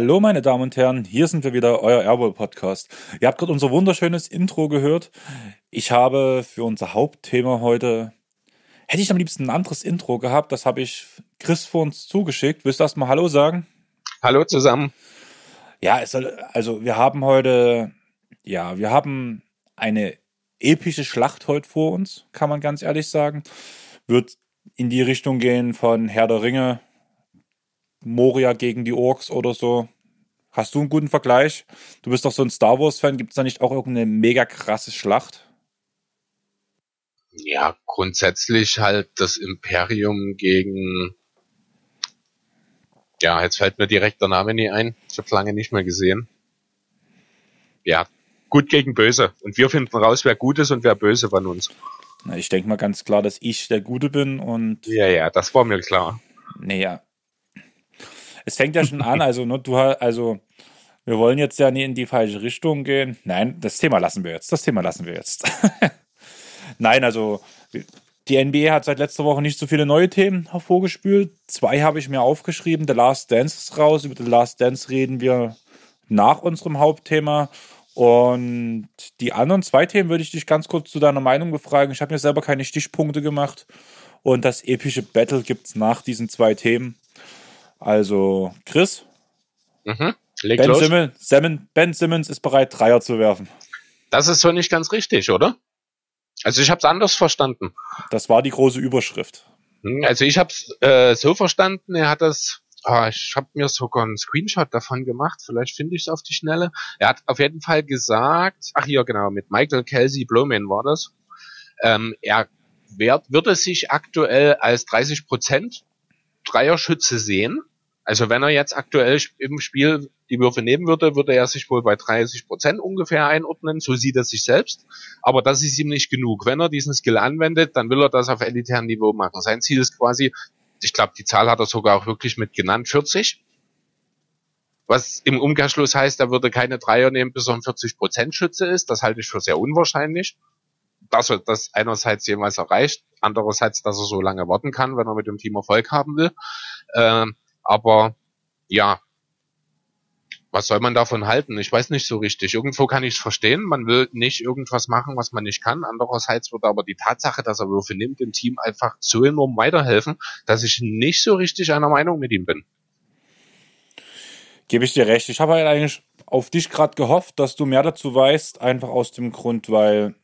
Hallo meine Damen und Herren, hier sind wir wieder, euer Airwall Podcast. Ihr habt gerade unser wunderschönes Intro gehört. Ich habe für unser Hauptthema heute, hätte ich am liebsten ein anderes Intro gehabt, das habe ich Chris vor uns zugeschickt. Willst du erstmal Hallo sagen? Hallo zusammen. Ja, es, also wir haben heute, ja, wir haben eine epische Schlacht heute vor uns, kann man ganz ehrlich sagen. Wird in die Richtung gehen von Herr der Ringe, Moria gegen die Orks oder so. Hast du einen guten Vergleich? Du bist doch so ein Star Wars-Fan. Gibt es da nicht auch irgendeine mega krasse Schlacht? Ja, grundsätzlich halt das Imperium gegen. Ja, jetzt fällt mir direkt der Name nie ein. Ich habe lange nicht mehr gesehen. Ja, gut gegen böse. Und wir finden raus, wer gut ist und wer böse von uns. Na, ich denke mal ganz klar, dass ich der Gute bin und. Ja, ja, das war mir klar. Naja, es fängt ja schon an, also, ne, du also, wir wollen jetzt ja nie in die falsche Richtung gehen. Nein, das Thema lassen wir jetzt. Das Thema lassen wir jetzt. Nein, also, die NBA hat seit letzter Woche nicht so viele neue Themen hervorgespült. Zwei habe ich mir aufgeschrieben. The Last Dance ist raus. Über The Last Dance reden wir nach unserem Hauptthema. Und die anderen zwei Themen würde ich dich ganz kurz zu deiner Meinung befragen. Ich habe mir selber keine Stichpunkte gemacht. Und das epische Battle gibt es nach diesen zwei Themen. Also, Chris? Mhm. ben, Simmons, ben Simmons ist bereit, Dreier zu werfen. Das ist so nicht ganz richtig, oder? Also ich habe es anders verstanden. Das war die große Überschrift. Hm, also ich habe es äh, so verstanden, er hat das, oh, ich habe mir sogar einen Screenshot davon gemacht, vielleicht finde ich es auf die Schnelle. Er hat auf jeden Fall gesagt, ach ja genau, mit Michael Kelsey Blowman war das, ähm, er wird, würde sich aktuell als 30 Prozent Dreierschütze sehen also wenn er jetzt aktuell im Spiel die Würfe nehmen würde, würde er sich wohl bei 30 Prozent ungefähr einordnen. So sieht er sich selbst. Aber das ist ihm nicht genug. Wenn er diesen Skill anwendet, dann will er das auf elitärem Niveau machen. Sein Ziel ist quasi, ich glaube, die Zahl hat er sogar auch wirklich mit genannt, 40. Was im Umkehrschluss heißt, er würde keine Dreier nehmen, bis er ein 40 Prozent Schütze ist. Das halte ich für sehr unwahrscheinlich. Dass er das einerseits jemals erreicht, andererseits, dass er so lange warten kann, wenn er mit dem Team Erfolg haben will. Ähm, aber ja, was soll man davon halten? Ich weiß nicht so richtig. Irgendwo kann ich es verstehen. Man will nicht irgendwas machen, was man nicht kann. Andererseits wird aber die Tatsache, dass er Würfe nimmt, dem Team einfach so enorm weiterhelfen, dass ich nicht so richtig einer Meinung mit ihm bin. Gebe ich dir recht. Ich habe halt eigentlich auf dich gerade gehofft, dass du mehr dazu weißt, einfach aus dem Grund, weil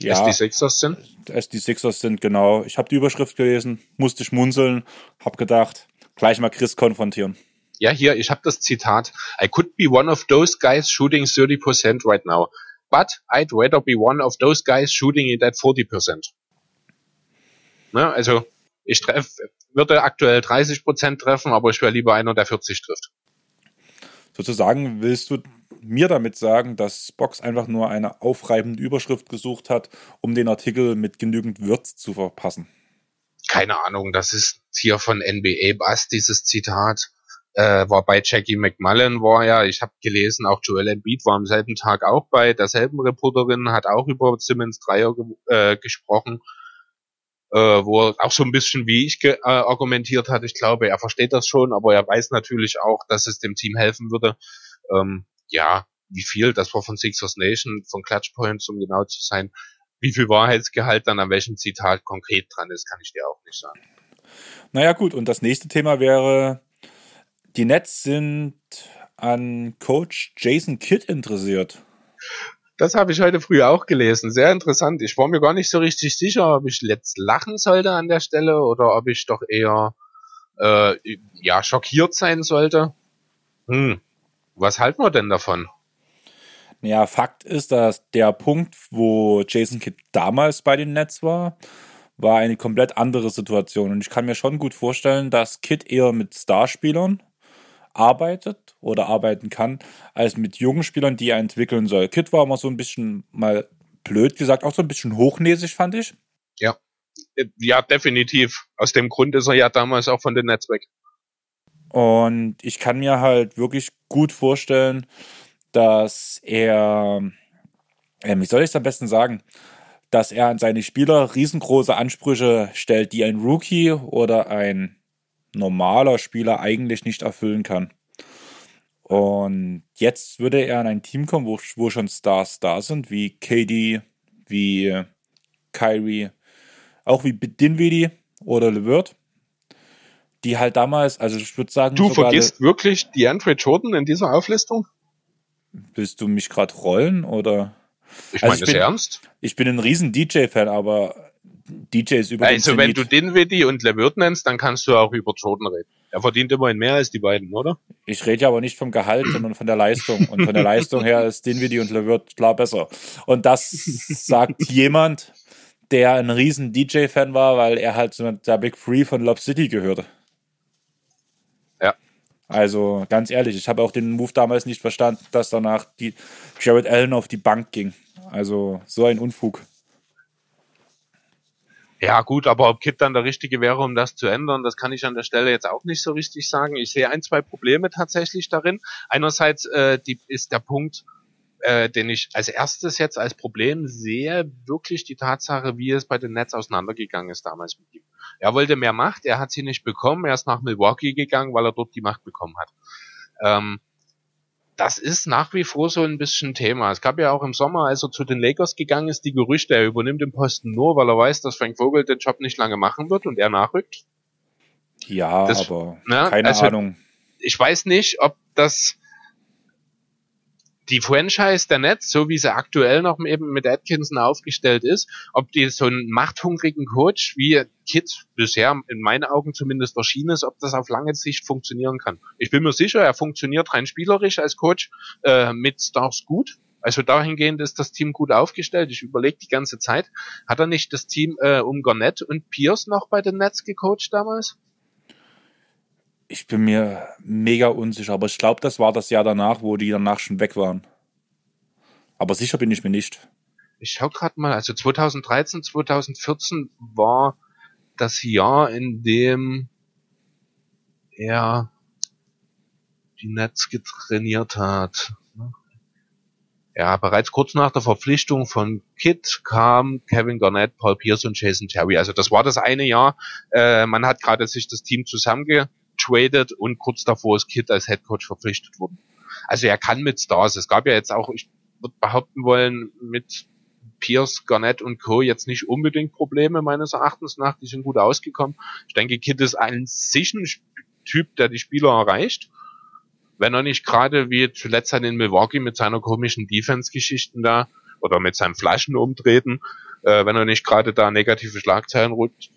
ja, es die Sixers sind. Es die Sixers sind, genau. Ich habe die Überschrift gelesen, musste schmunzeln, habe gedacht, gleich mal Chris konfrontieren. Ja, hier, ich habe das Zitat. I could be one of those guys shooting 30% right now. But I'd rather be one of those guys shooting it at 40%. Ne, also, ich treff, würde aktuell 30% treffen, aber ich wäre lieber einer, der 40 trifft. Sozusagen willst du mir damit sagen, dass Box einfach nur eine aufreibende Überschrift gesucht hat, um den Artikel mit genügend Würz zu verpassen keine Ahnung, das ist hier von NBA Bass, dieses Zitat. Äh, war bei Jackie McMullen war ja, ich habe gelesen, auch Joel Embiid war am selben Tag auch bei derselben Reporterin, hat auch über Simmons Dreier ge äh, gesprochen, äh, wo er auch so ein bisschen wie ich äh, argumentiert hat. Ich glaube, er versteht das schon, aber er weiß natürlich auch, dass es dem Team helfen würde. Ähm, ja, wie viel, das war von Sixers Nation, von Clutch Points, um genau zu sein, wie viel Wahrheitsgehalt dann an welchem Zitat konkret dran ist, kann ich dir auch nicht sagen. Naja gut, und das nächste Thema wäre, die Nets sind an Coach Jason Kidd interessiert. Das habe ich heute früh auch gelesen. Sehr interessant. Ich war mir gar nicht so richtig sicher, ob ich jetzt lachen sollte an der Stelle oder ob ich doch eher äh, ja schockiert sein sollte. Hm. Was halten wir denn davon? Ja, Fakt ist, dass der Punkt, wo Jason Kidd damals bei den Nets war, war eine komplett andere Situation. Und ich kann mir schon gut vorstellen, dass Kidd eher mit Starspielern arbeitet oder arbeiten kann, als mit jungen Spielern, die er entwickeln soll. Kidd war immer so ein bisschen, mal blöd gesagt, auch so ein bisschen hochnäsig, fand ich. Ja. Ja, definitiv. Aus dem Grund ist er ja damals auch von den Nets weg. Und ich kann mir halt wirklich gut vorstellen, dass er, äh, wie soll ich es am besten sagen, dass er an seine Spieler riesengroße Ansprüche stellt, die ein Rookie oder ein normaler Spieler eigentlich nicht erfüllen kann. Und jetzt würde er in ein Team kommen, wo, wo schon Stars da sind, wie KD, wie Kyrie, auch wie Dinwiddie oder LeVert, die halt damals, also ich würde sagen, du vergisst wirklich die Andre Jordan in dieser Auflistung? Willst du mich gerade rollen oder? Ich meine also das ernst? Ich bin ein riesen DJ-Fan, aber DJs über Also wenn du Dinwiddie und LeVert nennst, dann kannst du auch über Jordan reden. Er verdient immerhin mehr als die beiden, oder? Ich rede ja aber nicht vom Gehalt, sondern von der Leistung. Und von der Leistung her ist Dinwiddie und LeVert klar besser. Und das sagt jemand, der ein riesen DJ-Fan war, weil er halt zu der Big Free von Lob City gehörte. Also ganz ehrlich, ich habe auch den Move damals nicht verstanden, dass danach die Jared Allen auf die Bank ging. Also so ein Unfug. Ja, gut, aber ob Kit dann der Richtige wäre, um das zu ändern, das kann ich an der Stelle jetzt auch nicht so richtig sagen. Ich sehe ein, zwei Probleme tatsächlich darin. Einerseits äh, die, ist der Punkt, äh, den ich als erstes jetzt als Problem sehe, wirklich die Tatsache, wie es bei den Nets auseinandergegangen ist damals mit ihm. Er wollte mehr Macht, er hat sie nicht bekommen, er ist nach Milwaukee gegangen, weil er dort die Macht bekommen hat. Ähm, das ist nach wie vor so ein bisschen Thema. Es gab ja auch im Sommer, als er zu den Lakers gegangen ist, die Gerüchte, er übernimmt den Posten nur, weil er weiß, dass Frank Vogel den Job nicht lange machen wird und er nachrückt. Ja, das, aber ne, keine also, Ahnung. Ich weiß nicht, ob das die Franchise der Nets, so wie sie aktuell noch eben mit Atkinson aufgestellt ist, ob die so einen machthungrigen Coach wie Kit bisher in meinen Augen zumindest erschienen ist, ob das auf lange Sicht funktionieren kann. Ich bin mir sicher, er funktioniert rein spielerisch als Coach äh, mit Stars gut. Also dahingehend ist das Team gut aufgestellt. Ich überlege die ganze Zeit, hat er nicht das Team äh, um Garnett und Pierce noch bei den Nets gecoacht damals? Ich bin mir mega unsicher, aber ich glaube, das war das Jahr danach, wo die danach schon weg waren. Aber sicher bin ich mir nicht. Ich schau gerade mal, also 2013, 2014 war das Jahr, in dem er die Nets getrainiert hat. Ja, bereits kurz nach der Verpflichtung von Kit kam Kevin Garnett, Paul Pierce und Jason Terry. Also das war das eine Jahr. Äh, man hat gerade sich das Team zusammenge getradet und kurz davor ist Kid als Head Coach verpflichtet worden. Also er kann mit Stars. Es gab ja jetzt auch, ich würde behaupten wollen, mit Pierce, Garnett und Co. jetzt nicht unbedingt Probleme meines Erachtens nach. Die sind gut ausgekommen. Ich denke, Kid ist ein sich Typ, der die Spieler erreicht. Wenn er nicht gerade wie zuletzt in Milwaukee mit seiner komischen Defense-Geschichten da oder mit seinem Flaschen umtreten, äh, wenn er nicht gerade da negative Schlagzeilen rutscht,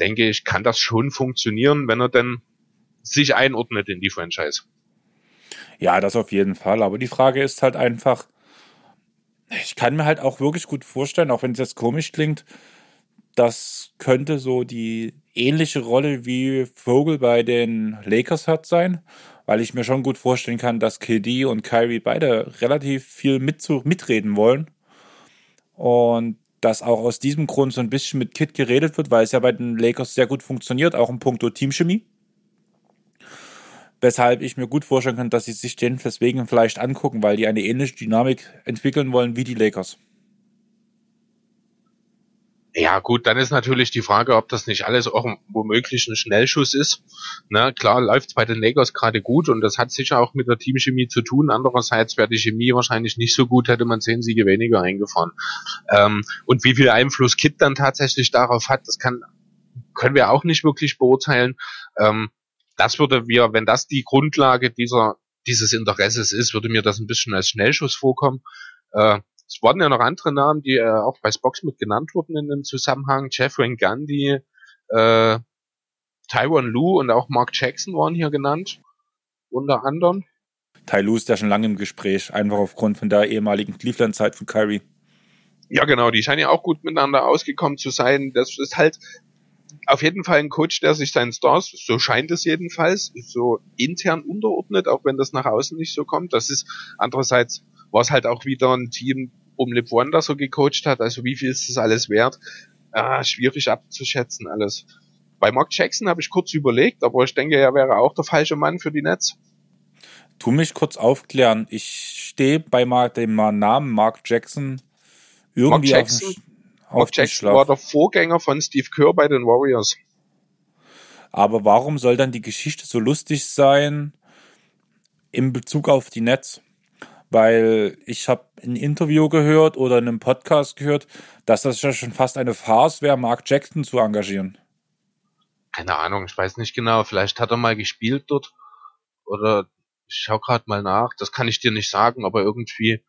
denke ich, kann das schon funktionieren, wenn er denn sich einordnet in die Franchise. Ja, das auf jeden Fall. Aber die Frage ist halt einfach, ich kann mir halt auch wirklich gut vorstellen, auch wenn es jetzt komisch klingt, das könnte so die ähnliche Rolle wie Vogel bei den Lakers hat sein, weil ich mir schon gut vorstellen kann, dass KD und Kyrie beide relativ viel mitzu mitreden wollen und dass auch aus diesem Grund so ein bisschen mit Kid geredet wird, weil es ja bei den Lakers sehr gut funktioniert, auch im Punkto Teamchemie weshalb ich mir gut vorstellen kann, dass sie sich den deswegen vielleicht angucken, weil die eine ähnliche Dynamik entwickeln wollen wie die Lakers. Ja, gut, dann ist natürlich die Frage, ob das nicht alles auch womöglich ein Schnellschuss ist. Na, klar läuft's bei den Lakers gerade gut und das hat sicher auch mit der Teamchemie zu tun. Andererseits wäre die Chemie wahrscheinlich nicht so gut, hätte man zehn Siege weniger eingefahren. Ähm, und wie viel Einfluss Kit dann tatsächlich darauf hat, das kann, können wir auch nicht wirklich beurteilen. Ähm, das würde wir, wenn das die Grundlage dieser, dieses Interesses ist, würde mir das ein bisschen als Schnellschuss vorkommen. Äh, es wurden ja noch andere Namen, die äh, auch bei Spox mit genannt wurden in dem Zusammenhang. Jeffrey Gandhi, äh, Taiwan Lu und auch Mark Jackson waren hier genannt, unter anderem. Tai Lu ist ja schon lange im Gespräch, einfach aufgrund von der ehemaligen Cleveland-Zeit von Kyrie. Ja, genau, die scheinen ja auch gut miteinander ausgekommen zu sein. Das ist halt, auf jeden Fall ein Coach, der sich seinen Stars, so scheint es jedenfalls, so intern unterordnet, auch wenn das nach außen nicht so kommt. Das ist andererseits war es halt auch wieder ein Team um LeBron, das so gecoacht hat. Also wie viel ist das alles wert? Ah, schwierig abzuschätzen alles. Bei Mark Jackson habe ich kurz überlegt, aber ich denke, er wäre auch der falsche Mann für die Nets. Tu mich kurz aufklären. Ich stehe bei dem Namen Mark Jackson irgendwie Mark Jackson, auf Mark Jackson war der Vorgänger von Steve Kerr bei den Warriors. Aber warum soll dann die Geschichte so lustig sein? in Bezug auf die Nets, weil ich habe ein Interview gehört oder in einem Podcast gehört, dass das ja schon fast eine Farce wäre, Mark Jackson zu engagieren. Keine Ahnung, ich weiß nicht genau. Vielleicht hat er mal gespielt dort oder ich schau gerade mal nach. Das kann ich dir nicht sagen, aber irgendwie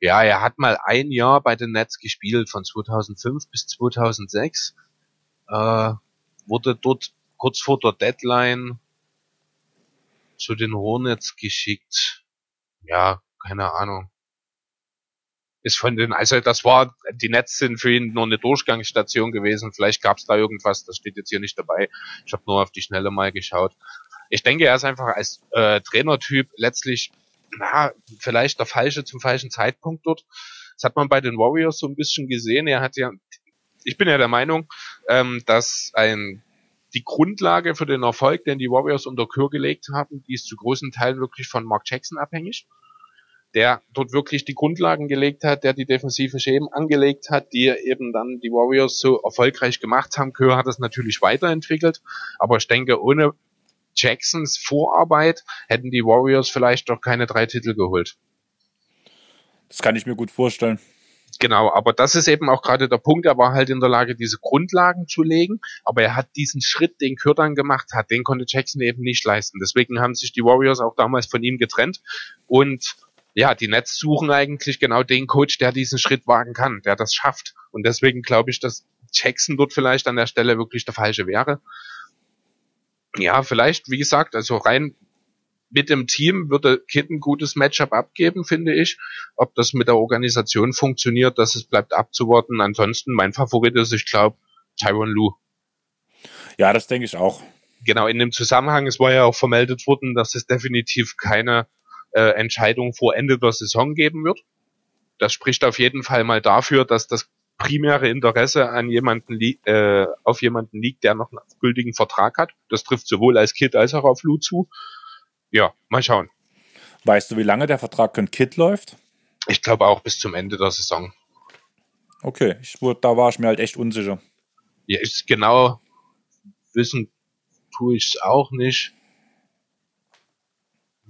ja, er hat mal ein Jahr bei den Nets gespielt, von 2005 bis 2006. Äh, wurde dort kurz vor der Deadline zu den Hornets geschickt. Ja, keine Ahnung. Ist von den, also das war, die Nets sind für ihn nur eine Durchgangsstation gewesen. Vielleicht gab es da irgendwas, das steht jetzt hier nicht dabei. Ich habe nur auf die Schnelle mal geschaut. Ich denke, er ist einfach als äh, Trainertyp letztlich na, vielleicht der falsche zum falschen Zeitpunkt dort. Das hat man bei den Warriors so ein bisschen gesehen. Er hat ja, ich bin ja der Meinung, ähm, dass ein die Grundlage für den Erfolg, den die Warriors unter Kür gelegt haben, die ist zu großen Teilen wirklich von Mark Jackson abhängig, der dort wirklich die Grundlagen gelegt hat, der die defensiven Schemen angelegt hat, die eben dann die Warriors so erfolgreich gemacht haben. Kür hat es natürlich weiterentwickelt, aber ich denke, ohne Jacksons Vorarbeit hätten die Warriors vielleicht doch keine drei Titel geholt. Das kann ich mir gut vorstellen. Genau, aber das ist eben auch gerade der Punkt. Er war halt in der Lage, diese Grundlagen zu legen, aber er hat diesen Schritt, den Kurt dann gemacht hat, den konnte Jackson eben nicht leisten. Deswegen haben sich die Warriors auch damals von ihm getrennt und ja, die Nets suchen eigentlich genau den Coach, der diesen Schritt wagen kann, der das schafft. Und deswegen glaube ich, dass Jackson dort vielleicht an der Stelle wirklich der falsche wäre ja, vielleicht, wie gesagt, also rein mit dem Team würde Kid ein gutes Matchup abgeben, finde ich. Ob das mit der Organisation funktioniert, das ist, bleibt abzuwarten. Ansonsten, mein Favorit ist, ich glaube, Tyron Lue. Ja, das denke ich auch. Genau, in dem Zusammenhang, es war ja auch vermeldet worden, dass es definitiv keine äh, Entscheidung vor Ende der Saison geben wird. Das spricht auf jeden Fall mal dafür, dass das primäre Interesse an jemanden äh, auf jemanden liegt, der noch einen gültigen Vertrag hat. Das trifft sowohl als Kid als auch auf Lou zu. Ja, mal schauen. Weißt du, wie lange der Vertrag von Kid läuft? Ich glaube auch bis zum Ende der Saison. Okay, ich, da war ich mir halt echt unsicher. Ja, ist genau wissen tue ich es auch nicht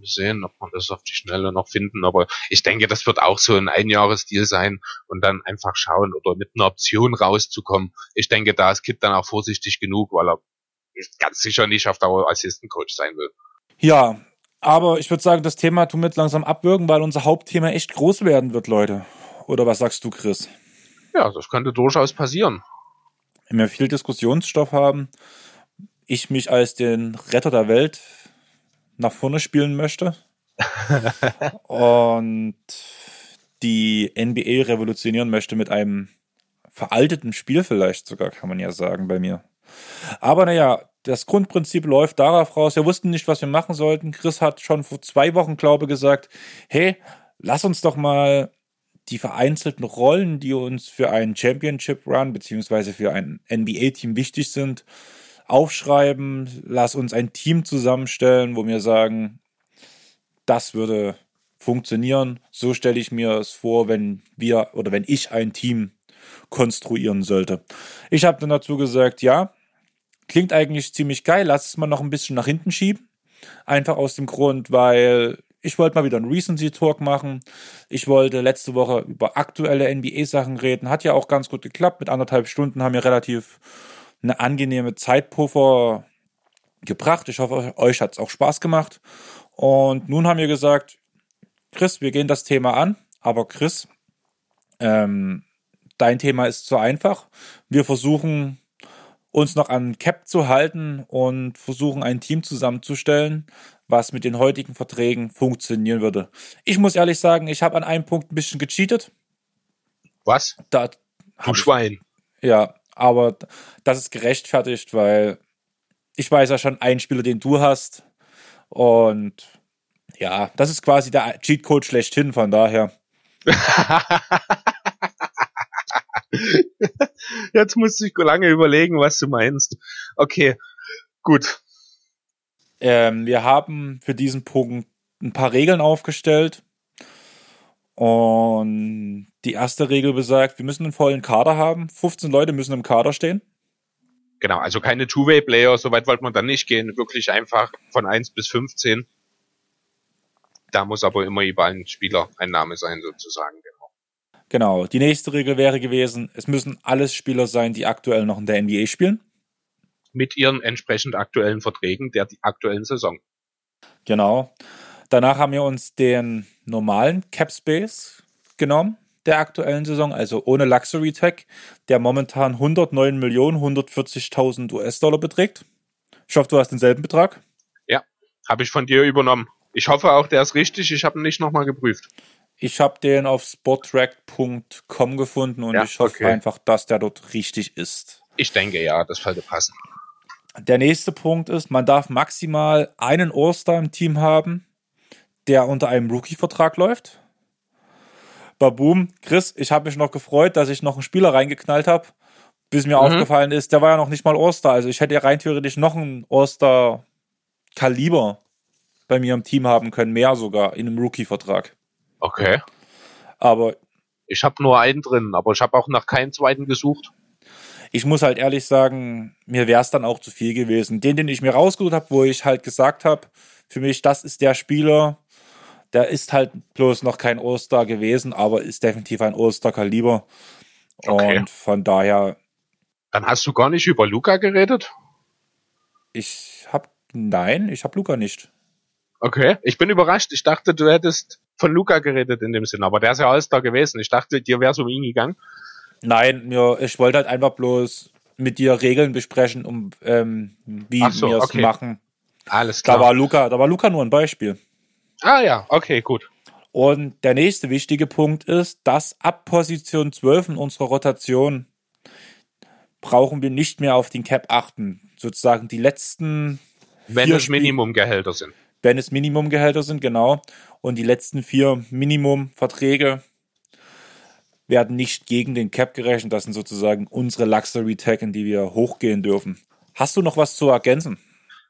sehen, ob man das auf die Schnelle noch finden. Aber ich denke, das wird auch so ein Einjahresdeal sein und dann einfach schauen oder mit einer Option rauszukommen. Ich denke, da ist Kip dann auch vorsichtig genug, weil er ganz sicher nicht auf Dauer Assistant Coach sein will. Ja, aber ich würde sagen, das Thema tun wir jetzt langsam abwürgen, weil unser Hauptthema echt groß werden wird, Leute. Oder was sagst du, Chris? Ja, das könnte durchaus passieren. Wenn wir viel Diskussionsstoff haben, ich mich als den Retter der Welt nach vorne spielen möchte. und die NBA revolutionieren möchte mit einem veralteten Spiel vielleicht sogar, kann man ja sagen bei mir. Aber naja, das Grundprinzip läuft darauf raus. Wir wussten nicht, was wir machen sollten. Chris hat schon vor zwei Wochen, glaube ich, gesagt, hey, lass uns doch mal die vereinzelten Rollen, die uns für einen Championship Run beziehungsweise für ein NBA-Team wichtig sind, aufschreiben, lass uns ein Team zusammenstellen, wo wir sagen, das würde funktionieren. So stelle ich mir es vor, wenn wir oder wenn ich ein Team konstruieren sollte. Ich habe dann dazu gesagt, ja, klingt eigentlich ziemlich geil, lass es mal noch ein bisschen nach hinten schieben. Einfach aus dem Grund, weil ich wollte mal wieder einen Recency Talk machen. Ich wollte letzte Woche über aktuelle NBA-Sachen reden. Hat ja auch ganz gut geklappt. Mit anderthalb Stunden haben wir relativ eine angenehme Zeitpuffer gebracht. Ich hoffe, euch hat es auch Spaß gemacht. Und nun haben wir gesagt, Chris, wir gehen das Thema an. Aber Chris, ähm, dein Thema ist zu einfach. Wir versuchen uns noch an Cap zu halten und versuchen ein Team zusammenzustellen, was mit den heutigen Verträgen funktionieren würde. Ich muss ehrlich sagen, ich habe an einem Punkt ein bisschen gecheatet. Was? Da du Schwein. ja, aber das ist gerechtfertigt, weil ich weiß ja schon einen Spieler, den du hast. Und ja, das ist quasi der Cheatcode schlechthin, von daher. Jetzt musste ich lange überlegen, was du meinst. Okay, gut. Ähm, wir haben für diesen Punkt ein paar Regeln aufgestellt. Und die erste Regel besagt, wir müssen einen vollen Kader haben. 15 Leute müssen im Kader stehen. Genau, also keine Two-Way-Player, soweit wollte man dann nicht gehen. Wirklich einfach von 1 bis 15. Da muss aber immer überall ein Spieler ein Name sein, sozusagen. Genau. Genau. Die nächste Regel wäre gewesen, es müssen alles Spieler sein, die aktuell noch in der NBA spielen. Mit ihren entsprechend aktuellen Verträgen der aktuellen Saison. Genau. Danach haben wir uns den normalen Cap Space genommen der aktuellen Saison, also ohne Luxury Tag, der momentan 109 Millionen 140.000 US-Dollar beträgt. Ich hoffe, du hast denselben Betrag. Ja, habe ich von dir übernommen. Ich hoffe auch, der ist richtig. Ich habe ihn nicht nochmal geprüft. Ich habe den auf sporttrack.com gefunden und ja, ich hoffe okay. einfach, dass der dort richtig ist. Ich denke ja, das sollte passen. Der nächste Punkt ist, man darf maximal einen All-Star im Team haben, der unter einem Rookie-Vertrag läuft. Baboom, Chris, ich habe mich noch gefreut, dass ich noch einen Spieler reingeknallt habe, bis mir mhm. aufgefallen ist, der war ja noch nicht mal All-Star. Also ich hätte ja rein theoretisch noch einen All-Star-Kaliber bei mir im Team haben können, mehr sogar in einem Rookie-Vertrag. Okay. Aber ich habe nur einen drin, aber ich habe auch nach keinem zweiten gesucht. Ich muss halt ehrlich sagen, mir wäre es dann auch zu viel gewesen. Den, den ich mir rausgesucht habe, wo ich halt gesagt habe, für mich, das ist der Spieler, der ist halt bloß noch kein All-Star gewesen, aber ist definitiv ein All-Star-Kaliber. Okay. Und von daher. Dann hast du gar nicht über Luca geredet? Ich hab, nein, ich hab Luca nicht. Okay, ich bin überrascht. Ich dachte, du hättest von Luca geredet in dem Sinn, aber der ist ja All-Star gewesen. Ich dachte, dir wäre es um ihn gegangen. Nein, mir, ich wollte halt einfach bloß mit dir Regeln besprechen, um ähm, wie so, wir es okay. machen. Alles klar. Da war Luca, da war Luca nur ein Beispiel. Ah ja, okay, gut. Und der nächste wichtige Punkt ist, dass ab Position 12 in unserer Rotation brauchen wir nicht mehr auf den Cap achten. Sozusagen die letzten. Wenn es Minimumgehälter sind. Wenn es Minimumgehälter sind, genau. Und die letzten vier Minimumverträge werden nicht gegen den Cap gerechnet. Das sind sozusagen unsere Luxury Tag, in die wir hochgehen dürfen. Hast du noch was zu ergänzen?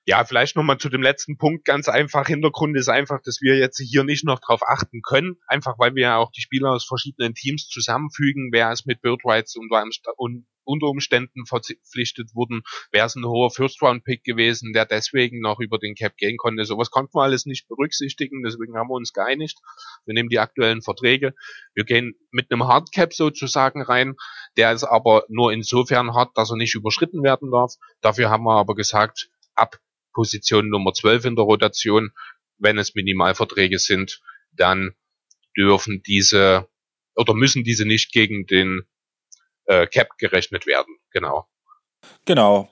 Ja, vielleicht nochmal zu dem letzten Punkt. Ganz einfach, Hintergrund ist einfach, dass wir jetzt hier nicht noch drauf achten können. Einfach weil wir ja auch die Spieler aus verschiedenen Teams zusammenfügen. Wer ist mit Bird und unter Umständen verpflichtet wurden, wäre es ein hoher First-Round-Pick gewesen, der deswegen noch über den Cap gehen konnte. Sowas konnten wir alles nicht berücksichtigen, deswegen haben wir uns geeinigt. Wir nehmen die aktuellen Verträge. Wir gehen mit einem Hardcap sozusagen rein. Der ist aber nur insofern hart, dass er nicht überschritten werden darf. Dafür haben wir aber gesagt, ab Position Nummer 12 in der Rotation. Wenn es Minimalverträge sind, dann dürfen diese oder müssen diese nicht gegen den äh, Cap gerechnet werden. Genau. Genau.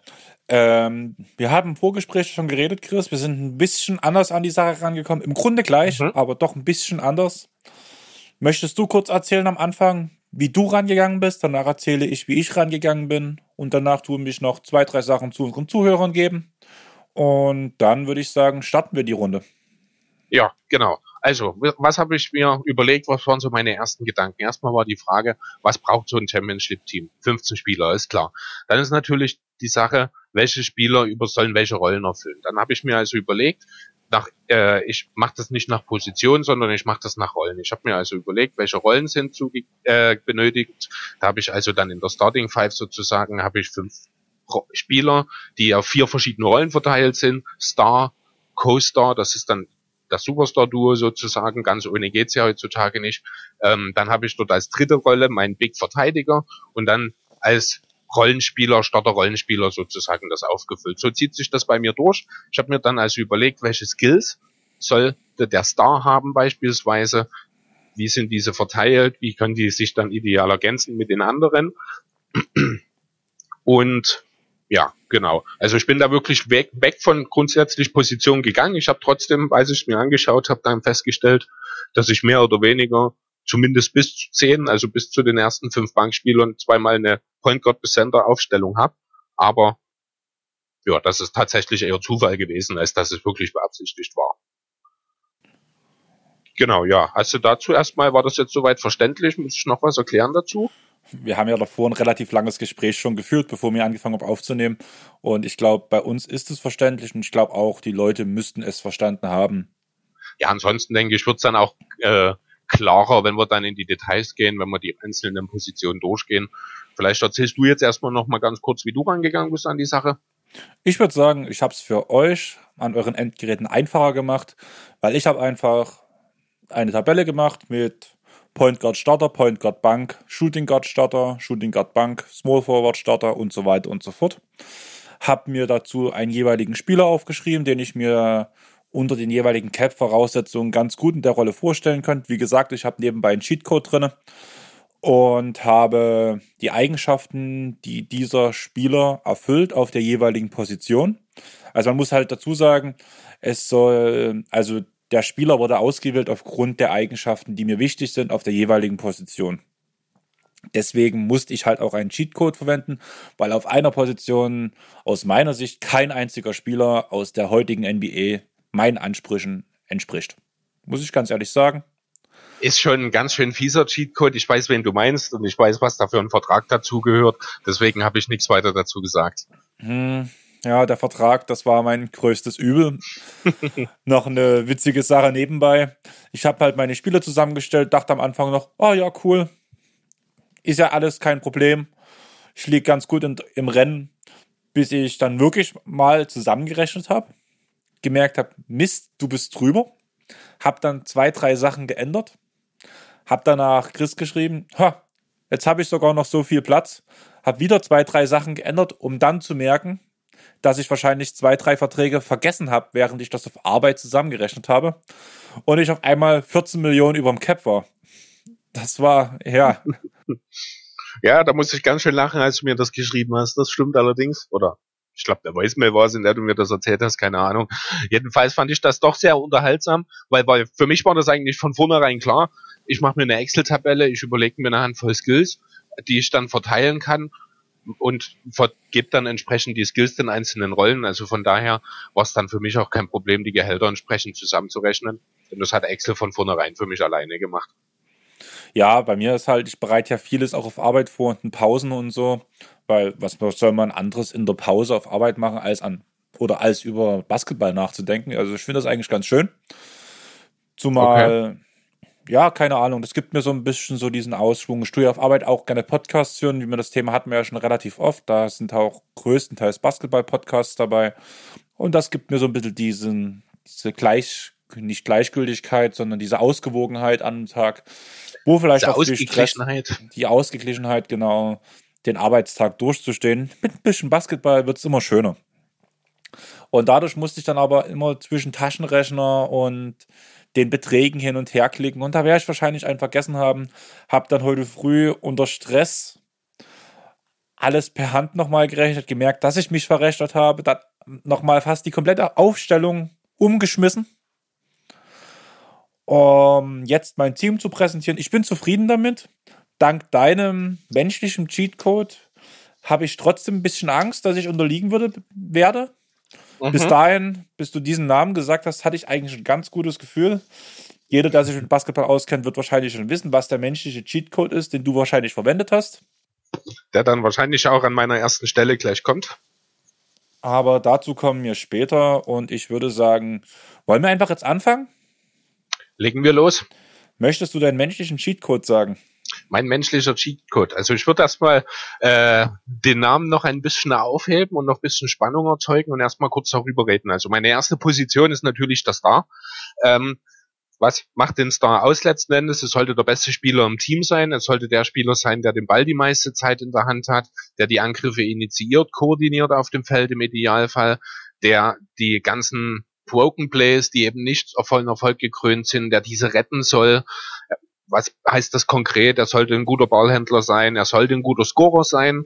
Ähm, wir haben im Vorgespräch schon geredet, Chris. Wir sind ein bisschen anders an die Sache rangekommen. Im Grunde gleich, mhm. aber doch ein bisschen anders. Möchtest du kurz erzählen am Anfang, wie du rangegangen bist? Danach erzähle ich, wie ich rangegangen bin. Und danach tun mich noch zwei, drei Sachen zu unseren Zuhörern geben. Und dann würde ich sagen, starten wir die Runde. Ja, genau. Also, was habe ich mir überlegt, was waren so meine ersten Gedanken? Erstmal war die Frage, was braucht so ein Championship-Team? 15 Spieler, ist klar. Dann ist natürlich die Sache, welche Spieler über sollen welche Rollen erfüllen. Dann habe ich mir also überlegt, nach, äh, ich mache das nicht nach Position, sondern ich mache das nach Rollen. Ich habe mir also überlegt, welche Rollen sind zu, äh, benötigt. Da habe ich also dann in der Starting Five sozusagen habe ich fünf Spieler, die auf vier verschiedene Rollen verteilt sind. Star, Co-Star, das ist dann das Superstar-Duo sozusagen, ganz ohne geht's ja heutzutage nicht. Ähm, dann habe ich dort als dritte Rolle meinen Big Verteidiger und dann als Rollenspieler, Starter-Rollenspieler sozusagen das aufgefüllt. So zieht sich das bei mir durch. Ich habe mir dann also überlegt, welche Skills sollte der Star haben beispielsweise, wie sind diese verteilt, wie können die sich dann ideal ergänzen mit den anderen. Und ja, genau. Also ich bin da wirklich weg, weg von grundsätzlich Position gegangen. Ich habe trotzdem, als ich mir angeschaut habe, dann festgestellt, dass ich mehr oder weniger zumindest bis zu zehn, also bis zu den ersten fünf Bankspielern zweimal eine Point Guard Center Aufstellung habe. Aber ja, das ist tatsächlich eher Zufall gewesen, als dass es wirklich beabsichtigt war. Genau, ja. Also dazu erstmal war das jetzt soweit verständlich. Muss ich noch was erklären dazu? Wir haben ja davor ein relativ langes Gespräch schon geführt, bevor wir angefangen haben aufzunehmen. Und ich glaube, bei uns ist es verständlich und ich glaube auch, die Leute müssten es verstanden haben. Ja, ansonsten denke ich, wird es dann auch äh, klarer, wenn wir dann in die Details gehen, wenn wir die einzelnen Positionen durchgehen. Vielleicht erzählst du jetzt erstmal noch mal ganz kurz, wie du rangegangen bist an die Sache. Ich würde sagen, ich habe es für euch an euren Endgeräten einfacher gemacht, weil ich habe einfach eine Tabelle gemacht mit Point Guard Starter, Point Guard Bank, Shooting Guard Starter, Shooting Guard Bank, Small Forward Starter und so weiter und so fort. Hab mir dazu einen jeweiligen Spieler aufgeschrieben, den ich mir unter den jeweiligen Cap-Voraussetzungen ganz gut in der Rolle vorstellen könnte. Wie gesagt, ich habe nebenbei einen Cheatcode drinne und habe die Eigenschaften, die dieser Spieler erfüllt, auf der jeweiligen Position. Also man muss halt dazu sagen, es soll, also der Spieler wurde ausgewählt aufgrund der Eigenschaften, die mir wichtig sind auf der jeweiligen Position. Deswegen musste ich halt auch einen Cheatcode verwenden, weil auf einer Position aus meiner Sicht kein einziger Spieler aus der heutigen NBA meinen Ansprüchen entspricht. Muss ich ganz ehrlich sagen. Ist schon ein ganz schön fieser Cheatcode. Ich weiß, wen du meinst und ich weiß, was da für ein Vertrag dazugehört. Deswegen habe ich nichts weiter dazu gesagt. Hm, ja, der Vertrag, das war mein größtes Übel. noch eine witzige Sache nebenbei. Ich habe halt meine Spiele zusammengestellt, dachte am Anfang noch, oh ja, cool. Ist ja alles kein Problem. Ich liege ganz gut in, im Rennen, bis ich dann wirklich mal zusammengerechnet habe gemerkt habe, Mist, du bist drüber. Hab dann zwei, drei Sachen geändert. Hab danach Chris geschrieben, ha, jetzt habe ich sogar noch so viel Platz. Hab wieder zwei, drei Sachen geändert, um dann zu merken, dass ich wahrscheinlich zwei, drei Verträge vergessen habe, während ich das auf Arbeit zusammengerechnet habe. Und ich auf einmal 14 Millionen über dem Cap war. Das war, ja. ja, da muss ich ganz schön lachen, als du mir das geschrieben hast. Das stimmt allerdings. Oder ich glaube, der Voicemail war es, in der du mir das erzählt hast, keine Ahnung. Jedenfalls fand ich das doch sehr unterhaltsam, weil, weil für mich war das eigentlich von vornherein klar. Ich mache mir eine Excel-Tabelle, ich überlege mir eine Handvoll Skills, die ich dann verteilen kann und vergebe dann entsprechend die Skills den einzelnen Rollen. Also von daher war es dann für mich auch kein Problem, die Gehälter entsprechend zusammenzurechnen. Und das hat Excel von vornherein für mich alleine gemacht. Ja, bei mir ist halt, ich bereite ja vieles auch auf Arbeit vor und in Pausen und so. Weil was soll man anderes in der Pause auf Arbeit machen, als an oder als über Basketball nachzudenken? Also ich finde das eigentlich ganz schön. Zumal, okay. Ja, keine Ahnung, das gibt mir so ein bisschen so diesen Ausschwung. Ich tue auf Arbeit auch gerne Podcasts hören, wie wir das Thema hatten wir ja schon relativ oft. Da sind auch größtenteils Basketball-Podcasts dabei. Und das gibt mir so ein bisschen diesen, diese Gleich, nicht Gleichgültigkeit, sondern diese Ausgewogenheit an dem Tag, wo vielleicht diese auch die Stress, die Ausgeglichenheit, genau, den Arbeitstag durchzustehen. Mit ein bisschen Basketball wird es immer schöner. Und dadurch musste ich dann aber immer zwischen Taschenrechner und den Beträgen hin und her klicken. Und da werde ich wahrscheinlich einen vergessen haben. Habe dann heute früh unter Stress alles per Hand nochmal gerechnet, gemerkt, dass ich mich verrechnet habe. Dann nochmal fast die komplette Aufstellung umgeschmissen. Um jetzt mein Team zu präsentieren. Ich bin zufrieden damit dank deinem menschlichen Cheatcode habe ich trotzdem ein bisschen Angst, dass ich unterliegen würde, werde. Mhm. Bis dahin, bis du diesen Namen gesagt hast, hatte ich eigentlich ein ganz gutes Gefühl. Jeder, der sich mit Basketball auskennt, wird wahrscheinlich schon wissen, was der menschliche Cheatcode ist, den du wahrscheinlich verwendet hast. Der dann wahrscheinlich auch an meiner ersten Stelle gleich kommt. Aber dazu kommen wir später und ich würde sagen, wollen wir einfach jetzt anfangen? Legen wir los. Möchtest du deinen menschlichen Cheatcode sagen? Mein menschlicher Cheatcode. Also ich würde erstmal äh, den Namen noch ein bisschen aufheben und noch ein bisschen Spannung erzeugen und erstmal kurz darüber reden. Also meine erste Position ist natürlich der Star. Ähm, was macht den Star aus letzten Endes? Es sollte der beste Spieler im Team sein. Es sollte der Spieler sein, der den Ball die meiste Zeit in der Hand hat, der die Angriffe initiiert, koordiniert auf dem Feld im Idealfall, der die ganzen Broken Plays, die eben nicht auf vollen Erfolg gekrönt sind, der diese retten soll, was heißt das konkret? Er sollte ein guter Ballhändler sein, er sollte ein guter Scorer sein,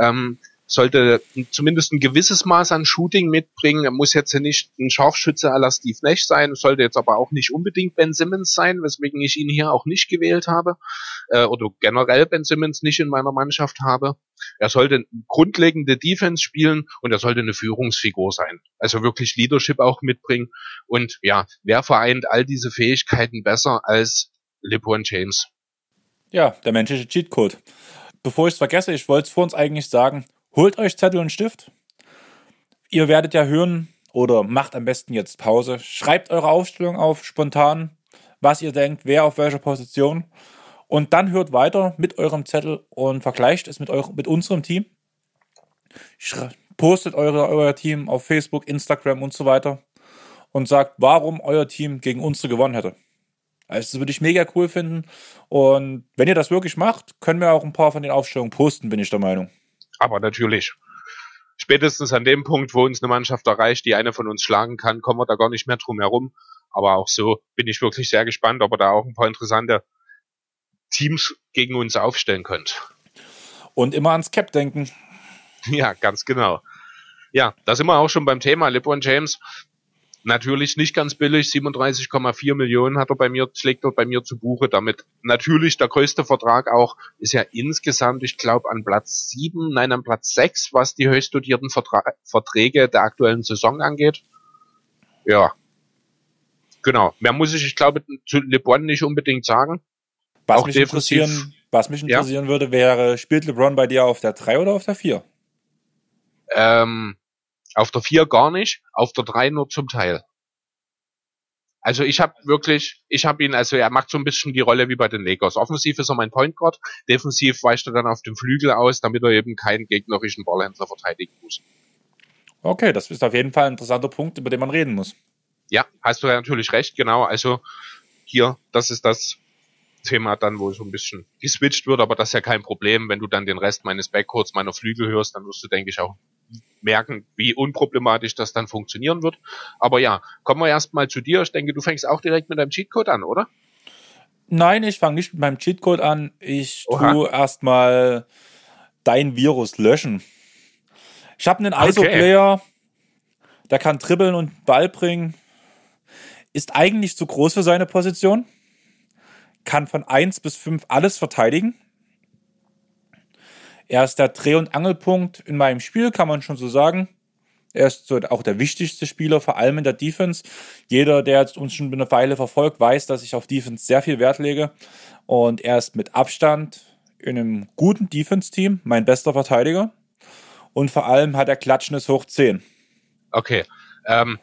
ähm, sollte zumindest ein gewisses Maß an Shooting mitbringen. Er muss jetzt nicht ein Scharfschütze aller Steve Nash sein, sollte jetzt aber auch nicht unbedingt Ben Simmons sein, weswegen ich ihn hier auch nicht gewählt habe äh, oder generell Ben Simmons nicht in meiner Mannschaft habe. Er sollte grundlegende Defense spielen und er sollte eine Führungsfigur sein. Also wirklich Leadership auch mitbringen. Und ja, wer vereint all diese Fähigkeiten besser als LeBron James. Ja, der menschliche Cheatcode. Bevor ich es vergesse, ich wollte es vor uns eigentlich sagen, holt euch Zettel und Stift. Ihr werdet ja hören oder macht am besten jetzt Pause. Schreibt eure Aufstellung auf, spontan, was ihr denkt, wer auf welcher Position. Und dann hört weiter mit eurem Zettel und vergleicht es mit, eurem, mit unserem Team. Postet eure, euer Team auf Facebook, Instagram und so weiter und sagt, warum euer Team gegen unsere gewonnen hätte. Also das würde ich mega cool finden. Und wenn ihr das wirklich macht, können wir auch ein paar von den Aufstellungen posten, bin ich der Meinung. Aber natürlich. Spätestens an dem Punkt, wo uns eine Mannschaft erreicht, die eine von uns schlagen kann, kommen wir da gar nicht mehr drum herum. Aber auch so bin ich wirklich sehr gespannt, ob ihr da auch ein paar interessante Teams gegen uns aufstellen könnt. Und immer ans Cap denken. Ja, ganz genau. Ja, da sind wir auch schon beim Thema. LeBron James, natürlich nicht ganz billig, 37,4 Millionen hat er bei mir, schlägt er bei mir zu Buche. Damit natürlich der größte Vertrag auch, ist ja insgesamt, ich glaube, an Platz 7, nein, an Platz 6, was die höchst dotierten Vertra Verträge der aktuellen Saison angeht. Ja. Genau. Mehr muss ich, ich glaube, zu LeBron nicht unbedingt sagen. Was auch mich interessieren, was mich interessieren ja? würde, wäre, spielt LeBron bei dir auf der 3 oder auf der 4? Ähm, auf der 4 gar nicht, auf der 3 nur zum Teil. Also ich habe wirklich, ich habe ihn, also er macht so ein bisschen die Rolle wie bei den Lakers. Offensiv ist er mein Point Guard, defensiv weicht er dann auf dem Flügel aus, damit er eben keinen gegnerischen Ballhändler verteidigen muss. Okay, das ist auf jeden Fall ein interessanter Punkt, über den man reden muss. Ja, hast du ja natürlich recht, genau. Also hier, das ist das Thema dann, wo so ein bisschen geswitcht wird, aber das ist ja kein Problem. Wenn du dann den Rest meines Backcourts, meiner Flügel hörst, dann wirst du, denke ich, auch merken, wie unproblematisch das dann funktionieren wird. Aber ja, kommen wir erstmal zu dir. Ich denke, du fängst auch direkt mit deinem Cheatcode an, oder? Nein, ich fange nicht mit meinem Cheatcode an. Ich Oha. tue erstmal dein Virus löschen. Ich habe einen okay. ISO-Player, der kann dribbeln und Ball bringen. Ist eigentlich zu groß für seine Position. Kann von 1 bis 5 alles verteidigen. Er ist der Dreh- und Angelpunkt in meinem Spiel, kann man schon so sagen. Er ist so auch der wichtigste Spieler, vor allem in der Defense. Jeder, der uns schon eine Weile verfolgt, weiß, dass ich auf Defense sehr viel Wert lege. Und er ist mit Abstand in einem guten Defense-Team mein bester Verteidiger. Und vor allem hat er Klatschnis hoch 10. Okay. Ähm,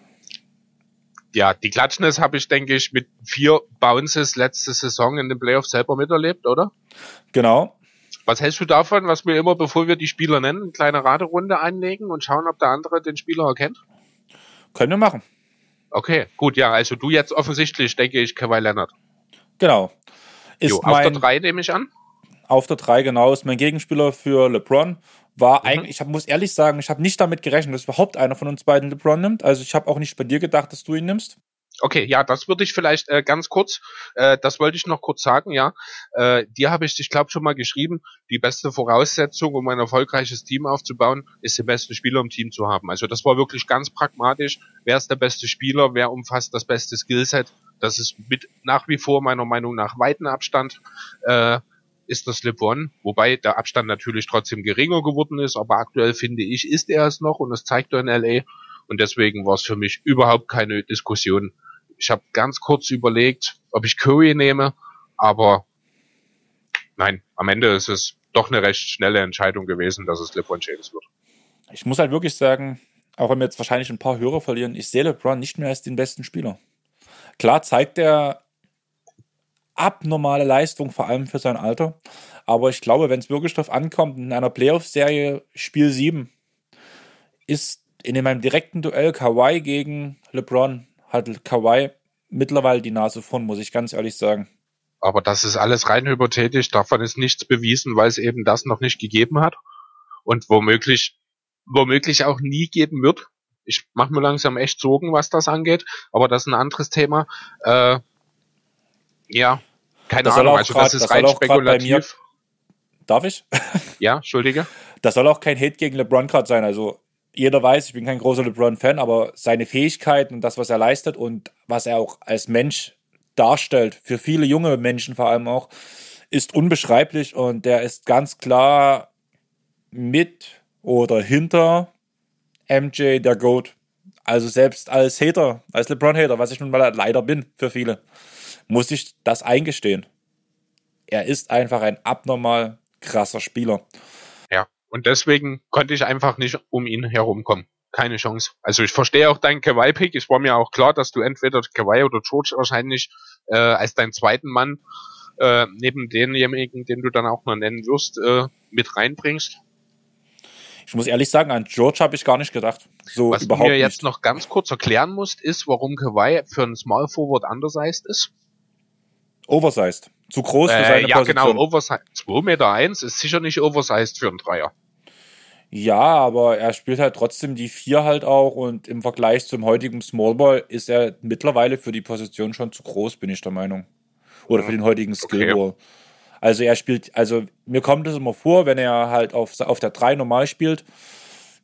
ja, die Klatschnis habe ich, denke ich, mit vier Bounces letzte Saison in den Playoffs selber miterlebt, oder? Genau. Was hältst du davon, was wir immer, bevor wir die Spieler nennen, eine kleine Raderunde einlegen und schauen, ob der andere den Spieler erkennt? Können wir machen. Okay, gut, ja, also du jetzt offensichtlich, denke ich, Kawhi Leonard. Genau. Ist jo, auf der 3 nehme ich an? Auf der 3, genau, ist mein Gegenspieler für LeBron. War mhm. eigentlich, ich muss ehrlich sagen, ich habe nicht damit gerechnet, dass überhaupt einer von uns beiden LeBron nimmt. Also ich habe auch nicht bei dir gedacht, dass du ihn nimmst. Okay, ja, das würde ich vielleicht äh, ganz kurz, äh, das wollte ich noch kurz sagen, ja. Äh, dir habe ich, ich glaube, schon mal geschrieben, die beste Voraussetzung, um ein erfolgreiches Team aufzubauen, ist den besten Spieler im Team zu haben. Also das war wirklich ganz pragmatisch. Wer ist der beste Spieler? Wer umfasst das beste Skillset? Das ist mit nach wie vor meiner Meinung nach weiten Abstand. Äh, ist das LeBron, wobei der Abstand natürlich trotzdem geringer geworden ist, aber aktuell finde ich, ist er es noch und das zeigt er in LA und deswegen war es für mich überhaupt keine Diskussion, ich habe ganz kurz überlegt, ob ich Curry nehme, aber nein, am Ende ist es doch eine recht schnelle Entscheidung gewesen, dass es LeBron James wird. Ich muss halt wirklich sagen, auch wenn wir jetzt wahrscheinlich ein paar Hörer verlieren, ich sehe LeBron nicht mehr als den besten Spieler. Klar zeigt er abnormale Leistung, vor allem für sein Alter. Aber ich glaube, wenn es wirklich darauf ankommt, in einer Playoff-Serie Spiel 7 ist in meinem direkten Duell Kawhi gegen LeBron hat Kawhi mittlerweile die Nase vorn, muss ich ganz ehrlich sagen. Aber das ist alles rein hypothetisch, davon ist nichts bewiesen, weil es eben das noch nicht gegeben hat und womöglich, womöglich auch nie geben wird. Ich mache mir langsam echt Sorgen, was das angeht, aber das ist ein anderes Thema. Äh, ja, keine das Ahnung, also grad, das ist das rein spekulativ. Darf ich? Ja, entschuldige. Das soll auch kein Hate gegen LeBron gerade sein. Also jeder weiß, ich bin kein großer LeBron-Fan, aber seine Fähigkeiten und das, was er leistet und was er auch als Mensch darstellt, für viele junge Menschen vor allem auch, ist unbeschreiblich und der ist ganz klar mit oder hinter MJ der GOAT. Also selbst als Hater, als LeBron-Hater, was ich nun mal leider bin für viele, muss ich das eingestehen. Er ist einfach ein abnormal krasser Spieler. Und deswegen konnte ich einfach nicht um ihn herumkommen. Keine Chance. Also ich verstehe auch deinen Kawhi-Pick. Es war mir auch klar, dass du entweder Kawhi oder George wahrscheinlich äh, als deinen zweiten Mann äh, neben denjenigen, den du dann auch noch nennen wirst, äh, mit reinbringst. Ich muss ehrlich sagen, an George habe ich gar nicht gedacht. So Was überhaupt du mir jetzt noch ganz kurz erklären musst, ist, warum Kawhi für einen Small Forward undersized ist. Oversized. Zu groß für Äh, seine ja, Position. genau, Oversize. 2 Meter eins ist sicher nicht oversized für einen Dreier. Ja, aber er spielt halt trotzdem die vier halt auch und im Vergleich zum heutigen Smallball ist er mittlerweile für die Position schon zu groß, bin ich der Meinung. Oder für den heutigen Skillball. Also er spielt, also mir kommt es immer vor, wenn er halt auf, auf der 3 normal spielt,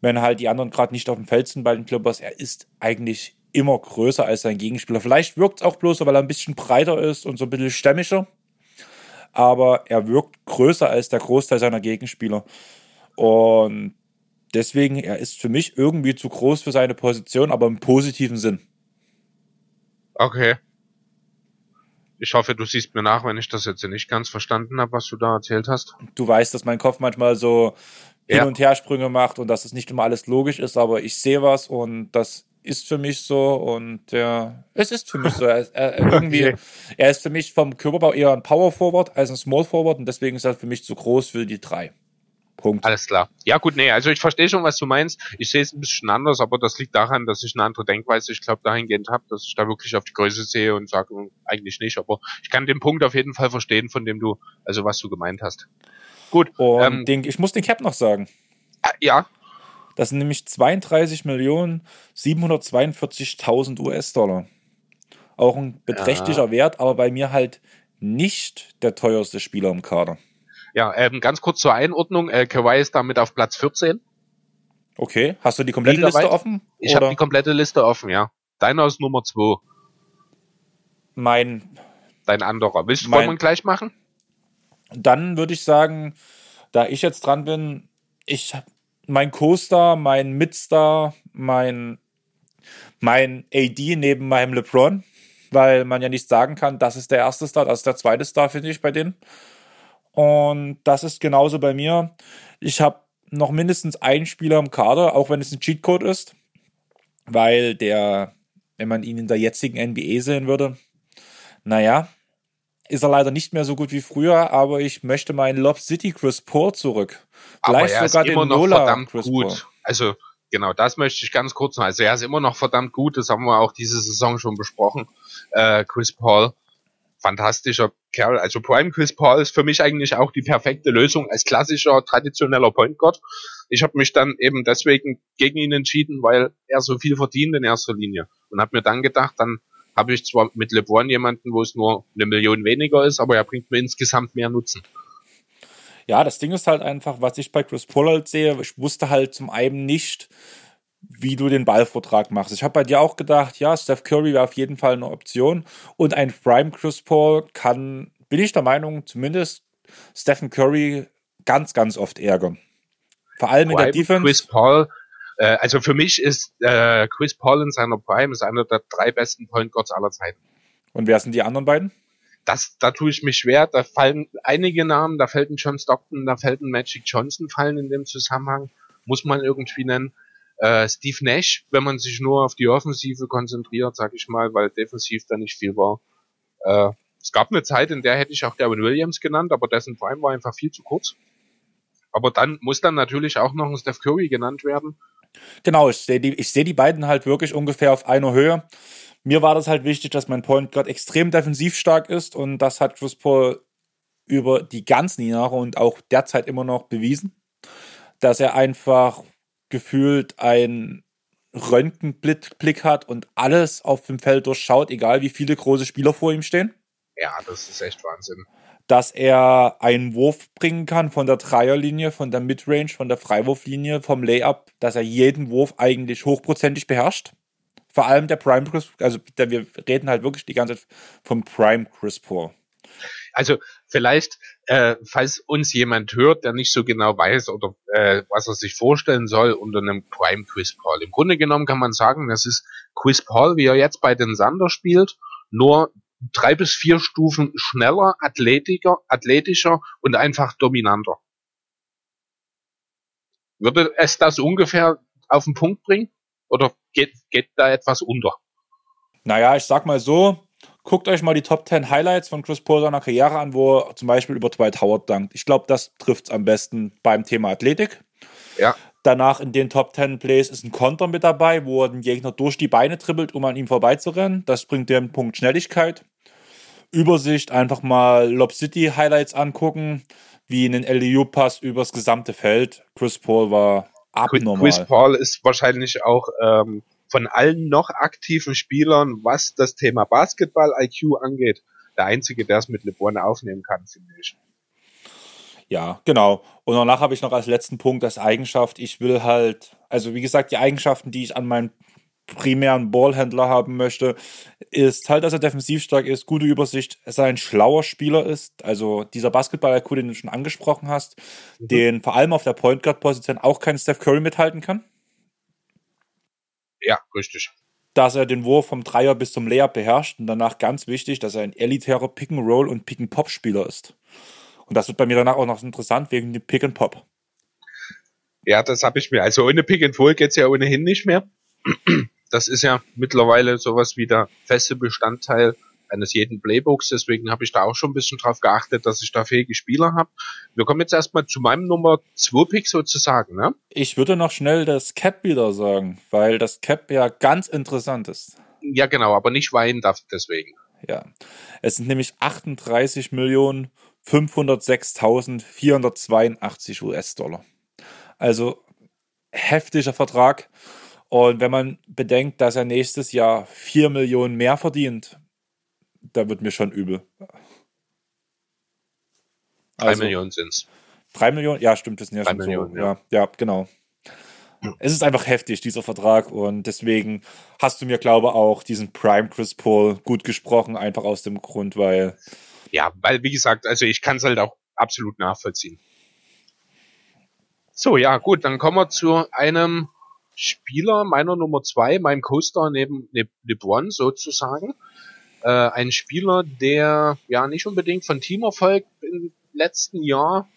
wenn halt die anderen gerade nicht auf dem Feld sind bei den Clippers, er ist eigentlich immer größer als sein Gegenspieler. Vielleicht wirkt es auch bloß so, weil er ein bisschen breiter ist und so ein bisschen stämmiger. Aber er wirkt größer als der Großteil seiner Gegenspieler. Und deswegen, er ist für mich irgendwie zu groß für seine Position, aber im positiven Sinn. Okay. Ich hoffe, du siehst mir nach, wenn ich das jetzt nicht ganz verstanden habe, was du da erzählt hast. Du weißt, dass mein Kopf manchmal so hin Ja. und her Sprünge macht und dass es nicht immer alles logisch ist, aber ich sehe was und das ist für mich so und ja, es ist für mich so. Er, er, irgendwie, Okay. er ist für mich vom Körperbau eher ein Power Forward als ein Small Forward und deswegen ist er für mich zu groß für die drei. Punkt. Alles klar. Ja gut, nee, also ich verstehe schon, was du meinst. Ich sehe es ein bisschen anders, aber das liegt daran, dass ich eine andere Denkweise, ich glaube, dahingehend habe, dass ich da wirklich auf die Größe sehe und sage, eigentlich nicht. Aber ich kann den Punkt auf jeden Fall verstehen, von dem du, also was du gemeint hast. Gut. Und ähm, den, ich muss den Cap noch sagen. äh, ja, Das sind nämlich 32 Millionen 742.000 US-Dollar. Auch ein beträchtlicher Wert, aber bei mir halt nicht der teuerste Spieler im Kader. Ja, ähm, ganz kurz zur Einordnung. Äh, Kawhi ist damit auf Platz 14. Okay, hast du die komplette Ligaweit? Liste offen? Ich habe die komplette Liste offen, ja. Deiner ist Nummer 2, mein, dein anderer. Willst du Mein- wollen wir gleich machen? dann würde ich sagen, da ich jetzt dran bin, ich mein Co-Star, mein Midstar, mein mein AD neben meinem LeBron, weil man ja nicht sagen kann, das ist der erste Star, das ist der zweite Star, finde ich bei denen. Und das ist genauso bei mir. Ich habe noch mindestens einen Spieler im Kader, auch wenn es ein Cheatcode ist, weil der, wenn man ihn in der jetzigen NBA sehen würde, naja, ist er leider nicht mehr so gut wie früher, aber ich möchte meinen Lob City Chris Paul zurück. Vielleicht aber er sogar ist immer den noch Nola verdammt Chris gut. Paul. Also genau, das möchte ich ganz kurz noch. Also er ist immer noch verdammt gut. Das haben wir auch diese Saison schon besprochen. Äh, Chris Paul, fantastischer Kerl. Also Prime Chris Paul ist für mich eigentlich auch die perfekte Lösung als klassischer traditioneller Point Guard. Ich habe mich dann eben deswegen gegen ihn entschieden, weil er so viel verdient in erster Linie und habe mir dann gedacht, dann habe ich zwar mit LeBron jemanden, wo es nur eine Million weniger ist, aber er bringt mir insgesamt mehr Nutzen. Ja, das Ding ist halt einfach, was ich bei Chris Paul halt sehe, ich wusste halt zum einen nicht, wie du den Ballvertrag machst. Ich habe bei dir auch gedacht, ja, Steph Curry wäre auf jeden Fall eine Option und ein Prime Chris Paul kann, bin ich der Meinung, zumindest Stephen Curry ganz, ganz oft ärgern. Vor allem in der Prime Defense. Chris Paul, äh, also für mich ist äh, Chris Paul in seiner Prime ist einer der drei besten Point Guards aller Zeiten. Und wer sind die anderen beiden? Das, da tue ich mich schwer. Da fallen einige Namen, da fällt ein John Stockton, da fällt ein Magic Johnson fallen in dem Zusammenhang. Muss man irgendwie nennen. Äh, Steve Nash, wenn man sich nur auf die Offensive konzentriert, sag ich mal, weil defensiv da nicht viel war. Äh, es gab eine Zeit, in der hätte ich auch Gavin Williams genannt, aber dessen Prime war einfach viel zu kurz. Aber dann muss dann natürlich auch noch ein Steph Curry genannt werden. Genau, ich sehe die, sehe die beiden halt wirklich ungefähr auf einer Höhe. Mir war das halt wichtig, dass mein Point Guard extrem defensiv stark ist und das hat Chris Paul über die ganzen Jahre und auch derzeit immer noch bewiesen, dass er einfach gefühlt ein Röntgenblick hat und alles auf dem Feld durchschaut, egal wie viele große Spieler vor ihm stehen. Ja, das ist echt Wahnsinn. Dass er einen Wurf bringen kann von der Dreierlinie, von der Midrange, von der Freiwurflinie, vom Layup, dass er jeden Wurf eigentlich hochprozentig beherrscht. Vor allem der Prime Chris, also der, wir reden halt wirklich die ganze Zeit vom Prime Chris Paul. Also vielleicht, äh, falls uns jemand hört, der nicht so genau weiß oder äh, was er sich vorstellen soll unter einem Prime Chris Paul. Im Grunde genommen kann man sagen, das ist Chris Paul, wie er jetzt bei den Sander spielt, nur drei bis vier Stufen schneller, athletischer, athletischer und einfach dominanter. Würde es das ungefähr auf den Punkt bringen? Oder geht, geht da etwas unter? Naja, ich sag mal so, guckt euch mal die Top 10 Highlights von Chris Paul seiner Karriere an, wo er zum Beispiel über Dwight Howard dankt. Ich glaube, das trifft es am besten beim Thema Athletik. Ja. Danach in den Top 10 Plays ist ein Konter mit dabei, wo er den Gegner durch die Beine dribbelt, um an ihm vorbeizurennen. Das bringt dir einen Punkt Schnelligkeit. Übersicht einfach mal Lob City Highlights angucken, wie einen LDU-Pass übers gesamte Feld. Chris Paul war abnormal. Chris Paul ist wahrscheinlich auch ähm, von allen noch aktiven Spielern, was das Thema Basketball-IQ angeht, der einzige, der es mit LeBron aufnehmen kann, finde ich. Ja, genau. Und danach habe ich noch als letzten Punkt als Eigenschaft, ich will halt, also wie gesagt, die Eigenschaften, die ich an meinem primären Ballhändler haben möchte, ist halt, dass er defensiv stark ist, gute Übersicht, dass er ein schlauer Spieler ist. Also dieser Basketball-IQ, den du schon angesprochen hast, mhm. den vor allem auf der Point Guard-Position auch kein Steph Curry mithalten kann. Ja, richtig. Dass er den Wurf vom Dreier bis zum Layup beherrscht und danach ganz wichtig, dass er ein elitärer Pick-and-Roll und Pick-and-Pop-Spieler ist. Und das wird bei mir danach auch noch interessant wegen dem Pick-and-Pop. Ja, das habe ich mir. Also ohne Pick-and-Roll geht's ja ohnehin nicht mehr. Das ist ja mittlerweile sowas wie der feste Bestandteil eines jeden Playbooks. Deswegen habe ich da auch schon ein bisschen drauf geachtet, dass ich da fähige Spieler habe. Wir kommen jetzt erstmal zu meinem Nummer 2 Pick sozusagen. Ne? Ich würde noch schnell das Cap wieder sagen, weil das Cap ja ganz interessant ist. Ja, genau, aber nicht weinen darf deswegen. Ja, es sind nämlich 38 Millionen 506.482 US-Dollar. Also heftiger Vertrag. Und wenn man bedenkt, dass er nächstes Jahr 4 Millionen mehr verdient, da wird mir schon übel. Drei also, Millionen sind's. Drei Millionen? Ja, stimmt, das sind ja drei schon Millionen, so. Ja. ja, ja, genau. Es ist einfach heftig, dieser Vertrag, und deswegen hast du mir, glaube ich, auch diesen Prime Chris Paul gut gesprochen, einfach aus dem Grund, weil. Ja, weil, wie gesagt, also ich kann es halt auch absolut nachvollziehen. So, ja, gut, dann kommen wir zu einem Spieler meiner Nummer zwei, meinem Co-Star neben LeBron sozusagen äh, ein Spieler, der ja nicht unbedingt von Teamerfolg im letzten Jahr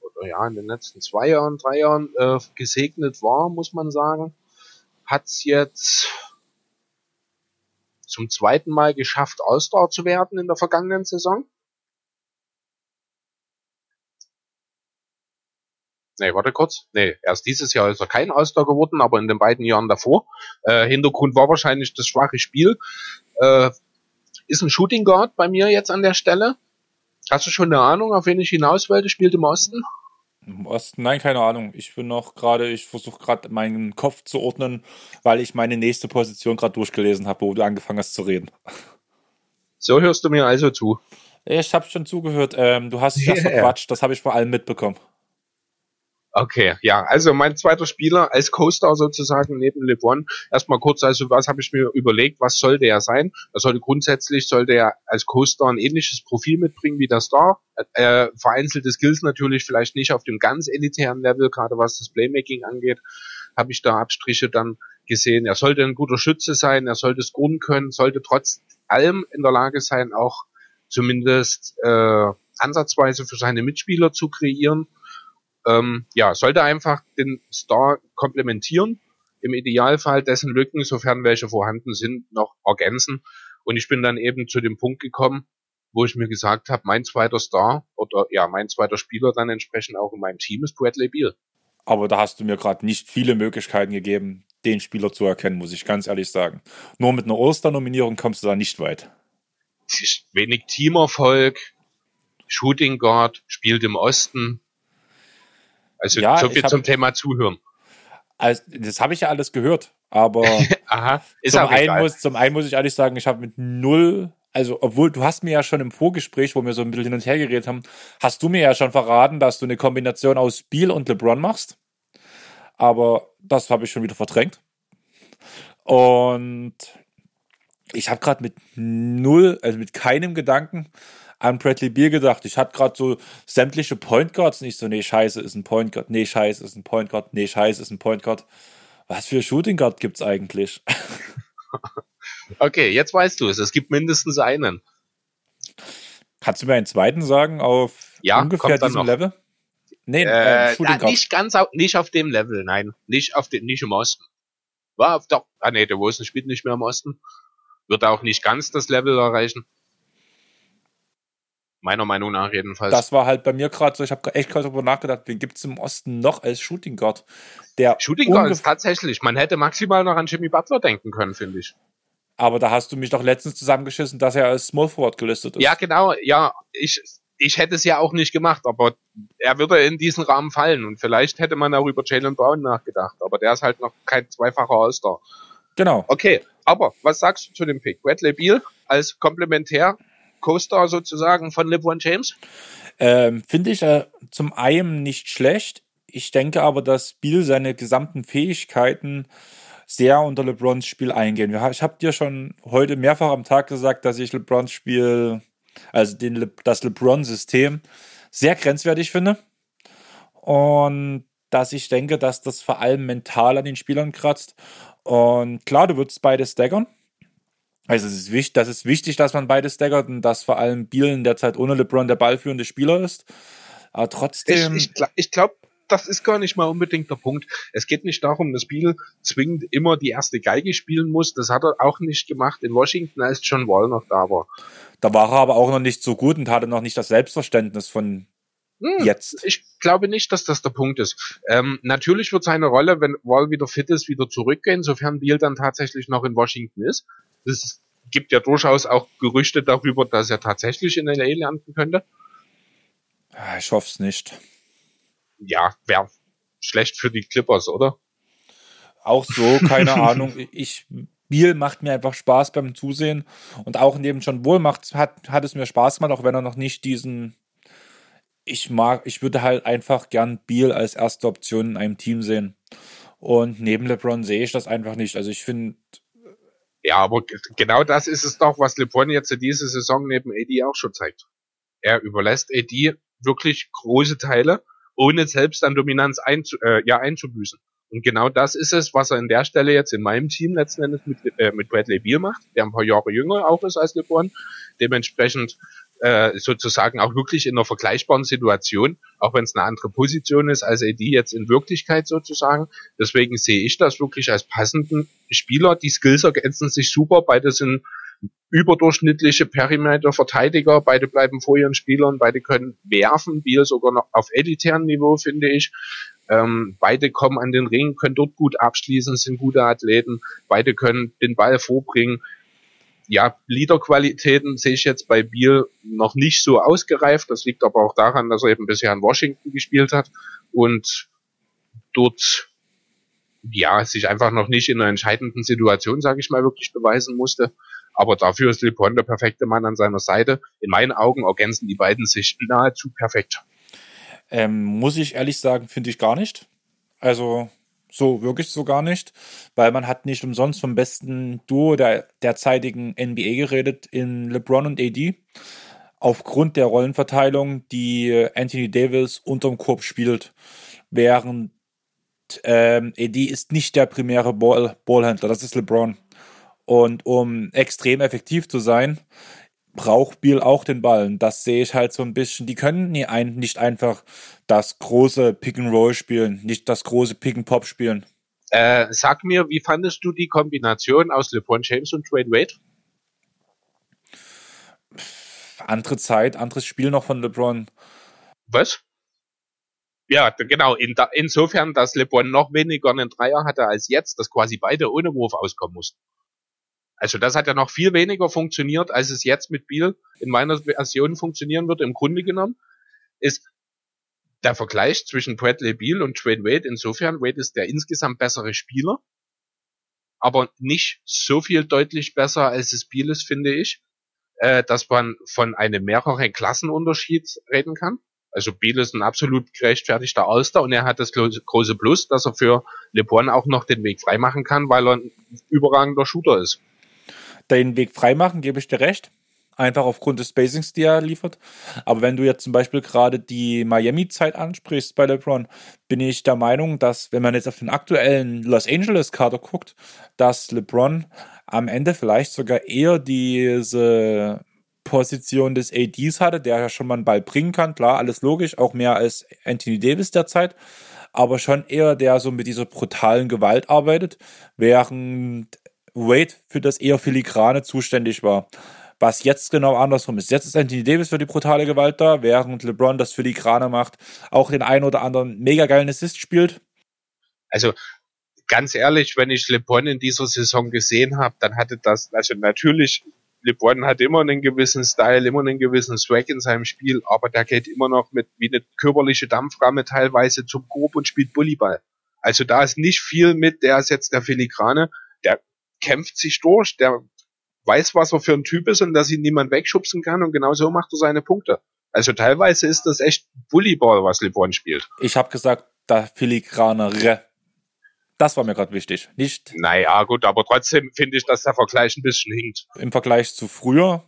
oder ja in den letzten zwei Jahren, drei Jahren äh, gesegnet war, muss man sagen, hat's jetzt zum zweiten Mal geschafft, All-Star zu werden in der vergangenen Saison. Nee, warte kurz. Nee, erst dieses Jahr ist er kein All-Star geworden, aber in den beiden Jahren davor. Äh, Hintergrund war wahrscheinlich das schwache Spiel. Äh, ist ein Shooting Guard bei mir jetzt an der Stelle. Hast du schon eine Ahnung, auf wen ich hinaus wollte? Spielt im Osten? Im Osten? Nein, keine Ahnung. Ich bin noch gerade, ich versuche gerade meinen Kopf zu ordnen, weil ich meine nächste Position gerade durchgelesen habe, wo du angefangen hast zu reden. So hörst du mir also zu. Ich habe schon zugehört. Ähm, du hast dich yeah. verquatscht, das habe ich vor allem mitbekommen. Okay, ja, also mein zweiter Spieler als Co-Star sozusagen neben LeBron. Erstmal kurz, also was habe ich mir überlegt, was soll der sein? Er sollte grundsätzlich, sollte er als Co-Star ein ähnliches Profil mitbringen wie der Star. Äh, vereinzelte Skills natürlich vielleicht nicht auf dem ganz elitären Level, gerade was das Playmaking angeht, habe ich da Abstriche dann gesehen. Er sollte ein guter Schütze sein, er sollte scoren können, sollte trotz allem in der Lage sein, auch zumindest äh, ansatzweise für seine Mitspieler zu kreieren ähm, ja, sollte einfach den Star komplementieren, im Idealfall dessen Lücken, sofern welche vorhanden sind, noch ergänzen. Und ich bin dann eben zu dem Punkt gekommen, wo ich mir gesagt habe, mein zweiter Star oder ja, mein zweiter Spieler dann entsprechend auch in meinem Team ist Bradley Beal. Aber da hast du mir gerade nicht viele Möglichkeiten gegeben, den Spieler zu erkennen, muss ich ganz ehrlich sagen. Nur mit einer Osternominierung kommst du da nicht weit. Es ist wenig Teamerfolg, Shooting Guard, spielt im Osten, also ja, so viel zum Thema Zuhören. Also, das habe ich ja alles gehört, aber Aha, zum, einen muss, zum einen muss ich ehrlich sagen, ich habe mit null, also obwohl du hast mir ja schon im Vorgespräch, wo wir so ein bisschen hin und her geredet haben, hast du mir ja schon verraten, dass du eine Kombination aus Biel und LeBron machst. Aber das habe ich schon wieder verdrängt. Und ich habe gerade mit null, also mit keinem Gedanken an Bradley Beal gedacht. Ich hatte gerade so sämtliche Point Guards nicht so, nee, scheiße, ist ein Point Guard, nee, scheiße, ist ein Point Guard, nee, scheiße, ist ein Point Guard. Was für Shooting Guard gibt's eigentlich? okay, jetzt weißt du es. Es gibt mindestens einen. Kannst du mir einen zweiten sagen auf ja, ungefähr diesem Level? Nee, äh, äh, nicht ganz auf, nicht auf dem Level, nein. Nicht auf dem, nicht im Osten. War auf doch, ah nee, der Wilson spielt nicht mehr im Osten. Wird auch nicht ganz das Level erreichen. Meiner Meinung nach jedenfalls. Das war halt bei mir gerade so, ich habe echt gerade darüber nachgedacht, wen gibt es im Osten noch als Shooting Guard? Der Shooting Guard ist tatsächlich, man hätte maximal noch an Jimmy Butler denken können, finde ich. Aber da hast du mich doch letztens zusammengeschissen, dass er als Small Forward gelistet ist. Ja, genau. Ja, ich, ich hätte es ja auch nicht gemacht, aber er würde in diesen Rahmen fallen und vielleicht hätte man auch über Jalen Brown nachgedacht, aber der ist halt noch kein zweifacher All-Star. Genau. Okay, aber was sagst du zu dem Pick? Bradley Beal als Komplementär Co-Star sozusagen von LeBron James? Ähm, Finde ich äh, zum einen nicht schlecht. Ich denke aber, dass Beal seine gesamten Fähigkeiten sehr unter LeBrons Spiel eingehen. Ich habe dir schon heute mehrfach am Tag gesagt, dass ich LeBrons Spiel, also den Le das LeBron-System, sehr grenzwertig finde. Und dass ich denke, dass das vor allem mental an den Spielern kratzt. Und klar, du würdest beide staggern. Also es ist wichtig, das ist wichtig, dass man beide staggert und dass vor allem Beal in der Zeit ohne LeBron der ballführende Spieler ist. Aber trotzdem. Ich, ich, ich glaube, das ist gar nicht mal unbedingt der Punkt. Es geht nicht darum, dass Biel zwingend immer die erste Geige spielen muss. Das hat er auch nicht gemacht in Washington, als John Wall noch da war. Da war er aber auch noch nicht so gut und hatte noch nicht das Selbstverständnis von hm, jetzt. Ich glaube nicht, dass das der Punkt ist. Ähm, natürlich wird seine Rolle, wenn Wall wieder fit ist, wieder zurückgehen, sofern Biel dann tatsächlich noch in Washington ist. Es gibt ja durchaus auch Gerüchte darüber, dass er tatsächlich in LA landen könnte. Ich hoffe es nicht ja, wäre schlecht für die Clippers, oder? Auch so, keine Ahnung. Ich, Biel macht mir einfach Spaß beim Zusehen und auch neben John Wohl macht, hat, hat es mir Spaß gemacht, auch wenn er noch nicht diesen, ich mag, ich würde halt einfach gern Biel als erste Option in einem Team sehen. Und neben LeBron sehe ich das einfach nicht. Also ich finde. Ja, aber genau das ist es doch, was LeBron jetzt diese Saison neben AD auch schon zeigt. Er überlässt AD wirklich große Teile ohne selbst an Dominanz einzu, äh, ja, einzubüßen. Und genau das ist es, was er in der Stelle jetzt in meinem Team letzten Endes mit, äh, mit Bradley Beal macht, der ein paar Jahre jünger auch ist als LeBron. Dementsprechend äh, sozusagen auch wirklich in einer vergleichbaren Situation, auch wenn es eine andere Position ist als AD jetzt in Wirklichkeit sozusagen. Deswegen sehe ich das wirklich als passenden Spieler. Die Skills ergänzen sich super. Beide sind überdurchschnittliche Perimeter-Verteidiger. Beide bleiben vor ihren Spielern, beide können werfen, Biel sogar noch auf elitären Niveau, finde ich. Ähm, beide kommen an den Ring, können dort gut abschließen, sind gute Athleten. Beide können den Ball vorbringen. Ja, Leaderqualitäten sehe ich jetzt bei Biel noch nicht so ausgereift. Das liegt aber auch daran, dass er eben bisher in Washington gespielt hat und dort ja sich einfach noch nicht in einer entscheidenden Situation, sage ich mal, wirklich beweisen musste. Aber dafür ist LeBron der perfekte Mann an seiner Seite. In meinen Augen ergänzen die beiden sich nahezu perfekt. Ähm, muss ich ehrlich sagen, finde ich gar nicht. Also so wirklich so gar nicht, weil man hat nicht umsonst vom besten Duo der derzeitigen NBA geredet in LeBron und AD. Aufgrund der Rollenverteilung, die Anthony Davis unterm Korb spielt, während ähm, AD ist nicht der primäre Ball Ballhändler, das ist LeBron. Und um extrem effektiv zu sein, braucht Biel auch den Ball. Und das sehe ich halt so ein bisschen. Die können nie ein, nicht einfach das große Pick and Roll spielen, nicht das große Pick and Pop spielen. Äh, sag mir, wie fandest du die Kombination aus LeBron James und Dwayne Wade? Andere Zeit, anderes Spiel noch von LeBron. Was? Ja, genau. In da, insofern, dass LeBron noch weniger einen Dreier hatte als jetzt, dass quasi beide ohne Wurf auskommen mussten. Also das hat ja noch viel weniger funktioniert, als es jetzt mit Biel in meiner Version funktionieren wird. Im Grunde genommen ist der Vergleich zwischen Bradley Beal und Dwayne Wade insofern, Wade ist der insgesamt bessere Spieler, aber nicht so viel deutlich besser als es Beal ist, finde ich, äh, dass man von einem mehreren Klassenunterschied reden kann. Also Beal ist ein absolut gerechtfertigter Alster und er hat das große Plus, dass er für LeBron auch noch den Weg freimachen kann, weil er ein überragender Shooter ist den Weg freimachen, gebe ich dir recht. Einfach aufgrund des Spacings, die er liefert. Aber wenn du jetzt zum Beispiel gerade die Miami-Zeit ansprichst bei LeBron, bin ich der Meinung, dass, wenn man jetzt auf den aktuellen Los Angeles-Kader guckt, dass LeBron am Ende vielleicht sogar eher diese Position des ADs hatte, der ja schon mal einen Ball bringen kann. Klar, alles logisch, auch mehr als Anthony Davis derzeit aber schon eher der so mit dieser brutalen Gewalt arbeitet, während Wade für das eher filigrane zuständig war. Was jetzt genau andersrum ist. Jetzt ist Anthony Davis für die brutale Gewalt da, während LeBron das filigrane macht, auch den einen oder anderen mega geilen Assist spielt. Also ganz ehrlich, wenn ich LeBron in dieser Saison gesehen habe, dann hatte das, also natürlich, LeBron hat immer einen gewissen Style, immer einen gewissen Swag in seinem Spiel, aber der geht immer noch mit wie eine körperliche Dampframme teilweise zum Korb und spielt Bullyball. Also da ist nicht viel mit, der ist jetzt der Filigrane, der kämpft sich durch, der weiß, was er für ein Typ ist und dass ihn niemand wegschubsen kann und genau so macht er seine Punkte. Also teilweise ist das echt Bullyball, was LeBron spielt. Ich habe gesagt, der Filigranere. Das war mir gerade wichtig. Nicht. Naja, gut, aber trotzdem finde ich, dass der Vergleich ein bisschen hinkt. Im Vergleich zu früher,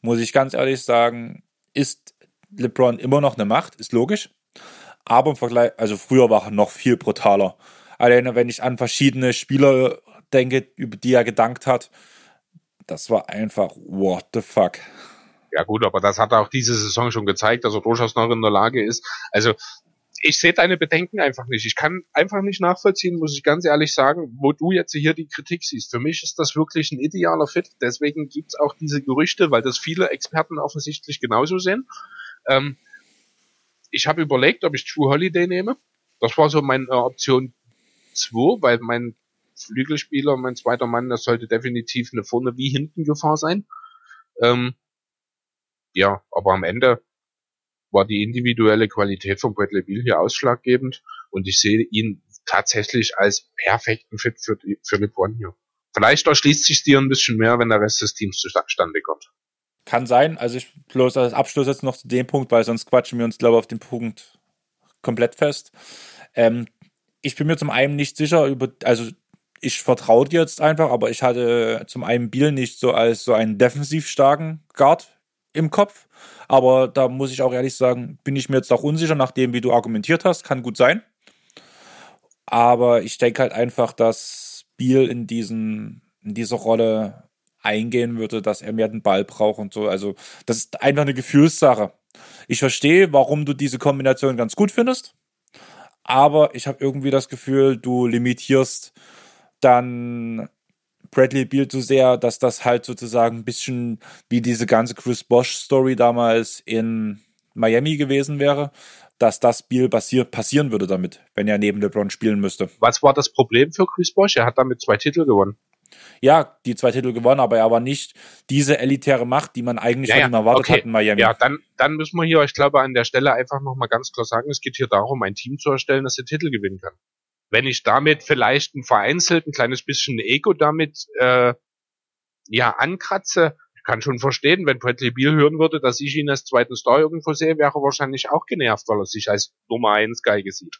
muss ich ganz ehrlich sagen, ist LeBron immer noch eine Macht, ist logisch. Aber im Vergleich, also früher war er noch viel brutaler. Alleine wenn ich an verschiedene Spieler denke, über die er gedankt hat, das war einfach what the fuck. Ja gut, aber das hat er auch diese Saison schon gezeigt, dass er durchaus noch in der Lage ist. Also ich sehe deine Bedenken einfach nicht. Ich kann einfach nicht nachvollziehen, muss ich ganz ehrlich sagen, wo du jetzt hier die Kritik siehst. Für mich ist das wirklich ein idealer Fit. Deswegen gibt's auch diese Gerüchte, weil das viele Experten offensichtlich genauso sehen. Ähm, ich habe überlegt, ob ich True Holiday nehme. Das war so meine Option 2, weil mein Flügelspieler, mein zweiter Mann, das sollte definitiv eine vorne wie hinten Gefahr sein. Ähm, ja, aber am Ende war die individuelle Qualität von Bradley Beal hier ausschlaggebend und ich sehe ihn tatsächlich als perfekten Fit für, die, für LeBron hier. Vielleicht erschließt sich dir ein bisschen mehr, wenn der Rest des Teams zustande kommt. Kann sein. Also ich bloß als Abschluss jetzt noch zu dem Punkt, weil sonst quatschen wir uns, glaube ich, auf den Punkt komplett fest. Ähm, ich bin mir zum einen nicht sicher über, also ich vertraue dir jetzt einfach, aber ich hatte zum einen Biel nicht so als so einen defensiv starken Guard im Kopf. Aber da muss ich auch ehrlich sagen, bin ich mir jetzt auch unsicher, nachdem wie du argumentiert hast. Kann gut sein. Aber ich denke halt einfach, dass Biel in diesen, in dieser Rolle eingehen würde, dass er mehr den Ball braucht und so. Also, das ist einfach eine Gefühlssache. Ich verstehe, warum du diese Kombination ganz gut findest. Aber ich habe irgendwie das Gefühl, du limitierst dann Bradley Beal so sehr, dass das halt sozusagen ein bisschen wie diese ganze Chris Bosch Story damals in Miami gewesen wäre, dass das Beal passier passieren würde damit, wenn er neben LeBron spielen müsste. Was war das Problem für Chris Bosch? Er hat damit zwei Titel gewonnen. Ja, die zwei Titel gewonnen, aber er war nicht diese elitäre Macht, die man eigentlich ja, von ihm erwartet okay. hat in Miami. Ja, dann, dann müssen wir hier, ich glaube, an der Stelle einfach nochmal ganz klar sagen, es geht hier darum, ein Team zu erstellen, das den Titel gewinnen kann wenn ich damit vielleicht ein vereinzelt ein kleines bisschen Ego damit äh, ja ankratze, kann schon verstehen, wenn Bradley Beal hören würde, dass ich ihn als zweiten Star irgendwo sehe, wäre er wahrscheinlich auch genervt, weil er sich als Nummer eins Geige sieht.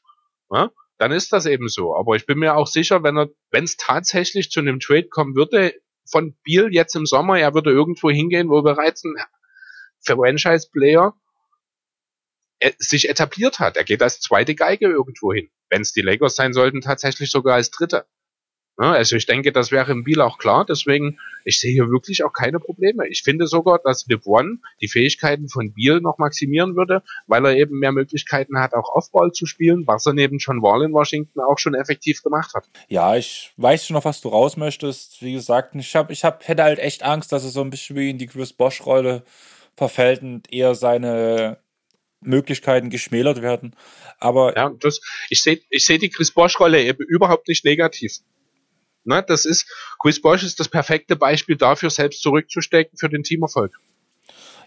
Ja? Dann ist das eben so. Aber ich bin mir auch sicher, wenn er, wenn es tatsächlich zu einem Trade kommen würde, von Beal jetzt im Sommer, er würde irgendwo hingehen, wo bereits ein Franchise-Player äh, sich etabliert hat. Er geht als zweite Geige irgendwo hin. Wenn es die Lakers sein sollten, tatsächlich sogar als dritte. Ja, also ich denke, das wäre im Biel auch klar. Deswegen, ich sehe hier wirklich auch keine Probleme. Ich finde sogar, dass LeBron die Fähigkeiten von Biel noch maximieren würde, weil er eben mehr Möglichkeiten hat, auch Offball zu spielen, was er neben John Wall in Washington auch schon effektiv gemacht hat. Ja, ich weiß schon noch, was du raus möchtest. Wie gesagt, ich hab, ich hab, hätte halt echt Angst, dass er so ein bisschen wie in die Chris Bosch-Rolle verfällt und eher seine Möglichkeiten geschmälert werden. Aber ja, das, ich sehe ich seh die Chris Bosch-Rolle eben überhaupt nicht negativ. Ne, das ist, Chris Bosch ist das perfekte Beispiel dafür, selbst zurückzustecken für den Teamerfolg.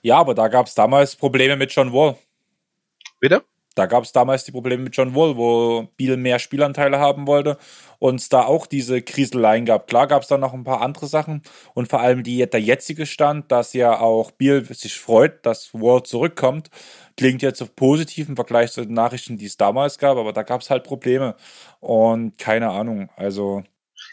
Ja, aber da gab es damals Probleme mit John Wall. Bitte? Da gab es damals die Probleme mit John Wall, wo Biel mehr Spielanteile haben wollte und es da auch diese Kriseleien gab. Klar gab es da noch ein paar andere Sachen und vor allem die, der jetzige Stand, dass ja auch Biel sich freut, dass Wall zurückkommt, klingt jetzt positiv im Vergleich zu den Nachrichten, die es damals gab, aber da gab es halt Probleme und keine Ahnung. Also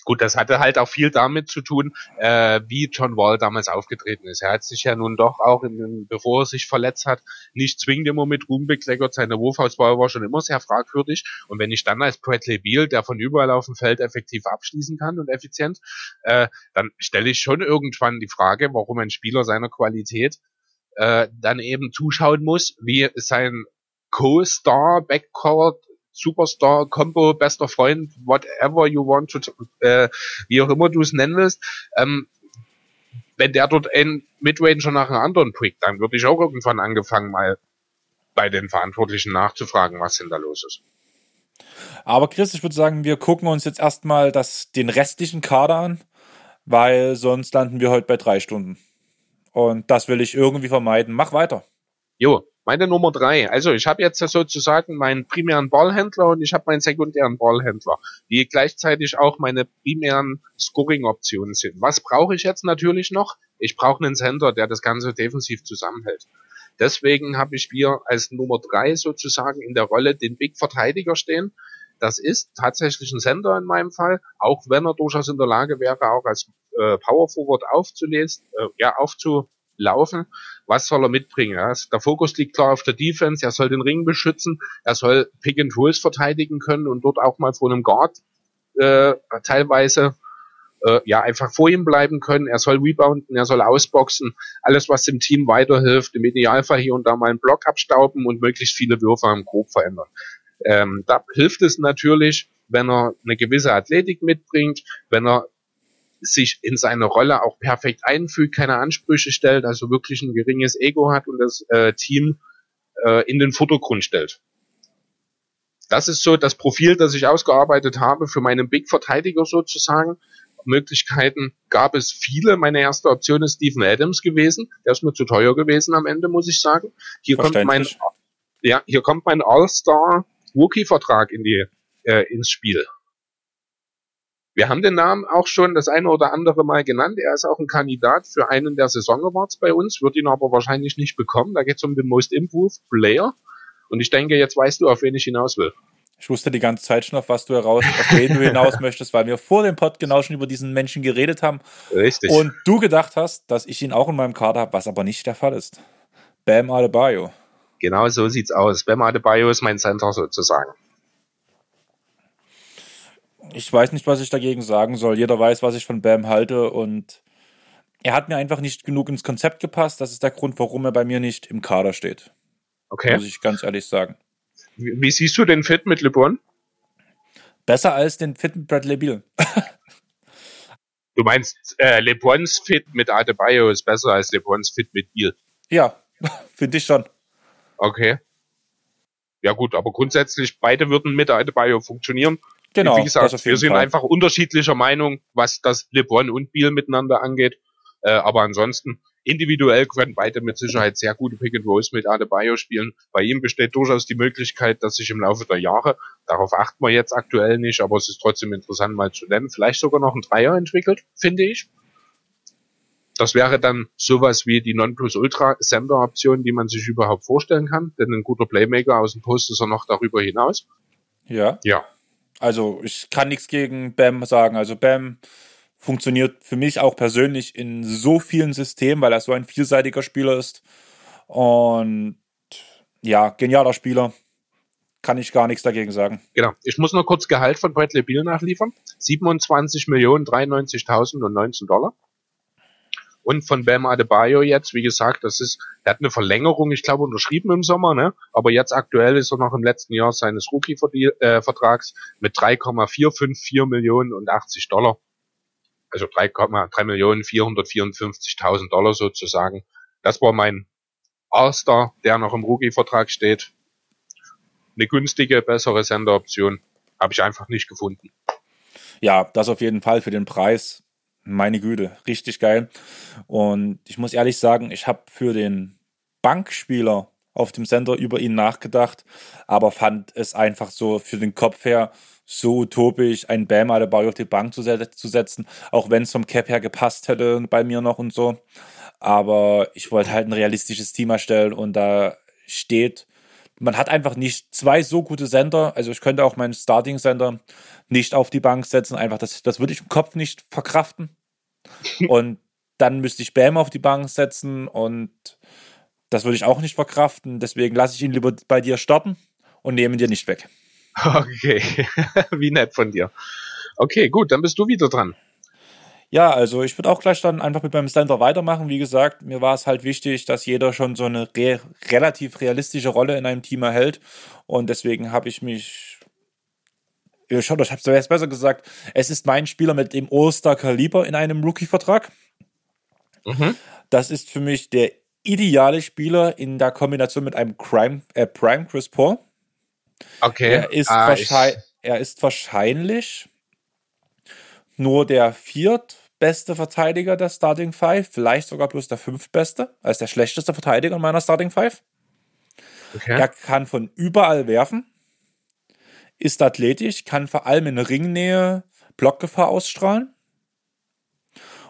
Gut, das hatte halt auch viel damit zu tun, äh, wie John Wall damals aufgetreten ist. Er hat sich ja nun doch auch, in, bevor er sich verletzt hat, nicht zwingend immer mit Ruhm bekleckert. Seine Wurfauswahl war schon immer sehr fragwürdig. Und wenn ich dann als Bradley Beal, der von überall auf dem Feld effektiv abschließen kann und effizient, äh, dann stelle ich schon irgendwann die Frage, warum ein Spieler seiner Qualität äh, dann eben zuschauen muss, wie sein Co-Star Backcourt Superstar, Combo, bester Freund, whatever you want to, äh, wie auch immer du es nennen willst, ähm, wenn der dort ein Midranger nach einem anderen pickt, dann würde ich auch irgendwann angefangen, mal bei den Verantwortlichen nachzufragen, was denn da los ist. Aber Chris, ich würde sagen, wir gucken uns jetzt erstmal das, den restlichen Kader an, weil sonst landen wir heute bei drei Stunden. Und das will ich irgendwie vermeiden. Mach weiter. Jo, meine Nummer drei. Also ich habe jetzt sozusagen meinen primären Ballhändler und ich habe meinen sekundären Ballhändler, die gleichzeitig auch meine primären Scoring-Optionen sind. Was brauche ich jetzt natürlich noch? Ich brauche einen Center, der das Ganze defensiv zusammenhält. Deswegen habe ich hier als Nummer drei sozusagen in der Rolle den Big Verteidiger stehen. Das ist tatsächlich ein Center in meinem Fall, auch wenn er durchaus in der Lage wäre, auch als äh, Power Forward aufzulesen, äh, ja, aufzulaufen. Was soll er mitbringen? Ja? Der Fokus liegt klar auf der Defense. Er soll den Ring beschützen. Er soll Pick and Rolls verteidigen können und dort auch mal vor einem Guard äh, teilweise äh, ja einfach vor ihm bleiben können. Er soll rebounden, er soll ausboxen, alles was dem Team weiterhilft, im Idealfall hier und da mal einen Block abstauben und möglichst viele Würfe am Grob verändern. Ähm, da hilft es natürlich, wenn er eine gewisse Athletik mitbringt, wenn er sich in seine Rolle auch perfekt einfügt, keine Ansprüche stellt, also wirklich ein geringes Ego hat und das äh, Team äh, in den Vordergrund stellt. Das ist so das Profil, das ich ausgearbeitet habe für meinen Big Verteidiger sozusagen. Möglichkeiten gab es viele. Meine erste Option ist Stephen Adams gewesen. Der ist mir zu teuer gewesen am Ende, muss ich sagen. Hier kommt mein, ja, hier kommt mein All-Star Rookie-Vertrag in die, äh, ins Spiel. Wir haben den Namen auch schon das eine oder andere Mal genannt. Er ist auch ein Kandidat für einen der Saison Awards bei uns, wird ihn aber wahrscheinlich nicht bekommen. Da geht es um den Most Improved Player. Und ich denke, jetzt weißt du, auf wen ich hinaus will. Ich wusste die ganze Zeit schon, auf was du heraus, auf wen du hinaus möchtest, weil wir vor dem Pod genau schon über diesen Menschen geredet haben. Richtig. Und du gedacht hast, dass ich ihn auch in meinem Kader habe, was aber nicht der Fall ist. Bam Adebayo. Genau so sieht's aus. Bam Adebayo ist mein Center sozusagen. Ich weiß nicht, was ich dagegen sagen soll. Jeder weiß, was ich von Bam halte und er hat mir einfach nicht genug ins Konzept gepasst. Das ist der Grund, warum er bei mir nicht im Kader steht. Okay. Muss ich ganz ehrlich sagen. Wie, wie siehst du den Fit mit LeBron? Besser als den Fit mit Bradley Beal. du meinst, äh, LeBrons Fit mit Adebayo ist besser als LeBrons Fit mit Beal? Ja, finde ich schon. Okay. Ja gut, aber grundsätzlich beide würden mit Adebayo funktionieren. Genau. Wie gesagt, wir sind Fall. einfach unterschiedlicher Meinung, was das LeBron und Beal miteinander angeht. Äh, aber ansonsten individuell können beide mit Sicherheit sehr gute Pick and Rolls mit Adebayo spielen. Bei ihm besteht durchaus die Möglichkeit, dass sich im Laufe der Jahre, darauf achten wir jetzt aktuell nicht, aber es ist trotzdem interessant mal zu nennen, vielleicht sogar noch ein Dreier entwickelt, finde ich. Das wäre dann sowas wie die Nonplusultra-Sender-Option, die man sich überhaupt vorstellen kann, denn ein guter Playmaker aus dem Post ist er noch darüber hinaus. Ja. Ja. Also ich kann nichts gegen Bam sagen. Also Bam funktioniert für mich auch persönlich in so vielen Systemen, weil er so ein vielseitiger Spieler ist. Und ja, genialer Spieler. Kann ich gar nichts dagegen sagen. Genau. Ich muss noch kurz Gehalt von Bradley Beal nachliefern. 27 Millionen 93.000 und 19 Dollar. Und von Bam Adebayo jetzt, wie gesagt, das ist, er hat eine Verlängerung, ich glaube, unterschrieben im Sommer, ne? Aber jetzt aktuell ist er noch im letzten Jahr seines Rookie-Vertrags mit 3,454 Millionen und 80 Dollar. Also 3,3 Millionen 454.000 Dollar sozusagen. Das war mein All-Star, der noch im Rookie-Vertrag steht. Eine günstige, bessere Senderoption habe ich einfach nicht gefunden. Ja, das auf jeden Fall für den Preis meine Güte, richtig geil. Und ich muss ehrlich sagen, ich habe für den Bankspieler auf dem Sender über ihn nachgedacht, aber fand es einfach so für den Kopf her so utopisch, einen Bam Adebayo auf die Bank zu, zu setzen, auch wenn es vom Cap her gepasst hätte bei mir noch und so. Aber ich wollte halt ein realistisches Team erstellen und da steht, man hat einfach nicht zwei so gute Sender, also ich könnte auch meinen Starting-Sender nicht auf die Bank setzen, einfach das, das würde ich im Kopf nicht verkraften. und dann müsste ich Bam auf die Bank setzen und das würde ich auch nicht verkraften. Deswegen lasse ich ihn lieber bei dir starten und nehme ihn dir nicht weg. Okay, wie nett von dir. Okay, gut, dann bist du wieder dran. Ja, also ich würde auch gleich dann einfach mit meinem Center weitermachen. Wie gesagt, mir war es halt wichtig, dass jeder schon so eine re relativ realistische Rolle in einem Team erhält. Und deswegen habe ich mich Schaut, ich habe es besser gesagt, es ist mein Spieler mit dem All-Star-Kaliber in einem Rookie-Vertrag. Mhm. Das ist für mich der ideale Spieler in der Kombination mit einem Crime, äh, Prime Chris Paul. Okay. Er ist, Ah, er ist wahrscheinlich nur der viertbeste Verteidiger der Starting Five, vielleicht sogar bloß der fünftbeste, als der schlechteste Verteidiger in meiner Starting Five. okay. Er kann von überall werfen, ist athletisch, kann vor allem in Ringnähe Blockgefahr ausstrahlen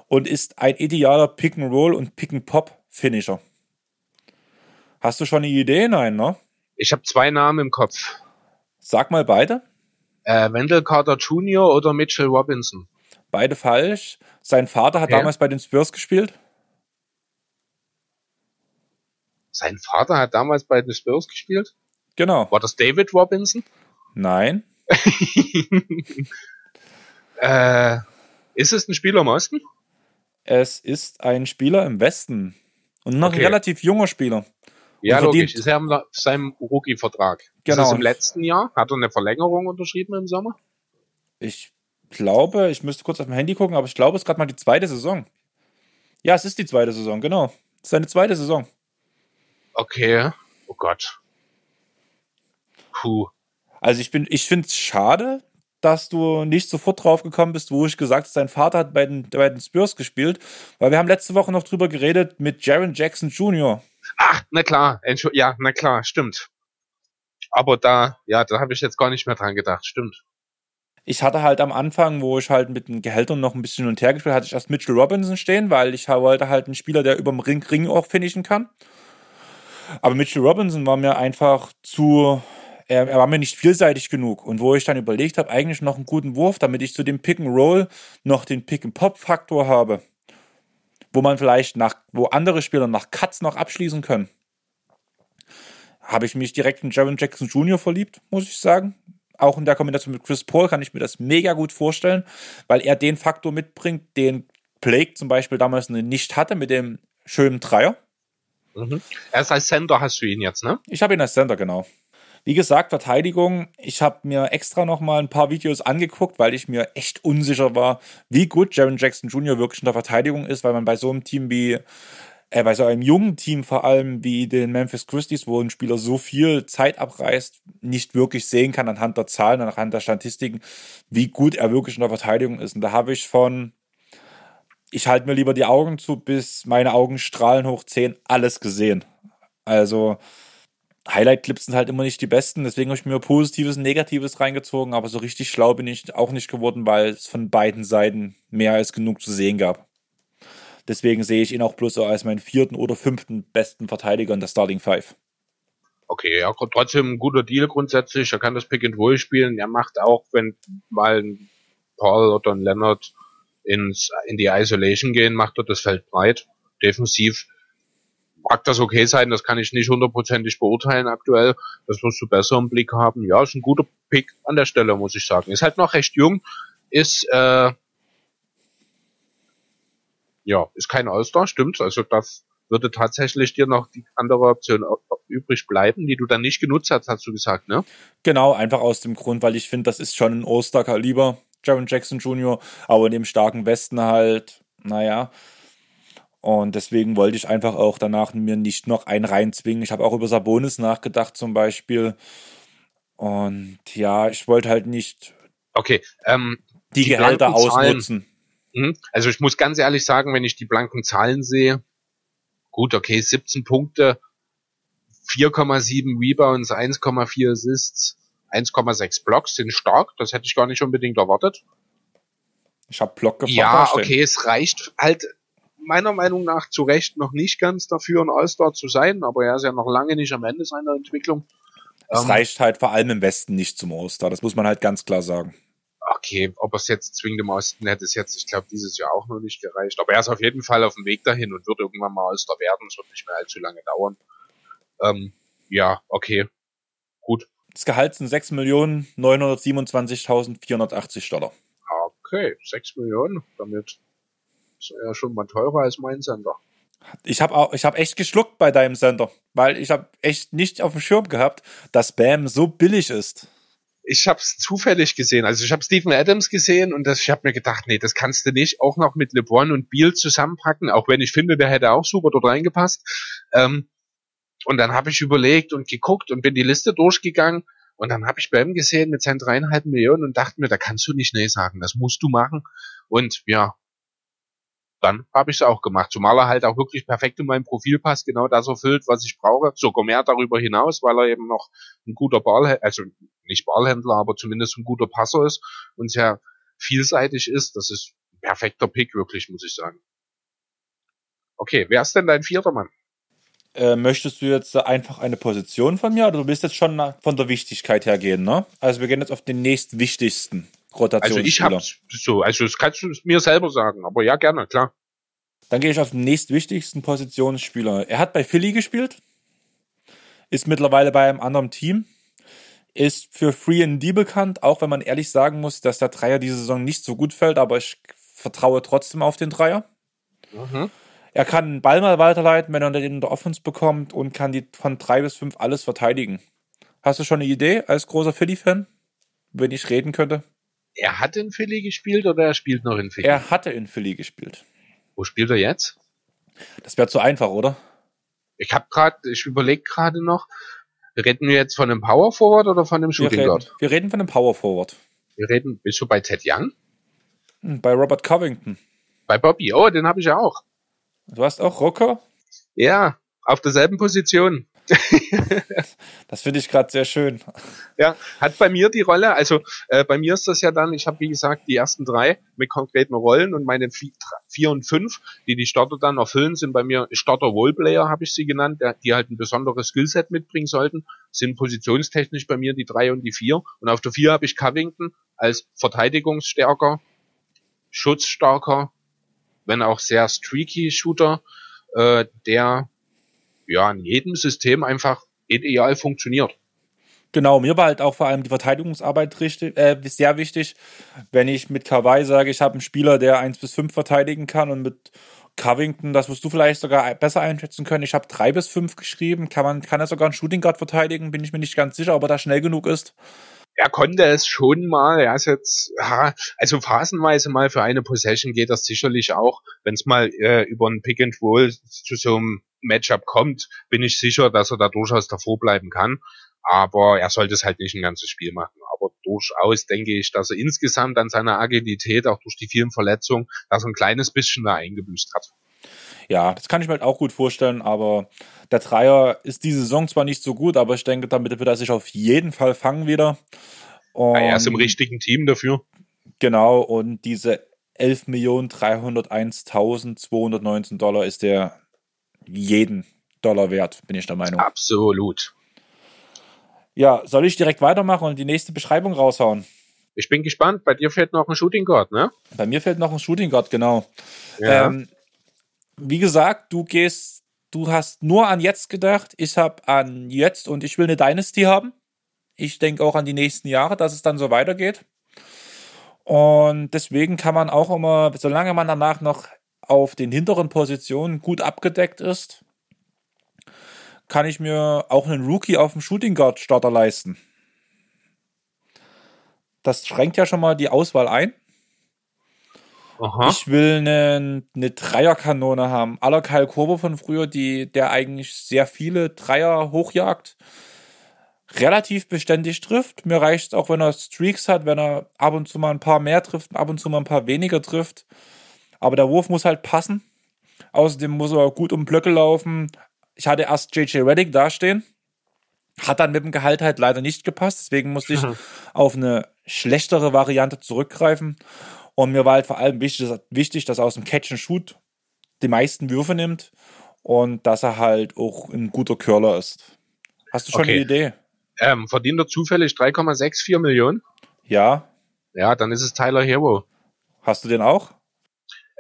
und ist ein idealer Pick-and-Roll und Pick-and-Pop-Finisher. Hast du schon eine Idee? Nein, ne? Ich habe zwei Namen im Kopf. Sag mal beide. Äh, Wendell Carter Jr. oder Mitchell Robinson. Beide falsch. Sein Vater hat Okay. damals bei den Spurs gespielt. Sein Vater hat damals bei den Spurs gespielt. Genau. War das David Robinson? Nein. Äh, ist es ein Spieler im Osten? Es ist ein Spieler im Westen. Und noch Okay. ein relativ junger Spieler. Ja, logisch. Ist er auf seinem Rookie-Vertrag. Genau. Ist es im letzten Jahr? Hat er eine Verlängerung unterschrieben im Sommer? Ich glaube, ich müsste kurz auf mein Handy gucken, aber ich glaube, es ist gerade mal die zweite Saison. Ja, es ist die zweite Saison, genau. Es ist seine zweite Saison. Okay. Oh Gott. Puh. Also ich bin, ich finde es schade, dass du nicht sofort drauf gekommen bist, wo ich gesagt habe, sein Vater hat bei den, bei den Spurs gespielt, weil wir haben letzte Woche noch drüber geredet mit Jaron Jackson Jr. Ach, na klar. Entschu ja, na klar, stimmt. Aber da, ja, da habe ich jetzt gar nicht mehr dran gedacht. Stimmt. Ich hatte halt am Anfang, wo ich halt mit den Gehältern noch ein bisschen hin und her gespielt hatte ich erst Mitchell Robinson stehen, weil ich wollte halt einen Spieler, der über dem Ring, Ring auch finishen kann. Aber Mitchell Robinson war mir einfach zu, er, er war mir nicht vielseitig genug. Und wo ich dann überlegt habe, eigentlich noch einen guten Wurf, damit ich zu dem Pick and Roll noch den Pick and Pop Faktor habe, wo man vielleicht nach, wo andere Spieler nach Cuts noch abschließen können, habe ich mich direkt in Jaron Jackson Jr. verliebt, muss ich sagen. Auch in der Kombination mit Chris Paul kann ich mir das mega gut vorstellen, weil er den Faktor mitbringt, den Blake zum Beispiel damals nicht hatte mit dem schönen Dreier. Mhm. Erst als Center hast du ihn jetzt, ne? Ich habe ihn als Center, genau. Wie gesagt, Verteidigung. Ich habe mir extra noch mal ein paar Videos angeguckt, weil ich mir echt unsicher war, wie gut Jaron Jackson Jr. wirklich in der Verteidigung ist, weil man bei so einem Team wie, äh, bei so einem jungen Team vor allem wie den Memphis Christies, wo ein Spieler so viel Zeit abreißt, nicht wirklich sehen kann anhand der Zahlen, anhand der Statistiken, wie gut er wirklich in der Verteidigung ist. Und da habe ich von, ich halte mir lieber die Augen zu, bis meine Augen strahlen hoch 10, alles gesehen. Also, Highlight-Clips sind halt immer nicht die besten, deswegen habe ich mir Positives und Negatives reingezogen, aber so richtig schlau bin ich auch nicht geworden, weil es von beiden Seiten mehr als genug zu sehen gab. Deswegen sehe ich ihn auch bloß so als meinen vierten oder fünften besten Verteidiger in der Starting Five. Okay, ja, trotzdem ein guter Deal grundsätzlich. Er kann das Pick and Roll spielen. Er macht auch, wenn mal ein Paul oder ein Leonard ins, in die Isolation gehen, macht er das Feld breit. Defensiv mag das okay sein, das kann ich nicht hundertprozentig beurteilen aktuell. Das wirst du besser im Blick haben. Ja, ist ein guter Pick an der Stelle, muss ich sagen. Ist halt noch recht jung, ist, äh, ja, ist kein All-Star, stimmt. Also das würde tatsächlich dir noch die andere Option übrig bleiben, die du dann nicht genutzt hast, hast du gesagt, ne? Genau, einfach aus dem Grund, weil ich finde, das ist schon ein All-Star-Kaliber, Jaron Jackson Jr., aber in dem starken Westen halt, naja. Und deswegen wollte ich einfach auch danach mir nicht noch einen reinzwingen. Ich habe auch über Sabonis nachgedacht zum Beispiel. Und ja, ich wollte halt nicht Okay, ähm, die, Die Gehälter ausnutzen. Mhm. also ich muss ganz ehrlich sagen, wenn ich die blanken Zahlen sehe, gut, okay, 17 Punkte, 4,7 Rebounds, 1,4 Assists, 1,6 Blocks sind stark, das hätte ich gar nicht unbedingt erwartet. Ich habe Block gefragt. Ja, okay, es reicht halt meiner Meinung nach zu Recht noch nicht ganz dafür, ein All-Star zu sein, aber er ist ja noch lange nicht am Ende seiner Entwicklung. Es Ähm, reicht halt vor allem im Westen nicht zum All-Star. Das muss man halt ganz klar sagen. Okay, ob er es jetzt zwingend im Osten hätte, ist jetzt, ich glaube, dieses Jahr auch noch nicht gereicht. Aber er ist auf jeden Fall auf dem Weg dahin und wird irgendwann mal All-Star werden. Es wird nicht mehr allzu lange dauern. Ähm, ja, okay. Gut. Das Gehalt sind 6.927.480 Dollar. Okay, 6 Millionen. Damit ist er ja schon mal teurer als mein Sender. Ich habe auch, ich habe echt geschluckt bei deinem Sender, weil ich habe echt nicht auf dem Schirm gehabt, dass Bam so billig ist. Ich habe es zufällig gesehen. Also ich habe Stephen Adams gesehen und das, ich habe mir gedacht, nee, das kannst du nicht auch noch mit LeBron und Beal zusammenpacken, auch wenn ich finde, der hätte auch super dort reingepasst. Ähm, und dann habe ich überlegt und geguckt und bin die Liste durchgegangen Und dann habe ich ihm gesehen mit seinen dreieinhalb Millionen und dachte mir, da kannst du nicht Nee sagen, das musst du machen. Und ja, dann habe ich es auch gemacht. Zumal er halt auch wirklich perfekt in mein Profil passt, genau das erfüllt, was ich brauche. Sogar mehr darüber hinaus, weil er eben noch ein guter Ballhändler, also nicht Ballhändler, aber zumindest ein guter Passer ist und sehr vielseitig ist. Das ist ein perfekter Pick, wirklich, muss ich sagen. Okay, wer ist denn dein vierter Mann? Äh, möchtest du jetzt einfach eine Position von mir oder du willst jetzt schon von der Wichtigkeit her gehen, ne? Also wir gehen jetzt auf den nächstwichtigsten. Rotationsspieler. Also ich habe so, also das kannst du mir selber sagen, aber ja, gerne, klar. Dann gehe ich auf den nächstwichtigsten Positionsspieler. Er hat bei Philly gespielt, ist mittlerweile bei einem anderen Team, ist für Free and D bekannt, auch wenn man ehrlich sagen muss, dass der Dreier diese Saison nicht so gut fällt, aber ich vertraue trotzdem auf den Dreier. Mhm. Er kann den Ball mal weiterleiten, wenn er den in der Offense bekommt und kann die von drei bis fünf alles verteidigen. Hast du schon eine Idee als großer Philly-Fan, wenn ich reden könnte? Er hat in Philly gespielt oder er spielt noch in Philly? Er hatte in Philly gespielt. Wo spielt er jetzt? Das wäre zu einfach, oder? Ich habe gerade, ich überlege gerade noch, reden wir jetzt von einem Power Forward oder von einem Shooting Guard? Wir reden von einem Power Forward. Wir reden, bist du bei Ted Young? Hm, bei Robert Covington. Bei Bobby, oh, den habe ich ja auch. Du hast auch Rocker? Ja, auf derselben Position. das finde ich gerade sehr schön. Ja, hat bei mir die Rolle, also äh, bei mir ist das ja dann, ich habe wie gesagt die ersten drei mit konkreten Rollen und meine vier und fünf, die die Starter dann erfüllen, sind bei mir Starter Roleplayer, habe ich sie genannt, die halt ein besonderes Skillset mitbringen sollten, sind positionstechnisch bei mir die drei und die vier. Und auf der vier habe ich Covington als verteidigungsstärker, schutzstarker, wenn auch sehr streaky Shooter, äh, der ja in jedem System einfach ideal funktioniert. Genau, mir war halt auch vor allem die Verteidigungsarbeit richtig, äh, sehr wichtig. Wenn ich mit Kawhi sage, ich habe einen Spieler, der 1 bis 5 verteidigen kann und mit Covington, das wirst du vielleicht sogar besser einschätzen können. Ich habe 3 bis 5 geschrieben. Kann man, kann er sogar einen Shooting Guard verteidigen? Bin ich mir nicht ganz sicher, ob er da schnell genug ist. Er konnte es schon mal, er ist jetzt, also phasenweise mal für eine Possession geht das sicherlich auch, wenn es mal äh, über ein Pick and Roll zu so einem Matchup kommt, bin ich sicher, dass er da durchaus davor bleiben kann. Aber er sollte es halt nicht ein ganzes Spiel machen. Aber durchaus denke ich, dass er insgesamt an seiner Agilität, auch durch die vielen Verletzungen, dass er ein kleines bisschen da eingebüßt hat. Ja, das kann ich mir halt auch gut vorstellen, aber der Dreier ist diese Saison zwar nicht so gut, aber ich denke, damit wird er sich auf jeden Fall fangen wieder. Und ja, er ist im richtigen Team dafür. Genau, und diese 11.301.219 Dollar ist der jeden Dollar wert, bin ich der Meinung. Absolut. Ja, soll ich direkt weitermachen und die nächste Beschreibung raushauen? Ich bin gespannt. Bei dir fehlt noch ein Shooting Guard, ne? Bei mir fehlt noch ein Shooting Guard, genau. Ja. Ähm, wie gesagt, du gehst, du hast nur an jetzt gedacht. Ich habe an jetzt und ich will eine Dynasty haben. Ich denke auch an die nächsten Jahre, dass es dann so weitergeht. Und deswegen kann man auch immer, solange man danach noch auf den hinteren Positionen gut abgedeckt ist, kann ich mir auch einen Rookie auf dem Shooting Guard Starter leisten. Das schränkt ja schon mal die Auswahl ein. Aha. Ich will eine, eine Dreierkanone haben. Aller Kyle Korver von früher, die, der eigentlich sehr viele Dreier hochjagt, relativ beständig trifft. Mir reicht es auch, wenn er Streaks hat, wenn er ab und zu mal ein paar mehr trifft, ab und zu mal ein paar weniger trifft. Aber der Wurf muss halt passen. Außerdem muss er gut um Blöcke laufen. Ich hatte erst JJ Reddick dastehen. Hat dann mit dem Gehalt halt leider nicht gepasst. Deswegen musste ich auf eine schlechtere Variante zurückgreifen. Und mir war halt vor allem wichtig, dass, wichtig, dass er aus dem Catch and Shoot die meisten Würfe nimmt und dass er halt auch ein guter Curler ist. Hast du schon okay. eine Idee? Ähm, verdient er zufällig 3,64 Millionen? Ja. Ja, dann ist es Tyler Hero. Hast du den auch?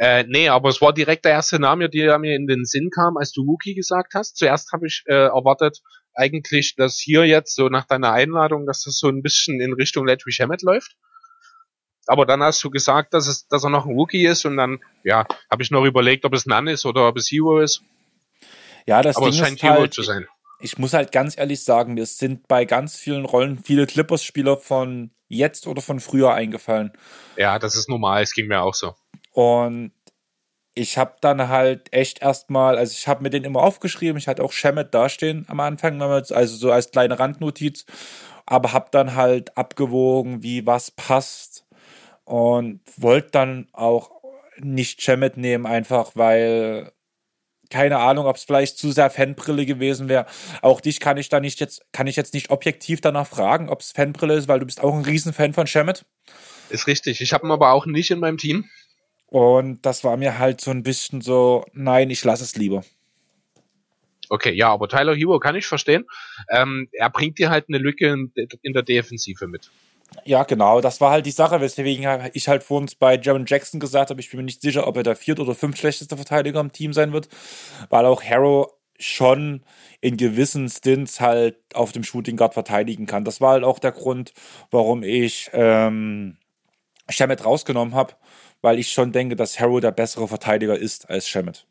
Äh, nee, aber es war direkt der erste Name, der mir in den Sinn kam, als du Wookie gesagt hast. Zuerst habe ich äh, erwartet, eigentlich, dass hier jetzt so nach deiner Einladung, dass das so ein bisschen in Richtung Ledwig Hammett läuft. Aber dann hast du gesagt, dass es, dass er noch ein Wookie ist und dann, ja, habe ich noch überlegt, ob es Nun ist oder ob es Hero ist. Ja, das Aber Ding es scheint Hero halt, zu sein. Ich muss halt ganz ehrlich sagen, mir sind bei ganz vielen Rollen viele Clippers-Spieler von jetzt oder von früher eingefallen. Ja, das ist normal, es ging mir auch so. Und ich habe dann halt echt erstmal, also ich habe mir den immer aufgeschrieben, ich hatte auch Shemet dastehen am Anfang, also so als kleine Randnotiz. aber habe dann halt abgewogen, wie was passt und wollte dann auch nicht Chemet nehmen, einfach weil keine Ahnung, ob es vielleicht zu sehr Fanbrille gewesen wäre. Auch dich kann ich da nicht jetzt, kann ich jetzt nicht objektiv danach fragen, ob es Fanbrille ist, weil du bist auch ein Riesenfan von Shemet. Ist richtig. Ich habe ihn aber auch nicht in meinem Team. Und das war mir halt so ein bisschen so, nein, ich lasse es lieber. Okay, ja, aber Tyler Hero kann ich verstehen. Ähm, er bringt dir halt eine Lücke in, in der Defensive mit. Ja, genau, das war halt die Sache, weswegen ich halt vor uns bei Jaron Jackson gesagt habe, ich bin mir nicht sicher, ob er der viert oder fünf schlechteste Verteidiger im Team sein wird, weil auch Harrow schon in gewissen Stints halt auf dem Shooting Guard verteidigen kann. Das war halt auch der Grund, warum ich ähm, Shemet rausgenommen habe, weil ich schon denke, dass Harrow der bessere Verteidiger ist als Shemet.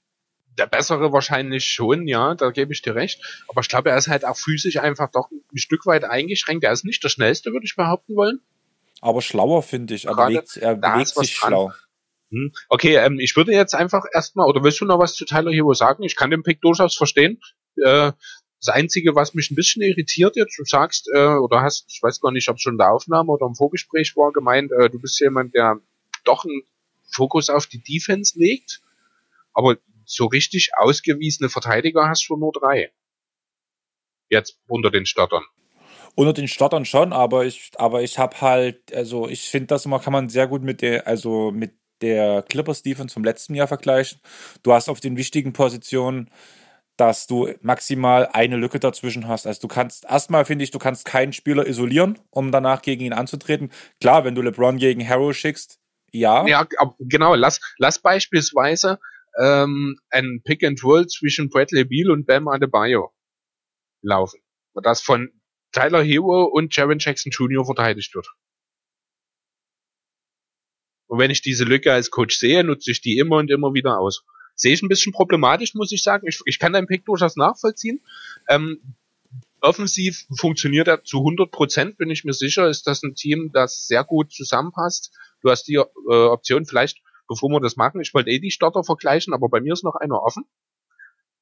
Der bessere wahrscheinlich schon, ja, da gebe ich dir recht. Aber ich glaube, er ist halt auch physisch einfach doch ein Stück weit eingeschränkt. Er ist nicht der schnellste, würde ich behaupten wollen. Aber schlauer, finde ich. Er Gerade bewegt, er bewegt sich schlau. Hm. Okay, ähm, ich würde jetzt einfach erstmal, oder willst du noch was zu Tyler Hero sagen? Ich kann den Pick durchaus verstehen. Äh, das Einzige, was mich ein bisschen irritiert jetzt, du sagst, äh, oder hast, ich weiß gar nicht, ob es schon in der Aufnahme oder im Vorgespräch war, gemeint, äh, du bist jemand, der doch einen Fokus auf die Defense legt, aber so richtig ausgewiesene Verteidiger hast du nur drei. Jetzt unter den Startern. Unter den Startern schon, aber ich, aber ich habe halt, also ich finde das immer, kann man sehr gut mit der, also mit der Clippers Defense vom letzten Jahr vergleichen. Du hast auf den wichtigen Positionen dass du maximal eine Lücke dazwischen hast. Also du kannst erstmal finde ich, du kannst keinen Spieler isolieren, um danach gegen ihn anzutreten. Klar, wenn du LeBron gegen Harrow schickst, ja. Ja, genau. Lass, lass beispielsweise ähm, ein Pick and Roll zwischen Bradley Beal und Bam Adebayo laufen. Das von Tyler Hero und Jaron Jackson Jr. verteidigt wird. Und wenn ich diese Lücke als Coach sehe, nutze ich die immer und immer wieder aus sehe ich ein bisschen problematisch, muss ich sagen. Ich, ich kann deinen Pick durchaus nachvollziehen. Ähm, offensiv funktioniert er zu 100 Prozent, bin ich mir sicher. Ist das ein Team, das sehr gut zusammenpasst? Du hast die äh, Option vielleicht, bevor wir das machen, ich wollte eh die Starter vergleichen, aber bei mir ist noch einer offen.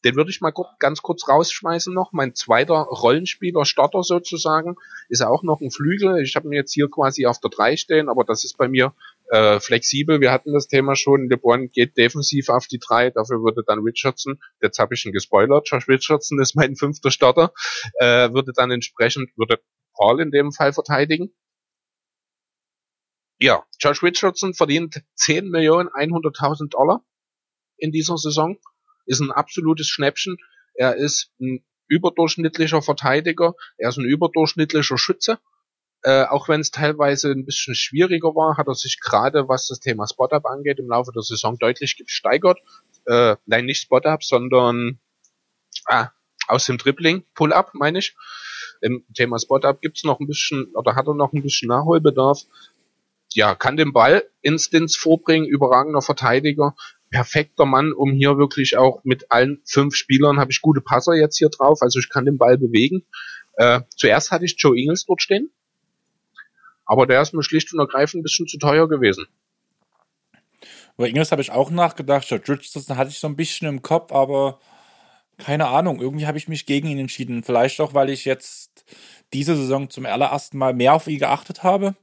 Den würde ich mal ganz kurz rausschmeißen noch. Mein zweiter Rollenspieler, Starter sozusagen, ist auch noch ein Flügel. Ich habe ihn jetzt hier quasi auf der 3 stehen, aber das ist bei mir äh, flexibel. Wir hatten das Thema schon. LeBron geht defensiv auf die 3, dafür würde dann Richardson, jetzt habe ich ihn gespoilert, Josh Richardson ist mein fünfter Starter, äh, würde dann entsprechend, würde Paul in dem Fall verteidigen. Ja, Josh Richardson verdient 10 Millionen 100.000 Dollar in dieser Saison ist ein absolutes Schnäppchen. Er ist ein überdurchschnittlicher Verteidiger, er ist ein überdurchschnittlicher Schütze. Äh, auch wenn es teilweise ein bisschen schwieriger war, hat er sich gerade, was das Thema Spot-Up angeht, im Laufe der Saison deutlich gesteigert. Äh, nein, nicht Spot-Up, sondern ah, aus dem Dribbling, Pull-Up, meine ich. Im Thema Spot-Up gibt's noch ein bisschen, oder hat er noch ein bisschen Nachholbedarf. Ja, kann den Ball Instins vorbringen, überragender Verteidiger, perfekter Mann, um hier wirklich auch mit allen fünf Spielern habe ich gute Passer jetzt hier drauf, also ich kann den Ball bewegen. Äh, zuerst hatte ich Joe Ingles dort stehen, aber der ist mir schlicht und ergreifend ein bisschen zu teuer gewesen. Über Ingles habe ich auch nachgedacht. George Richardson hatte ich so ein bisschen im Kopf, aber keine Ahnung. Irgendwie habe ich mich gegen ihn entschieden. Vielleicht auch, weil ich jetzt diese Saison zum allerersten Mal mehr auf ihn geachtet habe.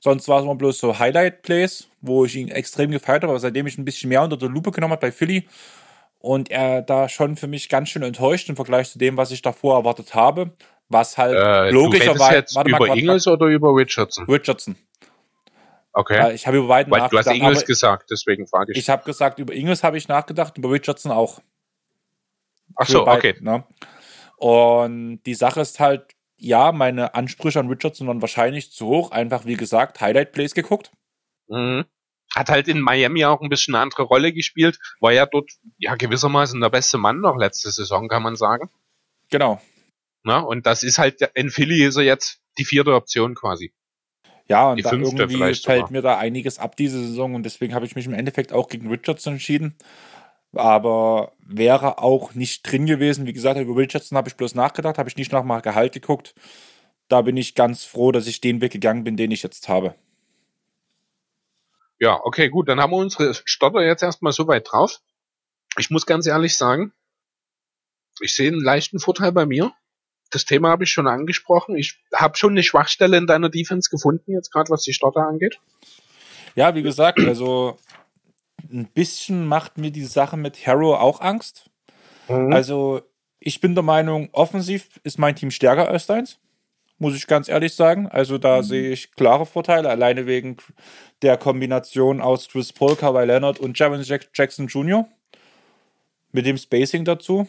Sonst war es immer bloß so Highlight-Plays, wo ich ihn extrem gefeiert habe, aber seitdem ich ein bisschen mehr unter der Lupe genommen habe bei Philly und er da schon für mich ganz schön enttäuscht im Vergleich zu dem, was ich davor erwartet habe, was halt äh, logischerweise. jetzt warte über Ingles oder über Richardson? Richardson. Okay. Ja, ich habe über beiden Weil nachgedacht. Du hast Ingles gesagt, deswegen frage ich. Ich habe gesagt, über Ingles habe ich nachgedacht, über Richardson auch. Ach so, beiden, okay. Ne? Und die Sache ist halt, ja, meine Ansprüche an Richardson waren wahrscheinlich zu hoch. Einfach, wie gesagt, Highlight Plays geguckt. Mhm. Hat halt in Miami auch ein bisschen eine andere Rolle gespielt. War ja dort, ja, gewissermaßen der beste Mann noch letzte Saison, kann man sagen. Genau. Na, und das ist halt, in Philly ist er jetzt die vierte Option quasi. Ja, und die da irgendwie fällt sogar. mir da einiges ab diese Saison und deswegen habe ich mich im Endeffekt auch gegen Richardson entschieden aber wäre auch nicht drin gewesen. Wie gesagt, über Richardson habe ich bloß nachgedacht, habe ich nicht nach mal Gehalt geguckt. Da bin ich ganz froh, dass ich den weggegangen bin, den ich jetzt habe. Ja, okay, gut, dann haben wir unsere Stotter jetzt erstmal so weit drauf. Ich muss ganz ehrlich sagen, ich sehe einen leichten Vorteil bei mir. das Thema habe ich schon angesprochen. Ich habe schon eine Schwachstelle in deiner Defense gefunden, jetzt gerade was die Starter angeht. Ja, wie gesagt, also ein bisschen macht mir die Sache mit Harrow auch Angst. Mhm. Also ich bin der Meinung, offensiv ist mein Team stärker als deins. Muss ich ganz ehrlich sagen. Also da mhm. sehe ich klare Vorteile, alleine wegen der Kombination aus Chris Paul, Kawhi Leonard und Jaron Jackson Jr. Mit dem Spacing dazu.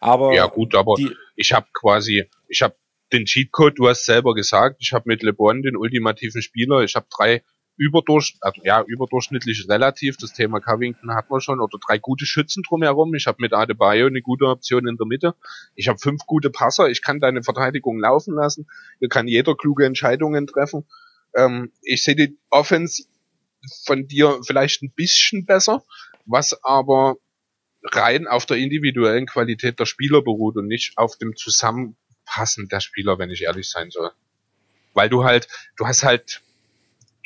Aber ja gut, aber die, ich habe quasi, ich habe den Cheatcode, du hast selber gesagt, ich habe mit LeBron den ultimativen Spieler, ich habe drei überdurch, also ja, überdurchschnittlich relativ, das Thema Covington hat man schon, oder drei gute Schützen drumherum. Ich habe mit Adebayo eine gute Option in der Mitte. Ich habe fünf gute Passer, ich kann deine Verteidigung laufen lassen. Hier kann jeder kluge Entscheidungen treffen. Ähm, ich sehe die Offense von dir vielleicht ein bisschen besser, was aber rein auf der individuellen Qualität der Spieler beruht und nicht auf dem Zusammenpassen der Spieler, wenn ich ehrlich sein soll. Weil du halt, du hast halt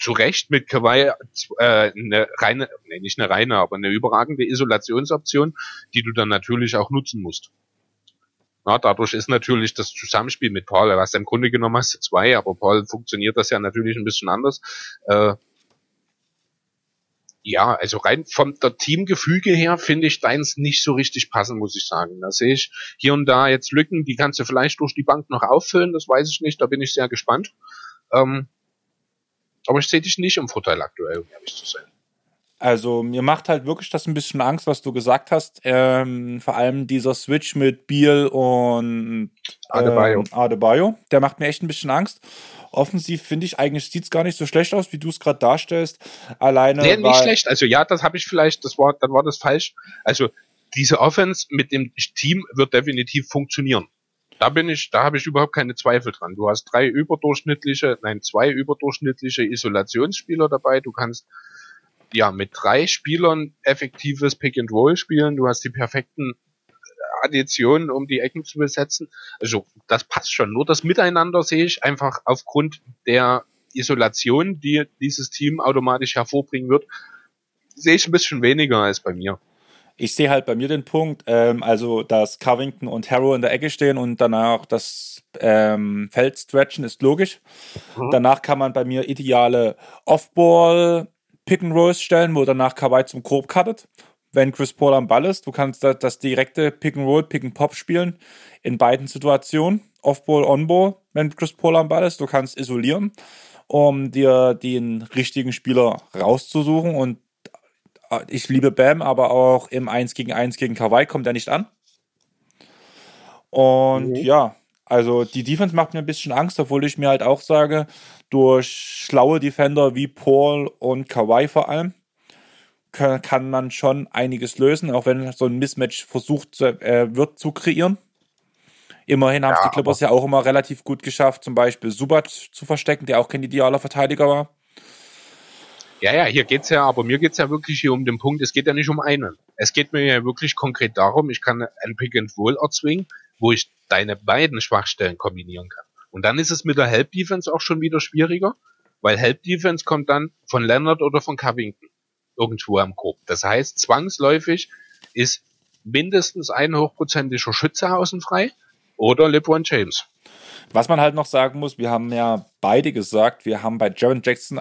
zu Recht mit Kawhi äh, eine reine, nee, nicht eine reine, aber eine überragende Isolationsoption, die du dann natürlich auch nutzen musst. Na, dadurch ist natürlich das Zusammenspiel mit Paul, was im Grunde genommen hast du zwei, aber Paul funktioniert das ja natürlich ein bisschen anders. Äh, ja, also rein vom der Teamgefüge her finde ich deins nicht so richtig passen, muss ich sagen. Da sehe ich hier und da jetzt Lücken, die kannst du vielleicht durch die Bank noch auffüllen, das weiß ich nicht, da bin ich sehr gespannt. Ähm, aber ich sehe dich nicht im Vorteil aktuell, um ehrlich zu sein. Also mir macht halt wirklich das ein bisschen Angst, was du gesagt hast. Ähm, vor allem dieser Switch mit Beal und Adebayo. Ähm, Adebayo, der macht mir echt ein bisschen Angst. Offensiv finde ich eigentlich sieht es gar nicht so schlecht aus, wie du es gerade darstellst. Alleine. Nee, nicht schlecht. Also ja, das habe ich vielleicht, das war, dann war das falsch. Also diese Offense mit dem Team wird definitiv funktionieren. Da bin ich, da habe ich überhaupt keine Zweifel dran. Du hast drei überdurchschnittliche, nein, zwei überdurchschnittliche Isolationsspieler dabei. Du kannst ja mit drei Spielern effektives Pick and Roll spielen. Du hast die perfekten Additionen, um die Ecken zu besetzen. Also das passt schon. Nur das Miteinander sehe ich einfach aufgrund der Isolation, die dieses Team automatisch hervorbringen wird, sehe ich ein bisschen weniger als bei mir. Ich sehe halt bei mir den Punkt, ähm, also dass Covington und Harrow in der Ecke stehen und danach das ähm, Feld stretchen, ist logisch. Mhm. Danach kann man bei mir ideale Off-Ball Pick and Rolls stellen, wo danach Kawhi zum Korb cuttet. Wenn Chris Paul am Ball ist, du kannst das direkte Pick and Roll, Pick and Pop spielen in beiden Situationen. Off-Ball, On-Ball, wenn Chris Paul am Ball ist. Du kannst isolieren, um dir den richtigen Spieler rauszusuchen und ich liebe Bam, aber auch im 1 gegen 1 gegen Kawhi kommt er nicht an. Und mhm. ja, also die Defense macht mir ein bisschen Angst, obwohl ich mir halt auch sage, durch schlaue Defender wie Paul und Kawhi vor allem kann, kann man schon einiges lösen, auch wenn so ein Mismatch versucht zu, äh, wird zu kreieren. Immerhin haben es die Clippers ja auch immer relativ gut geschafft, zum Beispiel Subat zu verstecken, der auch kein idealer Verteidiger war. Ja, ja, hier geht's ja, aber mir geht's ja wirklich hier um den Punkt, es geht ja nicht um einen. Es geht mir ja wirklich konkret darum, ich kann ein Pick and Roll erzwingen, wo ich deine beiden Schwachstellen kombinieren kann. Und dann ist es mit der Help Defense auch schon wieder schwieriger, weil Help Defense kommt dann von Leonard oder von Covington irgendwo am Korb. Das heißt, zwangsläufig ist mindestens ein hochprozentiger Schütze außen frei oder LeBron James. Was man halt noch sagen muss, wir haben ja beide gesagt, wir haben bei Jaron Jackson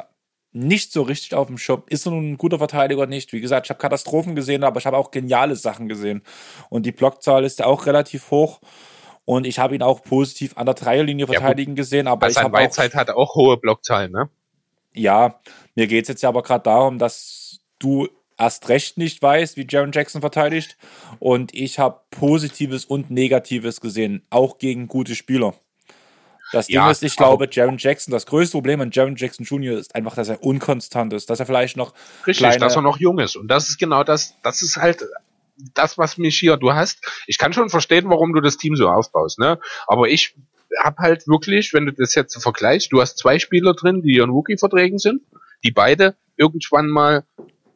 nicht so richtig auf dem Shop. Ist er nun ein guter Verteidiger oder nicht? Wie gesagt, ich habe Katastrophen gesehen, aber ich habe auch geniale Sachen gesehen. Und die Blockzahl ist ja auch relativ hoch. Und ich habe ihn auch positiv an der Dreierlinie verteidigen ja, gesehen. Aber also ich habe Weizheit hat auch hohe Blockzahlen, ne? Ja, mir geht's jetzt ja aber gerade darum, dass du erst recht nicht weißt, wie Jaron Jackson verteidigt. Und ich habe Positives und Negatives gesehen, auch gegen gute Spieler. Das Ding ja, ist, ich glaube, Jaron Jackson, das größte Problem an Jaron Jackson Jr. ist einfach, dass er unkonstant ist, dass er vielleicht noch. Richtig, kleine dass er noch jung ist. Und das ist genau das, das ist halt das, was mich hier, du hast, ich kann schon verstehen, warum du das Team so aufbaust, ne? Aber ich hab halt wirklich, wenn du das jetzt vergleichst, du hast zwei Spieler drin, die in Rookie-Verträgen sind, die beide irgendwann mal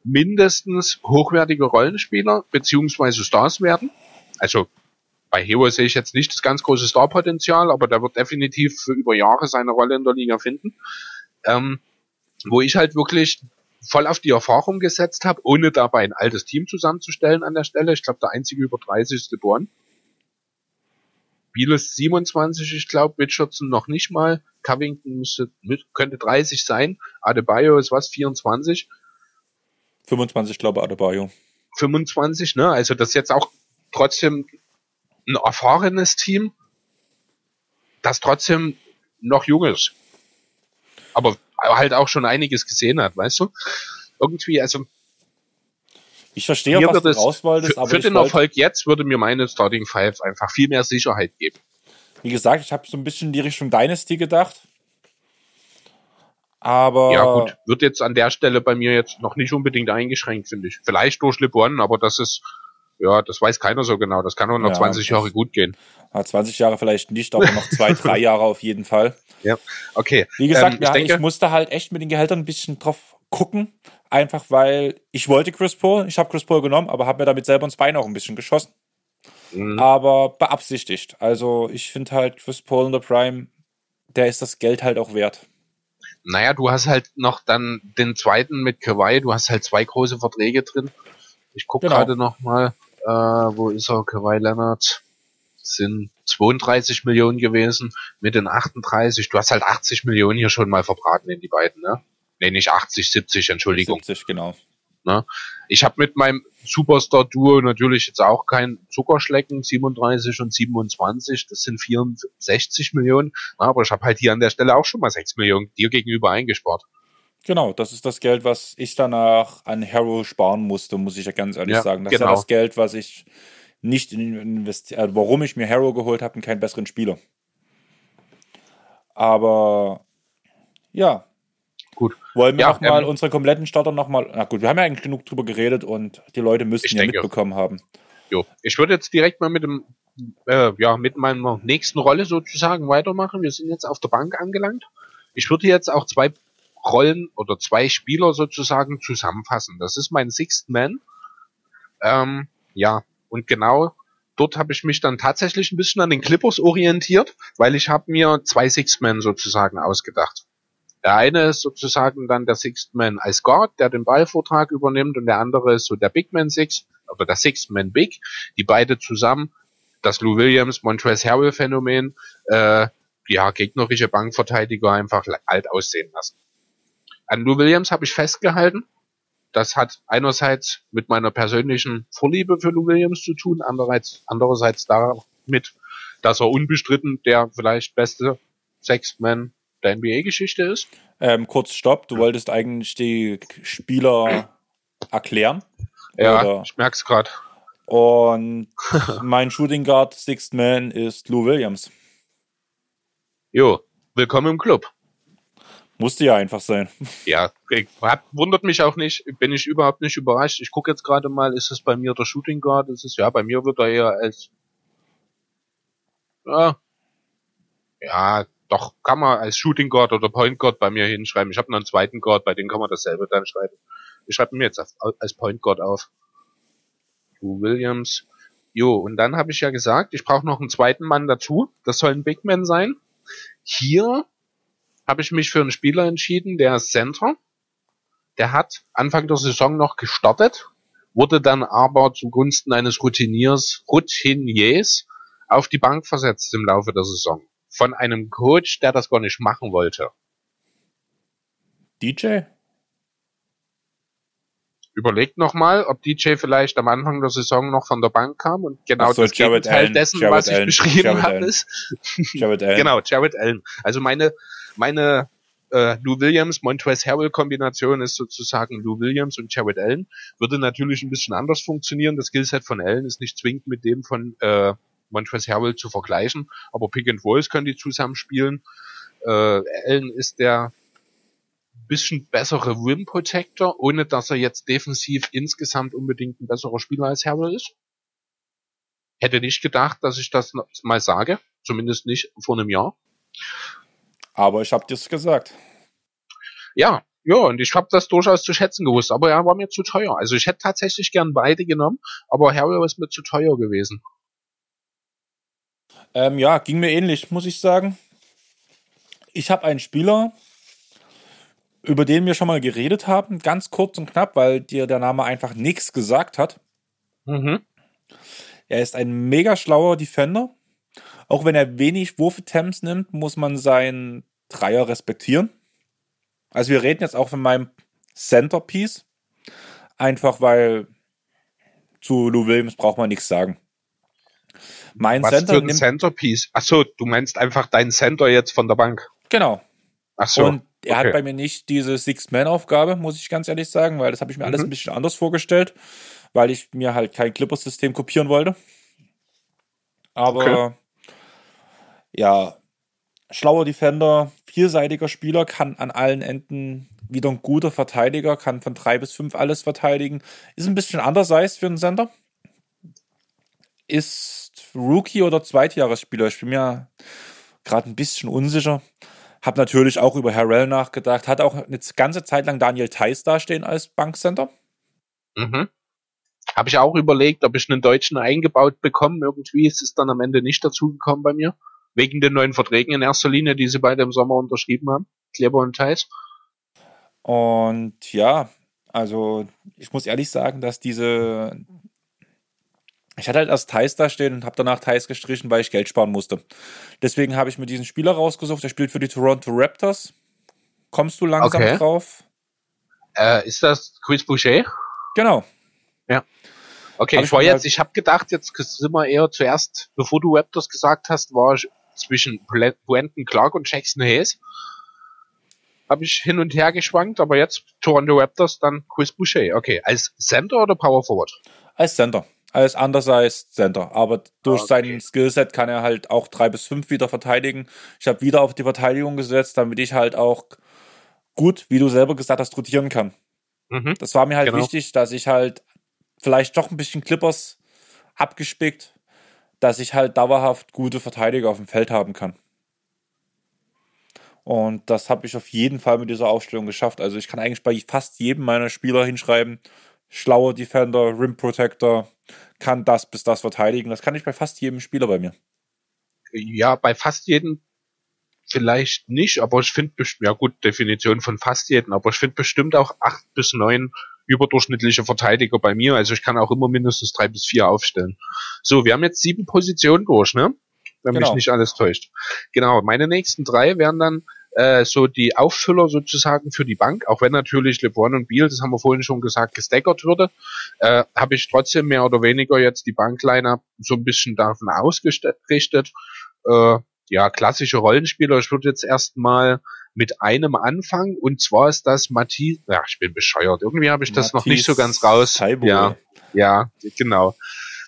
mindestens hochwertige Rollenspieler beziehungsweise Stars werden. Also bei Hero sehe ich jetzt nicht das ganz große Starpotenzial, aber der wird definitiv für über Jahre seine Rolle in der Liga finden. Ähm, wo ich halt wirklich voll auf die Erfahrung gesetzt habe, ohne dabei ein altes Team zusammenzustellen an der Stelle. Ich glaube, der einzige über 30 ist geboren. Biel ist 27, ich glaube, Richardson noch nicht mal. Covington müsste, könnte 30 sein. Adebayo ist was, 24? 25, glaube Adebayo. 25, ne? Also das ist jetzt auch trotzdem ein erfahrenes Team, das trotzdem noch jung ist. Aber halt auch schon einiges gesehen hat, weißt du? Irgendwie, also ich verstehe, was du raus wolltest, aber für den Erfolg jetzt würde mir meine Starting Five einfach viel mehr Sicherheit geben. Wie gesagt, ich habe so ein bisschen in die Richtung Dynasty gedacht. Aber. Ja, gut, wird jetzt an der Stelle bei mir jetzt noch nicht unbedingt eingeschränkt, finde ich. Vielleicht durch LeBron, aber das ist, ja, das weiß keiner so genau. Das kann auch noch ja, 20 Jahre gut gehen. Ja, 20 Jahre vielleicht nicht, aber noch zwei, drei Jahre auf jeden Fall. Ja, okay. Wie gesagt, ähm, ich, ja, denke, ich musste halt echt mit den Gehältern ein bisschen drauf gucken. Einfach weil ich wollte Chris Paul, ich habe Chris Paul genommen, aber habe mir damit selber ins Bein auch ein bisschen geschossen. Mhm. Aber beabsichtigt. Also ich finde halt Chris Paul in der Prime, der ist das Geld halt auch wert. Naja, du hast halt noch dann den zweiten mit Kawhi, du hast halt zwei große Verträge drin. Ich gucke genau. gerade noch mal, äh, wo ist er, Kawhi Leonard? sind 32 Millionen gewesen mit den 38. Du hast halt 80 Millionen hier schon mal verbraten in die beiden, ne? Nee, nicht 80, 70, Entschuldigung. 70, genau. Ne? Ich habe mit meinem Superstar-Duo natürlich jetzt auch kein Zuckerschlecken, 37 und 27, das sind 64 Millionen, aber ich habe halt hier an der Stelle auch schon mal 6 Millionen dir gegenüber eingespart. Genau, das ist das Geld, was ich danach an Harrow sparen musste, muss ich ja ganz ehrlich ja, sagen. Das genau. ist ja genau. das Geld, was ich nicht investiert, äh, warum ich mir Harrow geholt habe und keinen besseren Spieler. Aber ja, Gut. Wollen wir ja, nochmal ähm, unsere kompletten Starter nochmal. Na gut, wir haben ja eigentlich genug drüber geredet und die Leute müssten ja denke, mitbekommen haben. Jo. Ich würde jetzt direkt mal mit dem, äh, ja, mit meiner nächsten Rolle sozusagen weitermachen. Wir sind jetzt auf der Bank angelangt. Ich würde jetzt auch zwei Rollen oder zwei Spieler sozusagen zusammenfassen. Das ist mein Sixth Man. Ähm, ja, und genau dort habe ich mich dann tatsächlich ein bisschen an den Clippers orientiert, weil ich habe mir zwei Sixth Men sozusagen ausgedacht. Der eine ist sozusagen dann der Sixth Man als Guard, der den Ballvortrag übernimmt und der andere ist so der Big Man Six, oder der Sixth Man Big, die beide zusammen das Lou Williams, Montrezl Harrell Phänomen, äh, ja, gegnerische Bankverteidiger einfach alt aussehen lassen. An Lou Williams habe ich festgehalten. Das hat einerseits mit meiner persönlichen Vorliebe für Lou Williams zu tun, andererseits, andererseits damit, dass er unbestritten der vielleicht beste Sixth Man der NBA-Geschichte ist? Ähm, kurz Stopp, du wolltest eigentlich die Spieler erklären. Ja, oder? ich merk's gerade. Und mein Shooting Guard Sixth Man ist Lou Williams. Jo, willkommen im Club. Musste ja einfach sein. Ja, hat, wundert mich auch nicht, bin ich überhaupt nicht überrascht. Ich gucke jetzt gerade mal, ist es bei mir der Shooting Guard? Ist es ja, bei mir wird er eher als ja, ja, doch, kann man als Shooting Guard oder Point Guard bei mir hinschreiben. Ich habe noch einen zweiten Guard, bei dem kann man dasselbe dann schreiben. Ich schreibe mir jetzt als Point Guard auf. Du Williams. Jo, und dann habe ich ja gesagt, ich brauche noch einen zweiten Mann dazu. Das soll ein Big Man sein. Hier habe ich mich für einen Spieler entschieden, der ist Center. Der hat Anfang der Saison noch gestartet, wurde dann aber zugunsten eines Routiniers, Routiniers auf die Bank versetzt im Laufe der Saison von einem Coach, der das gar nicht machen wollte. DJ? Überlegt nochmal, ob DJ vielleicht am Anfang der Saison noch von der Bank kam und genau so, das Jared Gegenteil Allen, dessen, Jared was ich Allen, beschrieben habe, ist. Jared Allen. genau, Jared Allen. Also meine, meine äh, Lou Williams, Montrezl Harrell Kombination ist sozusagen Lou Williams und Jared Allen. Würde natürlich ein bisschen anders funktionieren. Das Skillset von Allen ist nicht zwingend mit dem von äh, Montrezl Harrell zu vergleichen, aber Pick and Rolls können die zusammenspielen. Äh, Allen ist der bisschen bessere Rim Protector, ohne dass er jetzt defensiv insgesamt unbedingt ein besserer Spieler als Harrell ist. Hätte nicht gedacht, dass ich das mal sage, zumindest nicht vor einem Jahr. Aber ich habe dir's gesagt. Ja, ja, und ich habe das durchaus zu schätzen gewusst, aber er war mir zu teuer. Also ich hätte tatsächlich gern beide genommen, aber Harrell ist mir zu teuer gewesen. Ähm, ja, ging mir ähnlich, muss ich sagen. Ich habe einen Spieler, über den wir schon mal geredet haben, ganz kurz und knapp, weil dir der Name einfach nichts gesagt hat. Mhm. Er ist ein mega schlauer Defender Auch wenn er wenig Wurf-Attempts nimmt, muss man seinen Dreier respektieren. Also wir reden jetzt auch von meinem Centerpiece. Einfach weil zu Lou Williams braucht man nichts sagen. Mein Was Center für ein nimmt, Centerpiece? Achso, du meinst einfach deinen Center jetzt von der Bank. Genau. Ach so. Und er okay. hat bei mir nicht diese Six-Man-Aufgabe, muss ich ganz ehrlich sagen, weil das habe ich mir mhm. alles ein bisschen anders vorgestellt, weil ich mir halt kein Clippers-System kopieren wollte. Aber okay. Ja, schlauer Defender, vielseitiger Spieler, kann an allen Enden wieder ein guter Verteidiger, kann von drei bis fünf alles verteidigen. Ist ein bisschen undersized für einen Sender. Ist Rookie oder Zweitjahresspieler. Ich bin mir gerade ein bisschen unsicher. Hab natürlich auch über Harrell nachgedacht. Hat auch eine ganze Zeit lang Daniel Theiss dastehen als Bankcenter. Mhm. Habe ich auch überlegt, ob ich einen Deutschen eingebaut bekomme. Irgendwie ist es dann am Ende nicht dazugekommen bei mir. Wegen den neuen Verträgen in erster Linie, die sie beide im Sommer unterschrieben haben. Kleber und Theiss. Und ja, also ich muss ehrlich sagen, dass diese. Ich hatte halt erst Thais da stehen und habe danach Thais gestrichen, weil ich Geld sparen musste. Deswegen habe ich mir diesen Spieler rausgesucht. Der spielt für die Toronto Raptors. Kommst du langsam okay. drauf? Äh, ist das Chris Boucher? Genau. Ja. Okay, hab ich war jetzt, ich habe gedacht, jetzt sind wir eher zuerst, bevor du Raptors gesagt hast, war ich zwischen Brandon Clark und Jackson Hayes habe ich hin und her geschwankt, aber jetzt Toronto Raptors, dann Chris Boucher. Okay, als Center oder Power Forward? Als Center. Als undersized Center. Aber durch okay. sein Skillset kann er halt auch drei bis fünf wieder verteidigen. Ich habe wieder auf die Verteidigung gesetzt, damit ich halt auch gut, wie du selber gesagt hast, rotieren kann. Mhm. Das war mir halt genau. wichtig, dass ich halt vielleicht doch ein bisschen Clippers abgespickt, dass ich halt dauerhaft gute Verteidiger auf dem Feld haben kann. Und das habe ich auf jeden Fall mit dieser Aufstellung geschafft. Also ich kann eigentlich bei fast jedem meiner Spieler hinschreiben, schlauer Defender, Rim Protector, kann das bis das verteidigen. Das kann ich bei fast jedem Spieler bei mir. Ja, bei fast jedem vielleicht nicht, aber ich finde, ja gut, Definition von fast jedem, aber ich finde bestimmt auch acht bis neun überdurchschnittliche Verteidiger bei mir. Also ich kann auch immer mindestens drei bis vier aufstellen. So, wir haben jetzt sieben Positionen durch, ne? wenn genau. mich nicht alles täuscht. Genau, meine nächsten drei wären dann äh, so die Auffüller sozusagen für die Bank, auch wenn natürlich LeBron und Beal, das haben wir vorhin schon gesagt, gestackert würde, äh, habe ich trotzdem mehr oder weniger jetzt die Bankline so ein bisschen davon ausgerichtet. Äh, ja, klassische Rollenspieler. Ich würde jetzt erstmal mit einem anfangen und zwar ist das Matthias, ja, ich bin bescheuert. Irgendwie habe ich das Matthias noch nicht so ganz raus. Taibo. Ja, ja, genau.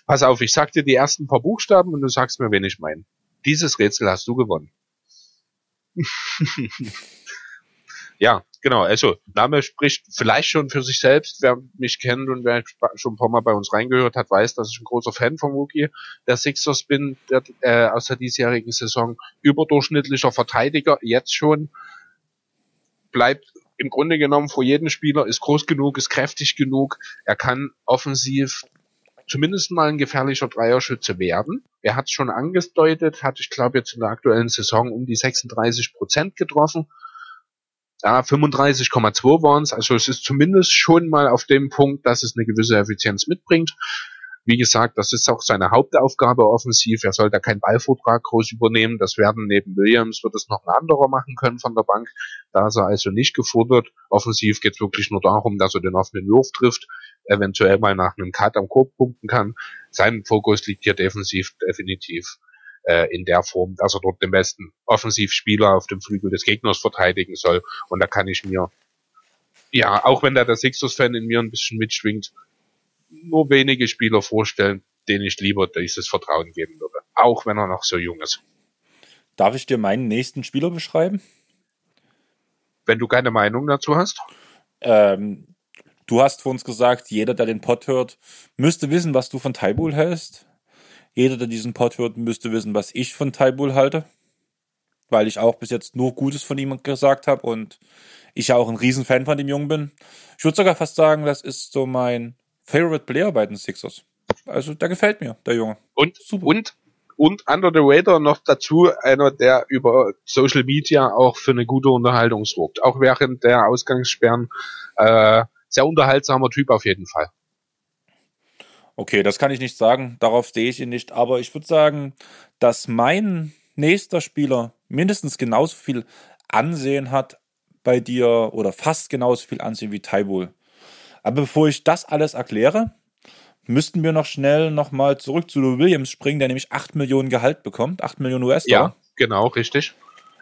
Pass auf, ich sag dir die ersten paar Buchstaben und du sagst mir, wen ich meine. Dieses Rätsel hast du gewonnen. ja, genau. Also, Name spricht vielleicht schon für sich selbst. Wer mich kennt und wer schon ein paar Mal bei uns reingehört hat, weiß, dass ich ein großer Fan von Wookie der Sixers bin, der, äh, aus der diesjährigen Saison. Überdurchschnittlicher Verteidiger, jetzt schon. Bleibt im Grunde genommen vor jedem Spieler, ist groß genug, ist kräftig genug. Er kann offensiv zumindest mal ein gefährlicher Dreierschütze werden. Er hat es schon angedeutet, hat, ich glaube, jetzt in der aktuellen Saison um die 36 Prozent getroffen. Ja, 35,2 waren es. Also es ist zumindest schon mal auf dem Punkt, dass es eine gewisse Effizienz mitbringt. Wie gesagt, das ist auch seine Hauptaufgabe offensiv. Er soll da keinen Ballvortrag groß übernehmen. Das werden neben Williams, wird es noch ein anderer machen können von der Bank. Da ist er also nicht gefordert. Offensiv geht es wirklich nur darum, dass er den offenen Wurf trifft, eventuell mal nach einem Cut am Korb punkten kann. Sein Fokus liegt hier defensiv definitiv äh, in der Form, dass er dort den besten Offensivspieler auf dem Flügel des Gegners verteidigen soll. Und da kann ich mir, ja, auch wenn da der Sixers-Fan in mir ein bisschen mitschwingt, nur wenige Spieler vorstellen, denen ich lieber dieses Vertrauen geben würde. Auch wenn er noch so jung ist. Darf ich dir meinen nächsten Spieler beschreiben? Wenn du keine Meinung dazu hast? Ähm, du hast vor uns gesagt, jeder, der den Pod hört, müsste wissen, was du von Taibul hältst. Jeder, der diesen Pod hört, müsste wissen, was ich von Taibul halte. Weil ich auch bis jetzt nur Gutes von ihm gesagt habe und ich ja auch ein Riesenfan von dem Jungen bin. Ich würde sogar fast sagen, das ist so mein Favorite Player bei den Sixers. Also der gefällt mir, der Junge. Und, Super. und, und Under the Radar noch dazu einer, der über Social Media auch für eine gute Unterhaltung sorgt. Auch während der Ausgangssperren äh, sehr unterhaltsamer Typ auf jeden Fall. Okay, das kann ich nicht sagen. Darauf sehe ich ihn nicht. Aber ich würde sagen, dass mein nächster Spieler mindestens genauso viel Ansehen hat bei dir oder fast genauso viel Ansehen wie Taibul. Aber bevor ich das alles erkläre, müssten wir noch schnell nochmal zurück zu Lou Williams springen, der nämlich 8 Millionen Gehalt bekommt, 8 Millionen US-Dollar. Ja, genau, richtig.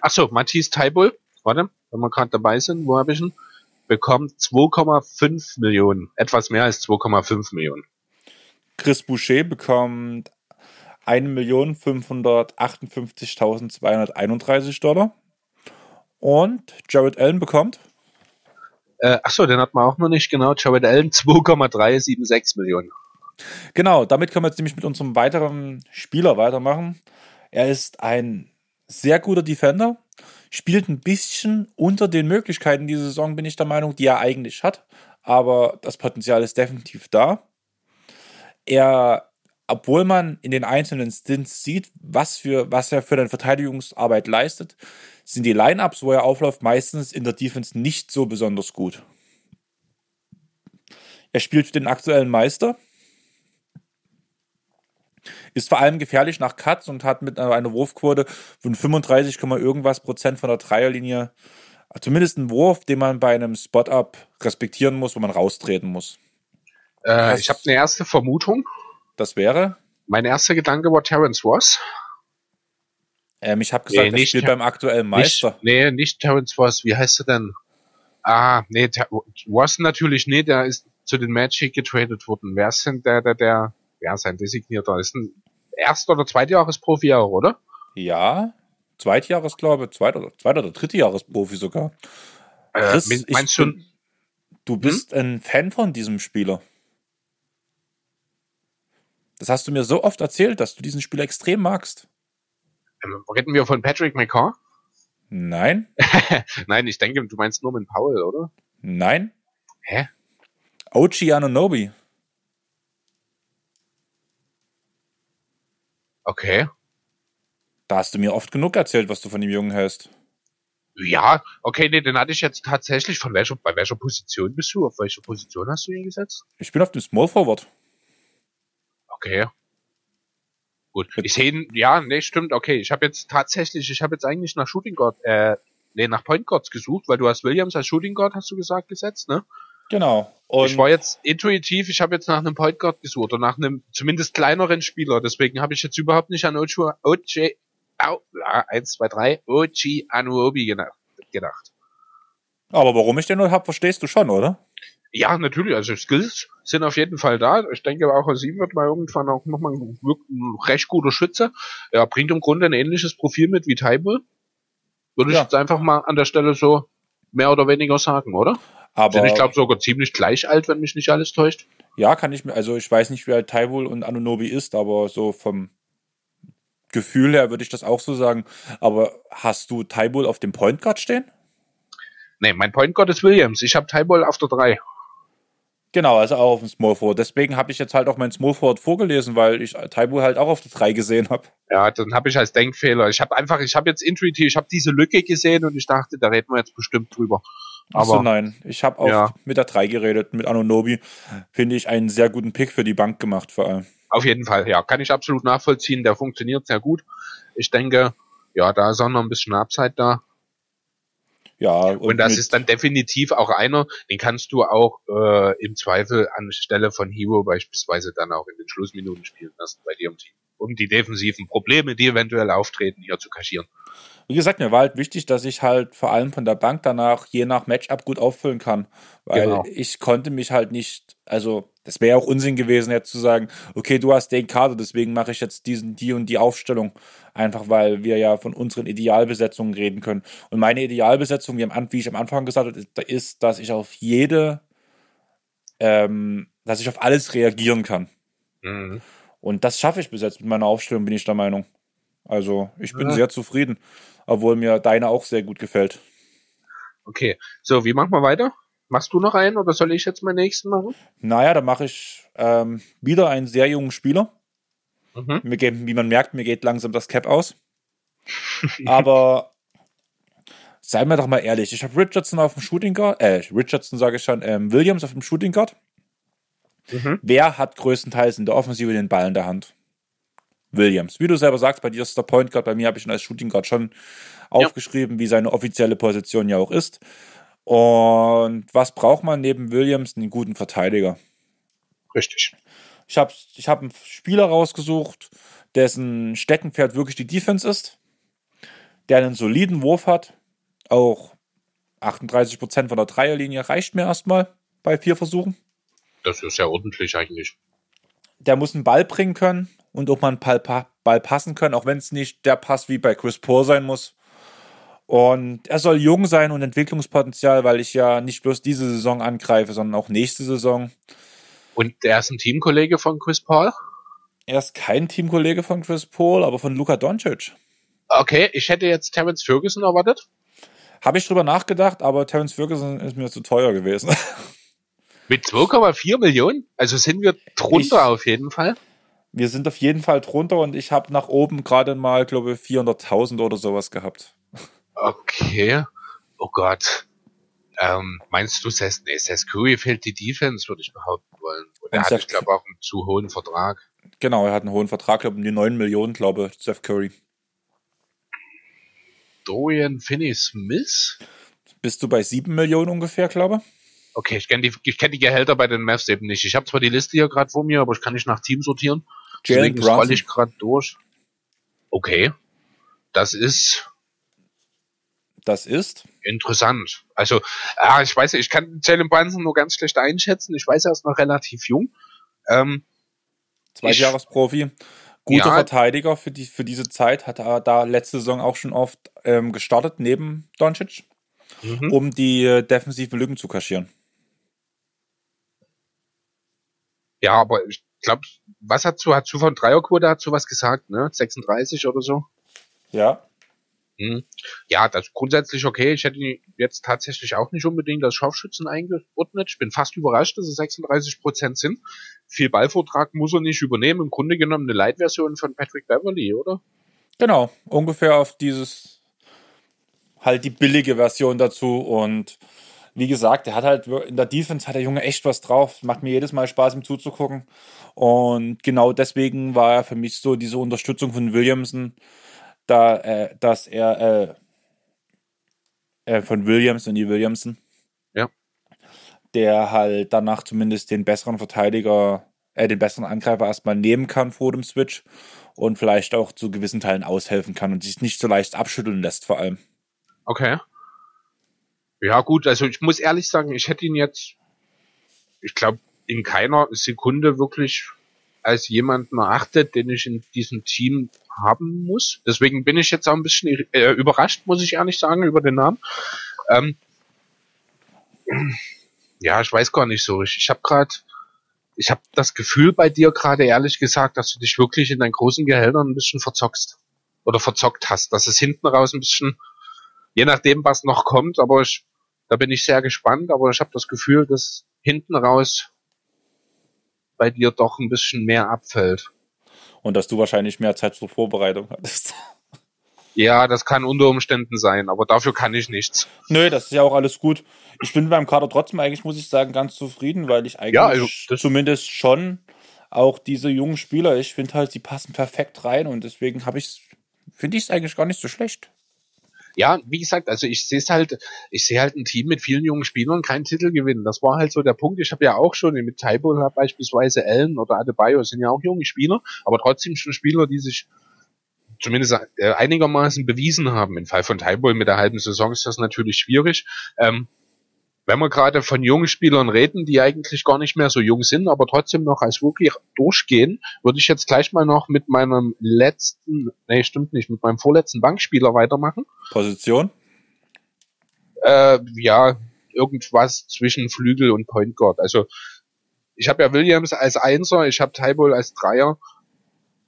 Achso, Matthias Taibul, warte, wenn wir gerade dabei sind, wo habe ich ihn? Bekommt 2,5 Millionen, etwas mehr als 2,5 Millionen. Chris Boucher bekommt 1.558.231 Dollar. Und Jared Allen bekommt? Äh, achso, den hat man auch noch nicht genau. Jared Allen 2,376 Millionen. Genau, damit können wir jetzt nämlich mit unserem weiteren Spieler weitermachen. Er ist ein sehr guter Defender, spielt ein bisschen unter den Möglichkeiten diese Saison, bin ich der Meinung, die er eigentlich hat. Aber das Potenzial ist definitiv da. Er, obwohl man in den einzelnen Stints sieht, was, für, was er für eine Verteidigungsarbeit leistet, sind die Lineups, wo er aufläuft, meistens in der Defense nicht so besonders gut. Er spielt für den aktuellen Meister, ist vor allem gefährlich nach Cuts und hat mit einer Wurfquote von 35, irgendwas Prozent von der Dreierlinie zumindest einen Wurf, den man bei einem Spot-Up respektieren muss, wo man raustreten muss. Äh, ich habe eine erste Vermutung. Das wäre? Mein erster Gedanke war Terence Ross. Ähm, ich habe gesagt, nee, er spielt beim aktuellen Meister. Nicht, nee, nicht Terence Ross. Wie heißt er denn? Ah, nee, Ross natürlich nicht. Der ist zu den Magic getradet worden. Wer ist denn der, der, der, wer ist ein Designierter? Ist ein Erst- oder Zweitjahresprofi auch, oder? Ja, Zweitjahres, glaube ich. Zweit- oder, Zweit- oder Drittjahresprofi sogar. Äh, Chris, meinst ich, schon? Du bist hm? ein Fan von diesem Spieler. Das hast du mir so oft erzählt, dass du diesen Spieler extrem magst. Ähm, reden wir von Patrick McCaw? Nein. Nein, ich denke, du meinst Norman Powell, oder? Nein. Hä? Ochi Anunobi. Okay. Da hast du mir oft genug erzählt, was du von dem Jungen hältst. Ja, okay, nee, den hatte ich jetzt tatsächlich von welcher, bei welcher Position bist du? Auf welcher Position hast du ihn gesetzt? Ich bin auf dem Small Forward. Okay. Gut. Ich sehe, ja, nee, stimmt, okay. Ich habe jetzt tatsächlich, ich habe jetzt eigentlich nach Shooting Guard, äh, nee, nach Point Guards gesucht, weil du hast Williams als Shooting Guard, hast du gesagt, gesetzt, ne? Genau. Und ich war jetzt intuitiv, ich habe jetzt nach einem Point Guard gesucht oder nach einem zumindest kleineren Spieler. Deswegen habe ich jetzt überhaupt nicht an OJ, OJ, au, 1, 2, 3, OG Anuobi gedacht. Aber warum ich den nur hab, verstehst du schon, oder? Ja, natürlich. Also Skills sind auf jeden Fall da. Ich denke auch, aus ihm wird mal irgendwann auch nochmal ein, ein recht guter Schütze. Er bringt im Grunde ein ähnliches Profil mit wie Taibe. Würde ja. ich jetzt einfach mal an der Stelle so mehr oder weniger sagen, oder? Aber sind ich glaube sogar ziemlich gleich alt, wenn mich nicht alles täuscht. Ja, kann ich mir, also ich weiß nicht, wie alt Taibul und Anunobi ist, aber so vom Gefühl her würde ich das auch so sagen. Aber hast du Taibul auf dem Point Guard stehen? Nee, mein Point Guard ist Williams. Ich habe Taibul auf der 3. Genau, also auch auf dem Small Forward. Deswegen habe ich jetzt halt auch mein Small Forward vorgelesen, weil ich Taibu halt auch auf der 3 gesehen habe. Ja, dann habe ich als Denkfehler. Ich habe einfach, ich habe jetzt intuitiv, ich habe diese Lücke gesehen und ich dachte, da reden wir jetzt bestimmt drüber. Aber Achso, nein, ich habe auch ja. mit der 3 geredet, mit Anonobi. Finde ich einen sehr guten Pick für die Bank gemacht, vor allem. Auf jeden Fall, ja, kann ich absolut nachvollziehen. Der funktioniert sehr gut. Ich denke, ja, da ist auch noch ein bisschen Upside da. Ja, und, und das ist dann definitiv auch einer, den kannst du auch äh, im Zweifel anstelle von Hero beispielsweise dann auch in den Schlussminuten spielen lassen bei dir im Team, um die defensiven Probleme, die eventuell auftreten, hier zu kaschieren. Wie gesagt, mir war halt wichtig, dass ich halt vor allem von der Bank danach je nach Matchup gut auffüllen kann, weil genau. ich konnte mich halt nicht, also das wäre ja auch Unsinn gewesen, jetzt zu sagen, okay, du hast den Kader, deswegen mache ich jetzt diesen, die und die Aufstellung. Einfach weil wir ja von unseren Idealbesetzungen reden können. Und meine Idealbesetzung, wie ich am Anfang gesagt habe, ist, dass ich auf jede, ähm, dass ich auf alles reagieren kann. Mhm. Und das schaffe ich bis jetzt mit meiner Aufstellung, bin ich der Meinung. Also, ich bin ja. sehr zufrieden, obwohl mir deine auch sehr gut gefällt. Okay, so, wie machen wir weiter? Machst du noch einen oder soll ich jetzt meinen nächsten machen? Naja, da mache ich ähm, wieder einen sehr jungen Spieler. Mhm. Mir geht, wie man merkt, mir geht langsam das Cap aus. Aber seien wir doch mal ehrlich, ich habe Richardson auf dem Shooting Guard, äh, Richardson sage ich schon, ähm, Williams auf dem Shooting Guard. Mhm. Wer hat größtenteils in der Offensive den Ball in der Hand? Williams. Wie du selber sagst, bei dir ist der Point Guard, bei mir habe ich ihn als Shooting Guard schon aufgeschrieben, ja. wie seine offizielle Position ja auch ist. Und was braucht man neben Williams? Einen guten Verteidiger. Richtig. Ich habe ich hab einen Spieler rausgesucht, dessen Steckenpferd wirklich die Defense ist, der einen soliden Wurf hat, auch 38% von der Dreierlinie reicht mir erstmal bei vier Versuchen. Das ist ja ordentlich eigentlich. Der muss einen Ball bringen können und auch mal einen Ball, Ball passen können, auch wenn es nicht der Pass wie bei Chris Paul sein muss. Und er soll jung sein und Entwicklungspotenzial, weil ich ja nicht bloß diese Saison angreife, sondern auch nächste Saison. Und er ist ein Teamkollege von Chris Paul? Er ist kein Teamkollege von Chris Paul, aber von Luka Doncic. Okay, ich hätte jetzt Terence Ferguson erwartet. Habe ich drüber nachgedacht, aber Terence Ferguson ist mir zu teuer gewesen. Mit 2,4 Millionen? Also sind wir drunter ich, auf jeden Fall. Wir sind auf jeden Fall drunter und ich habe nach oben gerade mal, glaube ich, 400.000 oder sowas gehabt. Okay. Oh Gott. Ähm, meinst du, Seth, nee, Seth Curry fehlt die Defense, würde ich behaupten wollen. Und er hat, ich glaube, auch einen zu hohen Vertrag. Genau, er hat einen hohen Vertrag, glaube um die 9 Millionen, glaube ich, Seth Curry. Dorian Finney-Smith? Bist du bei 7 Millionen ungefähr, glaube ich? Okay, ich kenne die, ich kenn die Gehälter bei den Mavs eben nicht. Ich habe zwar die Liste hier gerade vor mir, aber ich kann nicht nach Team sortieren. Jalen Deswegen scroll ich gerade durch. Okay. Das ist das ist? Interessant. Also, ja, ich weiß, ich kann Jalen Brunson nur ganz schlecht einschätzen. Ich weiß, er ist noch relativ jung. Ähm, Zweitjahresprofi. Guter ja, Verteidiger für, die, für diese Zeit. Hat er da letzte Saison auch schon oft ähm, gestartet, neben Doncic, mhm. um die äh, defensiven Lücken zu kaschieren. Ja, aber ich glaube, was hat zu, hat zu von Dreierquote hat zu was gesagt, ne? 36 oder so? Ja. Hm. Ja, das ist grundsätzlich okay. Ich hätte ihn jetzt tatsächlich auch nicht unbedingt als Scharfschützen eingeordnet. Ich bin fast überrascht, dass es 36 Prozent sind. Viel Ballvortrag muss er nicht übernehmen. Im Grunde genommen eine Light-Version von Patrick Beverly, oder? Genau, ungefähr auf dieses halt die billige Version dazu und wie gesagt, er hat halt in der Defense hat der Junge echt was drauf. Macht mir jedes Mal Spaß, ihm zuzugucken. Und genau deswegen war er für mich so diese Unterstützung von Williamson da, äh, dass er äh, äh, von Williams und die Williamson, ja. der halt danach zumindest den besseren Verteidiger, äh, den besseren Angreifer erstmal nehmen kann vor dem Switch und vielleicht auch zu gewissen Teilen aushelfen kann und sich nicht so leicht abschütteln lässt, vor allem. Okay. Ja, gut, also ich muss ehrlich sagen, ich hätte ihn jetzt, ich glaube, in keiner Sekunde wirklich als jemanden erachtet, den ich in diesem Team haben muss. Deswegen bin ich jetzt auch ein bisschen äh, überrascht, muss ich ehrlich sagen, über den Namen. Ähm, ja, ich weiß gar nicht so richtig. Ich habe gerade, ich habe das Gefühl bei dir gerade ehrlich gesagt, dass du dich wirklich in deinen großen Gehältern ein bisschen verzockst oder verzockt hast, dass es hinten raus ein bisschen, je nachdem was noch kommt, aber ich, da bin ich sehr gespannt, aber ich habe das Gefühl, dass hinten raus bei dir doch ein bisschen mehr abfällt. Und dass du wahrscheinlich mehr Zeit zur Vorbereitung hattest. Ja, das kann unter Umständen sein, aber dafür kann ich nichts. Nö, das ist ja auch alles gut. Ich bin beim Kader trotzdem eigentlich, muss ich sagen, ganz zufrieden, weil ich eigentlich ja, also zumindest schon auch diese jungen Spieler, ich finde halt, sie passen perfekt rein und deswegen habe ich finde ich es eigentlich gar nicht so schlecht ja, wie gesagt, also ich sehe es halt, ich sehe halt ein Team mit vielen jungen Spielern keinen Titel gewinnen. Das war halt so der Punkt. Ich habe ja auch schon mit Taibo beispielsweise Allen oder Adebayo sind ja auch junge Spieler, aber trotzdem schon Spieler, die sich zumindest äh, einigermaßen bewiesen haben. Im Fall von Taibo mit der halben Saison ist das natürlich schwierig. Ähm, wenn wir gerade von jungen Spielern reden, die eigentlich gar nicht mehr so jung sind, aber trotzdem noch als Rookie durchgehen, würde ich jetzt gleich mal noch mit meinem letzten, nee, stimmt nicht, mit meinem vorletzten Bankspieler weitermachen. Position? Äh, ja, irgendwas zwischen Flügel und Point Guard. Also ich habe ja Williams als Einser, ich habe Tybull als Dreier.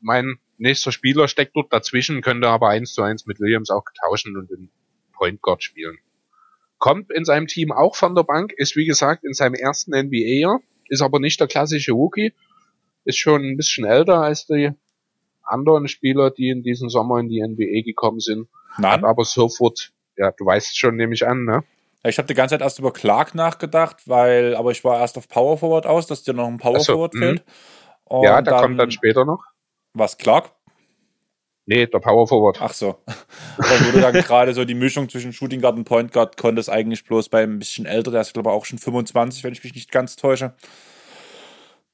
Mein nächster Spieler steckt dort dazwischen, könnte aber eins zu eins mit Williams auch tauschen und den Point Guard spielen kommt in seinem Team auch von der Bank, ist wie gesagt in seinem ersten NBA-Jahr, ist aber nicht der klassische Rookie, ist schon ein bisschen älter als die anderen Spieler, die in diesem Sommer in die NBA gekommen sind, Nein. hat aber sofort, ja, du weißt schon, nehme ich an, ne? Ich habe die ganze Zeit erst über Clark nachgedacht, weil, aber ich war erst auf Power Forward aus, dass dir noch ein Power Forward so, fehlt. Und ja, der dann, kommt dann später noch. Was, Clark? Nee, der Power Forward. Ach so. Da wurde dann gerade so die Mischung zwischen Shooting Guard und Point Guard konnte es eigentlich bloß bei ein bisschen älter, der ist glaube ich auch schon 25, wenn ich mich nicht ganz täusche.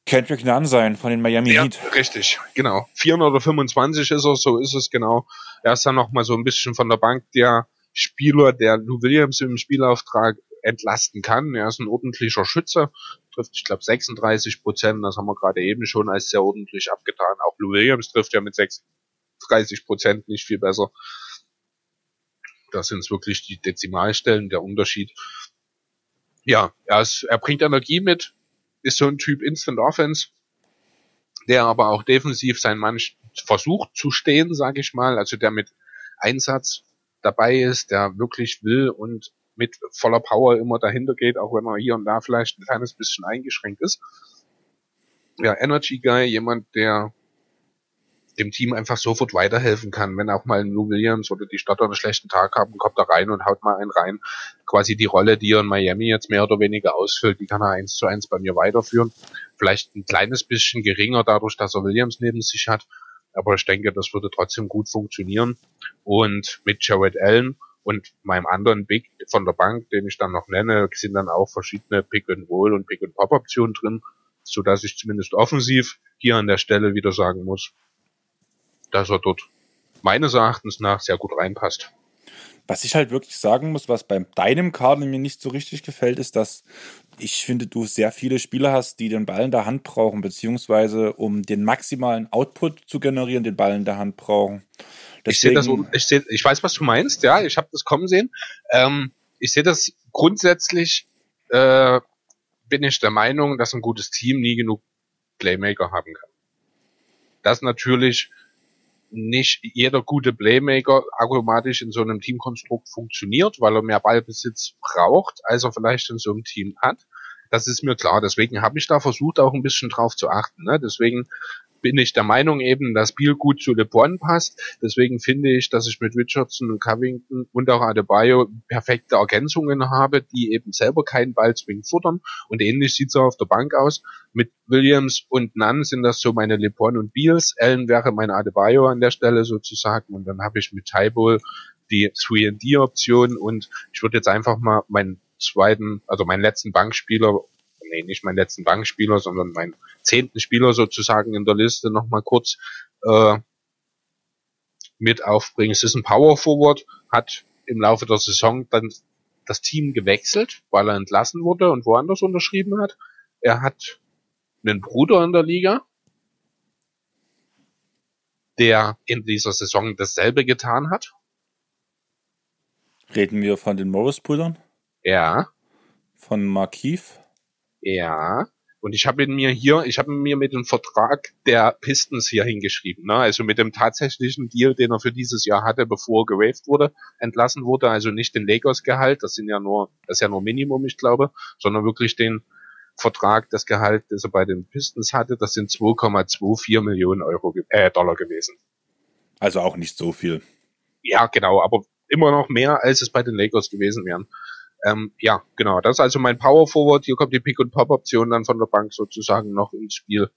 Kendrick Nunn sein von den Miami ja, Heat. Richtig, genau. 4 oder 25 ist er, so ist es genau. Er ist dann nochmal so ein bisschen von der Bank der Spieler, der Lou Williams im Spielauftrag entlasten kann. Er ist ein ordentlicher Schütze, trifft, ich glaube, 36 Prozent. Das haben wir gerade eben schon als sehr ordentlich abgetan. Auch Lou Williams trifft ja mit 36 Prozent nicht viel besser. Das sind wirklich die Dezimalstellen, der Unterschied. Ja, er, ist, er bringt Energie mit, ist so ein Typ Instant Offense, der aber auch defensiv seinen Mann versucht zu stehen, sage ich mal, also der mit Einsatz dabei ist, der wirklich will und mit voller Power immer dahinter geht, auch wenn er hier und da vielleicht ein kleines bisschen eingeschränkt ist. Ja, Energy Guy, jemand, der dem Team einfach sofort weiterhelfen kann. Wenn auch mal ein Lou Williams oder die Stadt einen schlechten Tag haben, kommt er rein und haut mal einen rein. Quasi die Rolle, die er in Miami jetzt mehr oder weniger ausfüllt, die kann er eins zu eins bei mir weiterführen. Vielleicht ein kleines bisschen geringer dadurch, dass er Williams neben sich hat. Aber ich denke, das würde trotzdem gut funktionieren. Und mit Jared Allen und meinem anderen Big von der Bank, den ich dann noch nenne, sind dann auch verschiedene Pick-and-Roll und Pick-and-Pop-Optionen drin, so dass ich zumindest offensiv hier an der Stelle wieder sagen muss, dass er dort meines Erachtens nach sehr gut reinpasst. Was ich halt wirklich sagen muss, was bei deinem Kader mir nicht so richtig gefällt, ist, dass ich finde, du sehr viele Spieler hast, die den Ball in der Hand brauchen, beziehungsweise um den maximalen Output zu generieren, den Ball in der Hand brauchen. Deswegen, ich sehe das, ich, seh, ich weiß, was du meinst, ja, ich habe das kommen sehen. Ähm, ich sehe das grundsätzlich, äh, bin ich der Meinung, dass ein gutes Team nie genug Playmaker haben kann. Das natürlich nicht jeder gute Playmaker automatisch in so einem Teamkonstrukt funktioniert, weil er mehr Ballbesitz braucht, als er vielleicht in so einem Team hat. Das ist mir klar. Deswegen habe ich da versucht, auch ein bisschen drauf zu achten. Ne? Deswegen bin ich der Meinung eben, dass Biel gut zu LeBron passt. Deswegen finde ich, dass ich mit Richardson und Covington und auch Adebayo perfekte Ergänzungen habe, die eben selber keinen Ball zwingend futtern. Und ähnlich sieht's auch auf der Bank aus. Mit Williams und Nunn sind das so meine LeBron und Beals. Allen wäre meine Adebayo an der Stelle sozusagen. Und dann habe ich mit Tybull die 3D-Option und ich würde jetzt einfach mal meinen zweiten, also meinen letzten Bankspieler nee, nicht meinen letzten Bankspieler, sondern meinen zehnten Spieler sozusagen in der Liste nochmal kurz äh, mit aufbringen. Es ist ein Power Forward, hat im Laufe der Saison dann das Team gewechselt, weil er entlassen wurde und woanders unterschrieben hat. Er hat einen Bruder in der Liga, der in dieser Saison dasselbe getan hat. Reden wir von den Morris-Brüdern? Ja. Von Markiv? Ja. Und ich habe mir hier, ich habe mir mit dem Vertrag der Pistons hier hingeschrieben, ne? also mit dem tatsächlichen Deal, den er für dieses Jahr hatte, bevor er gewaved wurde, entlassen wurde, also nicht den Lakers-Gehalt, das sind ja nur, das ist ja nur Minimum, ich glaube, sondern wirklich den Vertrag, das Gehalt, das er bei den Pistons hatte, das sind 2,24 Millionen Euro, äh, Dollar gewesen. Also auch nicht so viel. Ja, genau, aber immer noch mehr, als es bei den Lakers gewesen wären. Ähm, ja, genau. Das ist also mein Power Forward. Hier kommt die Pick- und Pop-Option dann von der Bank sozusagen noch ins Spiel.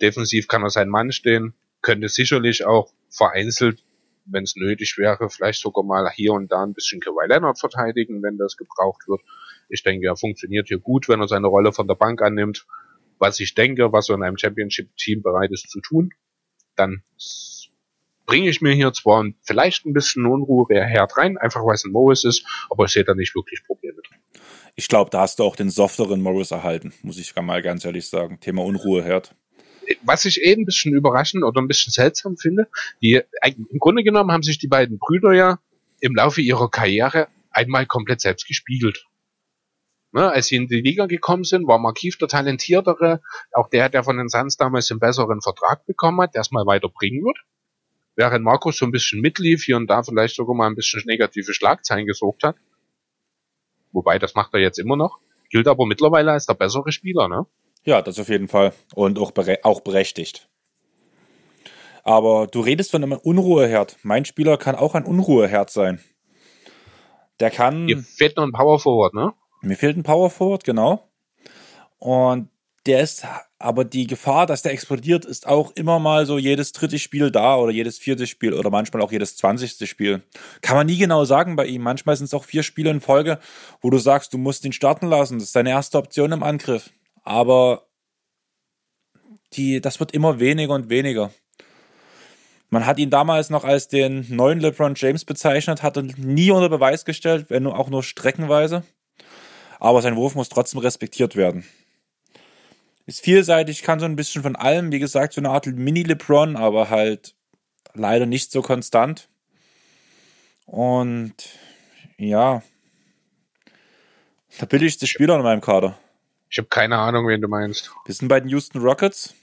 Defensiv kann er sein Mann stehen. Könnte sicherlich auch vereinzelt, wenn es nötig wäre, vielleicht sogar mal hier und da ein bisschen Kawhi Leonard verteidigen, wenn das gebraucht wird. Ich denke, er funktioniert hier gut, wenn er seine Rolle von der Bank annimmt. Was ich denke, was er in einem Championship-Team bereit ist zu tun, dann bringe ich mir hier zwar vielleicht ein bisschen Unruheherd rein, einfach weil es ein Morris ist, aber ich sehe da nicht wirklich Probleme drin. Ich glaube, da hast du auch den softeren Morris erhalten, muss ich mal ganz ehrlich sagen. Thema Unruheherd. Was ich eh ein bisschen überraschend oder ein bisschen seltsam finde, die, im Grunde genommen haben sich die beiden Brüder ja im Laufe ihrer Karriere einmal komplett selbst gespiegelt. Ne, als sie in die Liga gekommen sind, war Markiv der Talentiertere, auch der, der von den Suns damals einen besseren Vertrag bekommen hat, der es mal weiterbringen wird während Markus so ein bisschen mitlief, hier und da vielleicht sogar mal ein bisschen negative Schlagzeilen gesorgt hat. Wobei, das macht er jetzt immer noch. Gilt aber mittlerweile als der bessere Spieler, ne? Ja, das auf jeden Fall. Und auch, bere auch berechtigt. Aber du redest von einem Unruheherd. Mein Spieler kann auch ein Unruheherd sein. Der kann. Mir fehlt noch ein Power Forward, ne? Mir fehlt ein Power Forward, genau. Und der ist, aber die Gefahr, dass der explodiert, ist auch immer mal so jedes dritte Spiel da oder jedes vierte Spiel oder manchmal auch jedes zwanzigste Spiel. Kann man nie genau sagen bei ihm. Manchmal sind es auch vier Spiele in Folge, wo du sagst, du musst ihn starten lassen. Das ist deine erste Option im Angriff. Aber die, das wird immer weniger und weniger. Man hat ihn damals noch als den neuen LeBron James bezeichnet, hat ihn nie unter Beweis gestellt, wenn auch nur streckenweise. Aber sein Wurf muss trotzdem respektiert werden. Ist vielseitig, kann so ein bisschen von allem, wie gesagt, so eine Art Mini-LeBron, aber halt leider nicht so konstant. Und ja, der billigste Spieler in meinem Kader. Ich habe keine Ahnung, wen du meinst. Wir sind bei den Houston Rockets.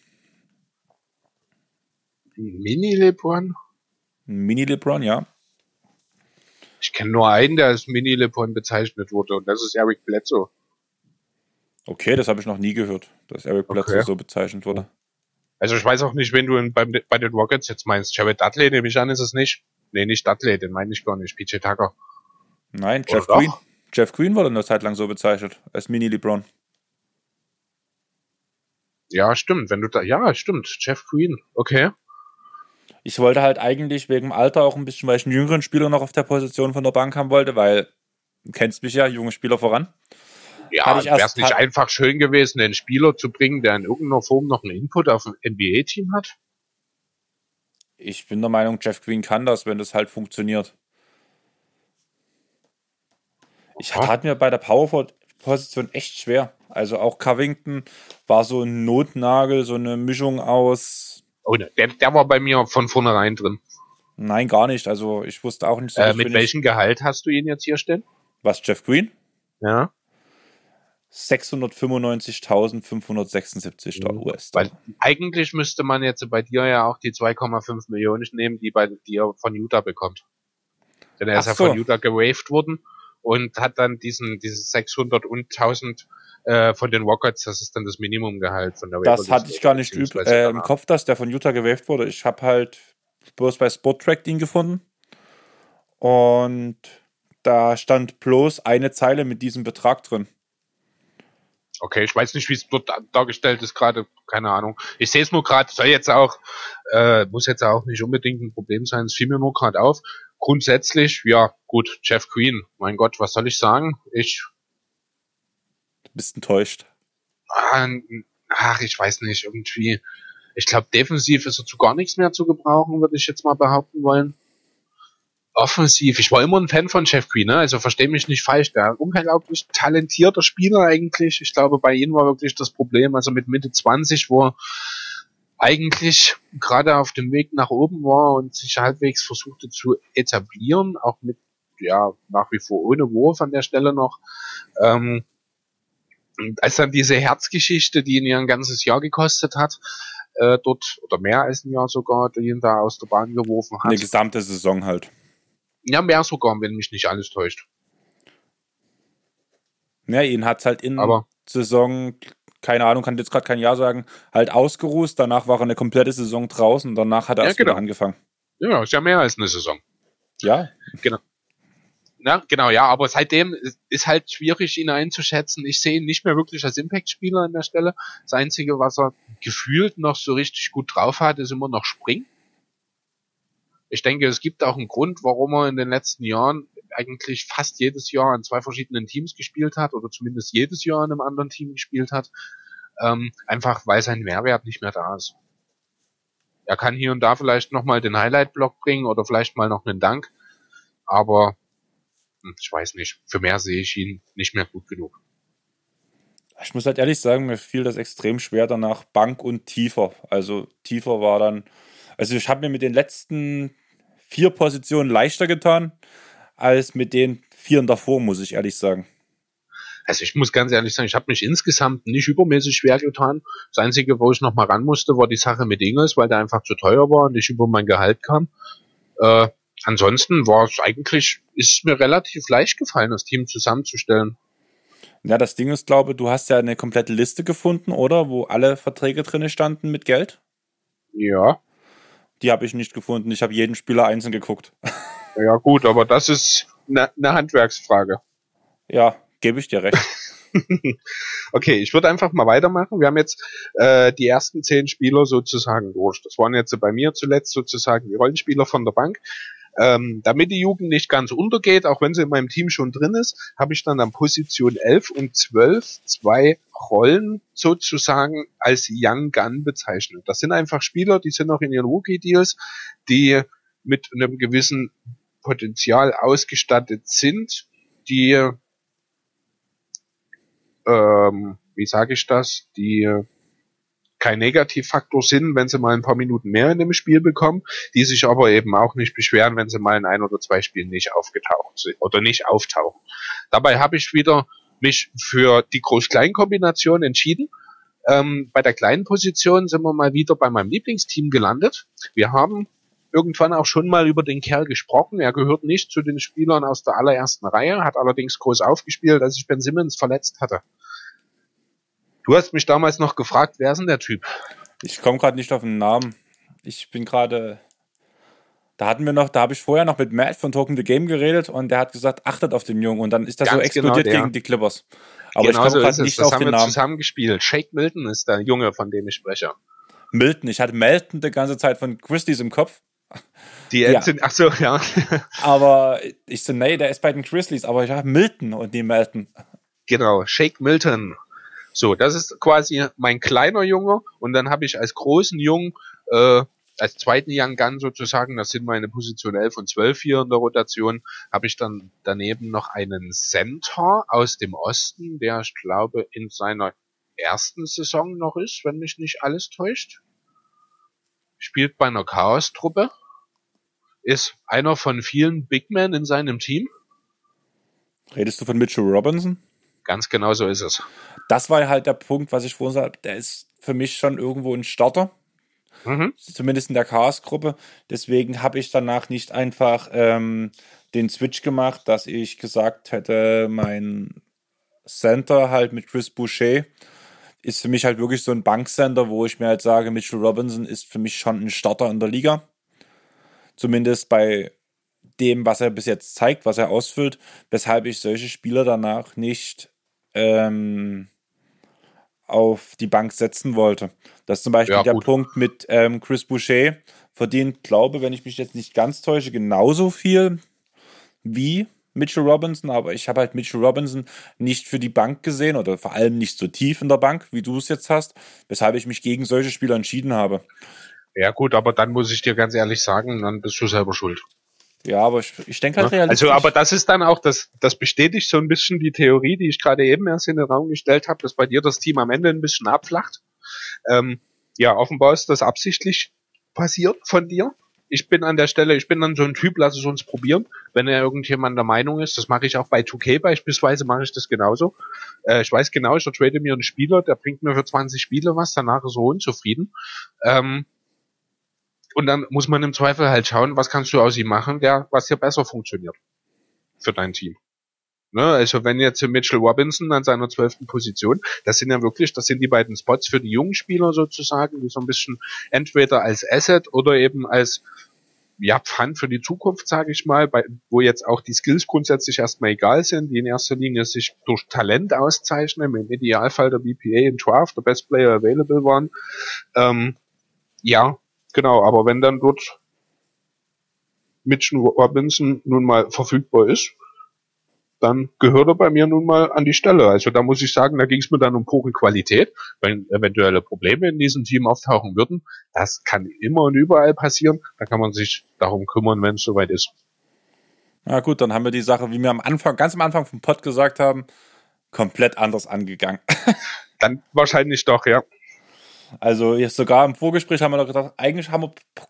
Mini-LeBron? Mini-LeBron, ja. Ich kenne nur einen, der als Mini-LeBron bezeichnet wurde, und das ist Eric Bledsoe. Okay, das habe ich noch nie gehört, dass Eric Bledsoe okay. so bezeichnet wurde. Also ich weiß auch nicht, wenn du in, bei, bei den Rockets jetzt meinst. Jared Dudley, nehme ich an, ist es nicht. Nee, nicht Dudley, den meine ich gar nicht. PJ Tucker. Nein, Jeff Green. Jeff Green wurde eine Zeit lang so bezeichnet, als Mini-LeBron. Ja, stimmt. Wenn du da, ja, stimmt. Jeff Green. Okay. Ich wollte halt eigentlich wegen dem Alter auch ein bisschen, weil ich einen jüngeren Spieler noch auf der Position von der Bank haben wollte, weil du kennst mich ja, junge Spieler voran. Ja, wäre es nicht einfach schön gewesen, einen Spieler zu bringen, der in irgendeiner Form noch einen Input auf ein NBA-Team hat? Ich bin der Meinung, Jeff Green kann das, wenn das halt funktioniert. Ich hatte mir bei der Powerforward-Position echt schwer. Also auch Covington war so ein Notnagel, so eine Mischung aus. Oh, ne, der, der war bei mir von vornherein drin. Nein, gar nicht. Also ich wusste auch nicht so. Äh, mit welchem Gehalt hast du ihn jetzt hier stehen? Was, Jeff Green? Ja. 695.576 Dollar US. Weil eigentlich müsste man jetzt bei dir ja auch die 2,5 Millionen nehmen, die bei dir von Utah bekommt. Denn er ist ja so. von Utah gewaved worden und hat dann diesen, dieses 600 und 1000 äh, von den Rockets, das ist dann das Minimumgehalt von der Das hatte ich gar nicht üb äh, im Kopf, dass der von Utah gewaved wurde. Ich habe halt bloß bei Sporttrack den gefunden und da stand bloß eine Zeile mit diesem Betrag drin. Okay, ich weiß nicht, wie es dort dargestellt ist gerade, keine Ahnung. Ich sehe es nur gerade, soll jetzt auch, äh, muss jetzt auch nicht unbedingt ein Problem sein, es fiel mir nur gerade auf. Grundsätzlich, ja, gut, Jeff Green, mein Gott, was soll ich sagen? Ich. Du bist enttäuscht. Ach, ich weiß nicht, irgendwie. Ich glaube, defensiv ist er zu gar nichts mehr zu gebrauchen, würde ich jetzt mal behaupten wollen offensiv. Ich war immer ein Fan von Jeff Green, ne? also verstehe mich nicht falsch. Der unglaublich talentierter Spieler eigentlich. Ich glaube, bei ihm war wirklich das Problem, also mit Mitte 20, wo er eigentlich gerade auf dem Weg nach oben war und sich halbwegs versuchte zu etablieren, auch mit, ja, nach wie vor ohne Wurf an der Stelle noch. Ähm, als dann diese Herzgeschichte, die ihn ja ein ganzes Jahr gekostet hat, äh, dort, oder mehr als ein Jahr sogar, die ihn da aus der Bahn geworfen hat. Eine gesamte Saison halt. Ja, mehr sogar, wenn mich nicht alles täuscht. Ja, ihn hat halt in Aber Saison, keine Ahnung, kann jetzt gerade kein Jahr sagen, halt ausgeruht. Danach war er eine komplette Saison draußen. Danach hat er ja, erst genau. wieder angefangen. Ja, ist ja mehr als eine Saison. Ja. Genau. Ja, genau, ja, aber seitdem ist halt schwierig, ihn einzuschätzen. Ich sehe ihn nicht mehr wirklich als Impact-Spieler an der Stelle. Das Einzige, was er gefühlt noch so richtig gut drauf hat, ist immer noch Springen ich denke, es gibt auch einen Grund, warum er in den letzten Jahren eigentlich fast jedes Jahr an zwei verschiedenen Teams gespielt hat oder zumindest jedes Jahr in einem anderen Team gespielt hat. Ähm, einfach weil sein Mehrwert nicht mehr da ist. Er kann hier und da vielleicht nochmal den Highlight-Block bringen oder vielleicht mal noch einen Dank, aber hm, ich weiß nicht, für mehr sehe ich ihn nicht mehr gut genug. Ich muss halt ehrlich sagen, mir fiel das extrem schwer danach Bank und tiefer. Also tiefer war dann also ich habe mir mit den letzten vier Positionen leichter getan, als mit den vier davor, muss ich ehrlich sagen. Also ich muss ganz ehrlich sagen, ich habe mich insgesamt nicht übermäßig schwer getan. Das Einzige, wo ich noch mal ran musste, war die Sache mit Ingels, weil der einfach zu teuer war und nicht über mein Gehalt kam. Äh, ansonsten war es eigentlich, ist mir relativ leicht gefallen, das Team zusammenzustellen. Ja, das Ding ist, glaube du hast ja eine komplette Liste gefunden, oder? Wo alle Verträge drin standen mit Geld? Ja. Die habe ich nicht gefunden. Ich habe jeden Spieler einzeln geguckt. Ja gut, aber das ist eine ne Handwerksfrage. Ja, gebe ich dir recht. okay, ich würde einfach mal weitermachen. Wir haben jetzt äh, die ersten zehn Spieler sozusagen durch. Das waren jetzt bei mir zuletzt sozusagen die Rollenspieler von der Bank. Ähm, damit die Jugend nicht ganz untergeht, auch wenn sie in meinem Team schon drin ist, habe ich dann an Position 11 und 12 zwei Rollen sozusagen als Young Gun bezeichnet. Das sind einfach Spieler, die sind noch in ihren Rookie-Deals, die mit einem gewissen Potenzial ausgestattet sind, die ähm, wie sage ich das, die kein Negativfaktor sind, wenn sie mal ein paar Minuten mehr in dem Spiel bekommen, die sich aber eben auch nicht beschweren, wenn sie mal in ein oder zwei Spielen nicht aufgetaucht sind oder nicht auftauchen. Dabei habe ich wieder mich für die Groß-Klein-Kombination entschieden. Ähm, bei der kleinen Position sind wir mal wieder bei meinem Lieblingsteam gelandet. Wir haben irgendwann auch schon mal über den Kerl gesprochen. Er gehört nicht zu den Spielern aus der allerersten Reihe, hat allerdings groß aufgespielt, als ich Ben Simmons verletzt hatte. Du hast mich damals noch gefragt, wer ist denn der Typ? Ich komme gerade nicht auf den Namen. Ich bin gerade. Da hatten wir noch, da habe ich vorher noch mit Matt von Token the Game geredet und der hat gesagt, achtet auf den Jungen und dann ist das Ganz so explodiert genau gegen die Clippers. Aber genau ich komme so gerade nicht das auf haben den wir Namen. zusammen gespielt. Shake Milton ist der Junge, von dem ich spreche. Milton, ich hatte Melton die ganze Zeit von Christie's im Kopf. Die ja. sind, ach so, ja. aber ich so, nee, der ist bei den Grizzlies, aber ich habe Milton und die Melton. Genau, Shake Milton. So, das ist quasi mein kleiner Junge und dann habe ich als großen Jungen, äh, als zweiten Young Gun sozusagen, das sind meine Position 11 und 12 hier in der Rotation, habe ich dann daneben noch einen Center aus dem Osten, der ich glaube in seiner ersten Saison noch ist, wenn mich nicht alles täuscht spielt bei einer Chaos-Truppe, ist einer von vielen Big Men in seinem Team. Redest du von Mitchell Robinson? Ganz genau so ist es. Das war halt der Punkt, was ich vorhin sagte. Der ist für mich schon irgendwo ein Starter. Mhm. Zumindest in der Chaos-Gruppe. Deswegen habe ich danach nicht einfach ähm, den Switch gemacht, dass ich gesagt hätte, mein Center halt mit Chris Boucher ist für mich halt wirklich so ein Banksender, wo ich mir halt sage, Mitchell Robinson ist für mich schon ein Starter in der Liga. Zumindest bei dem, was er bis jetzt zeigt, was er ausfüllt, weshalb ich solche Spieler danach nicht ähm, auf die Bank setzen wollte. Das ist zum Beispiel ja, der Punkt mit ähm, Chris Boucher, verdient, glaube, wenn ich mich jetzt nicht ganz täusche, genauso viel wie Mitchell Robinson, aber ich habe halt Mitchell Robinson nicht für die Bank gesehen oder vor allem nicht so tief in der Bank, wie du es jetzt hast, weshalb ich mich gegen solche Spieler entschieden habe. Ja gut, aber dann muss ich dir ganz ehrlich sagen, dann bist du selber schuld. Ja, aber ich, ich denke halt ja, realistisch. Also, aber das ist dann auch, das, das bestätigt so ein bisschen die Theorie, die ich gerade eben erst in den Raum gestellt habe, dass bei dir das Team am Ende ein bisschen abflacht. Ähm, ja, offenbar ist das absichtlich passiert von dir ich bin an der Stelle, ich bin dann so ein Typ, lass es uns probieren. Wenn er irgendjemand der Meinung ist, das mache ich auch bei 2K beispielsweise, mache ich das genauso. Äh, ich weiß genau, ich trade mir einen Spieler, der bringt mir für 20 Spiele was, danach ist er unzufrieden. Ähm, und dann muss man im Zweifel halt schauen, was kannst du aus ihm machen, der, was hier besser funktioniert. Für dein Team. Ne, also wenn jetzt Mitchell Robinson an seiner zwölften Position, das sind ja wirklich, das sind die beiden Spots für die jungen Spieler sozusagen, die so ein bisschen entweder als Asset oder eben als ja, Pfand für die Zukunft, sage ich mal, bei, wo jetzt auch die Skills grundsätzlich erstmal egal sind, die in erster Linie sich durch Talent auszeichnen, im Idealfall der BPA in Draft, der Best Player Available waren. Ähm, ja, genau, aber wenn dann dort Mitchell Robinson nun mal verfügbar ist, dann gehört er bei mir nun mal an die Stelle. Also da muss ich sagen, da ging es mir dann um pure Qualität. Wenn eventuelle Probleme in diesem Team auftauchen würden, das kann immer und überall passieren. Da kann man sich darum kümmern, wenn es soweit ist. Na gut, dann haben wir die Sache, wie wir am Anfang, ganz am Anfang vom Pod gesagt haben, komplett anders angegangen. dann wahrscheinlich doch, ja. Also jetzt sogar im Vorgespräch haben wir doch gedacht, eigentlich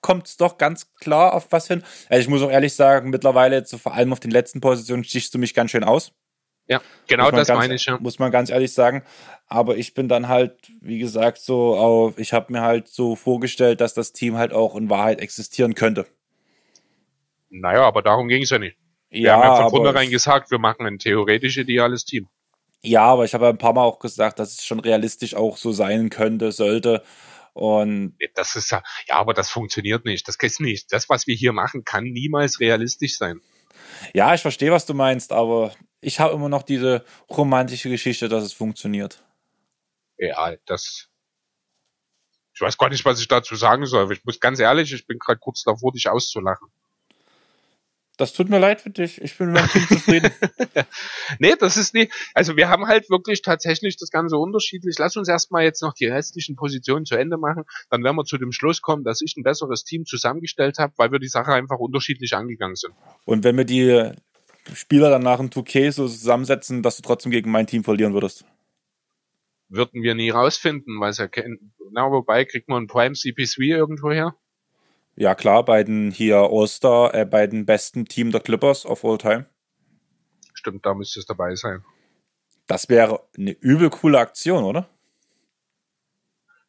kommt es doch ganz klar auf was hin. Also ich muss auch ehrlich sagen, mittlerweile jetzt so vor allem auf den letzten Positionen stichst du mich ganz schön aus. Ja, genau das ganz, meine ich, ja. Muss man ganz ehrlich sagen. Aber ich bin dann halt, wie gesagt, so auf, ich habe mir halt so vorgestellt, dass das Team halt auch in Wahrheit existieren könnte. Naja, aber darum ging es ja nicht. Wir ja, haben ja von vornherein gesagt, wir machen ein theoretisch ideales Team. Ja, aber ich habe ein paar Mal auch gesagt, dass es schon realistisch auch so sein könnte, sollte. Und das ist ja, ja, aber das funktioniert nicht. Das ist nicht. Das, was wir hier machen, kann niemals realistisch sein. Ja, ich verstehe, was du meinst, aber ich habe immer noch diese romantische Geschichte, dass es funktioniert. Ja, das. Ich weiß gar nicht, was ich dazu sagen soll. Ich muss ganz ehrlich, ich bin gerade kurz davor, dich auszulachen. Das tut mir leid für dich. Ich bin mit meinem Team zufrieden. nee, das ist nicht. Also wir haben halt wirklich tatsächlich das Ganze unterschiedlich. Lass uns erstmal jetzt noch die restlichen Positionen zu Ende machen. Dann werden wir zu dem Schluss kommen, dass ich ein besseres Team zusammengestellt habe, weil wir die Sache einfach unterschiedlich angegangen sind. Und wenn wir die Spieler dann nach dem 2K so zusammensetzen, dass du trotzdem gegen mein Team verlieren würdest? Würden wir nie rausfinden, weil es ja kein, na, wobei kriegt man ein Prime CP3 irgendwo her? Ja, klar, bei den hier All-Star, äh, bei den besten Team der Clippers of all time. Stimmt, da müsste es dabei sein. Das wäre eine übel coole Aktion, oder?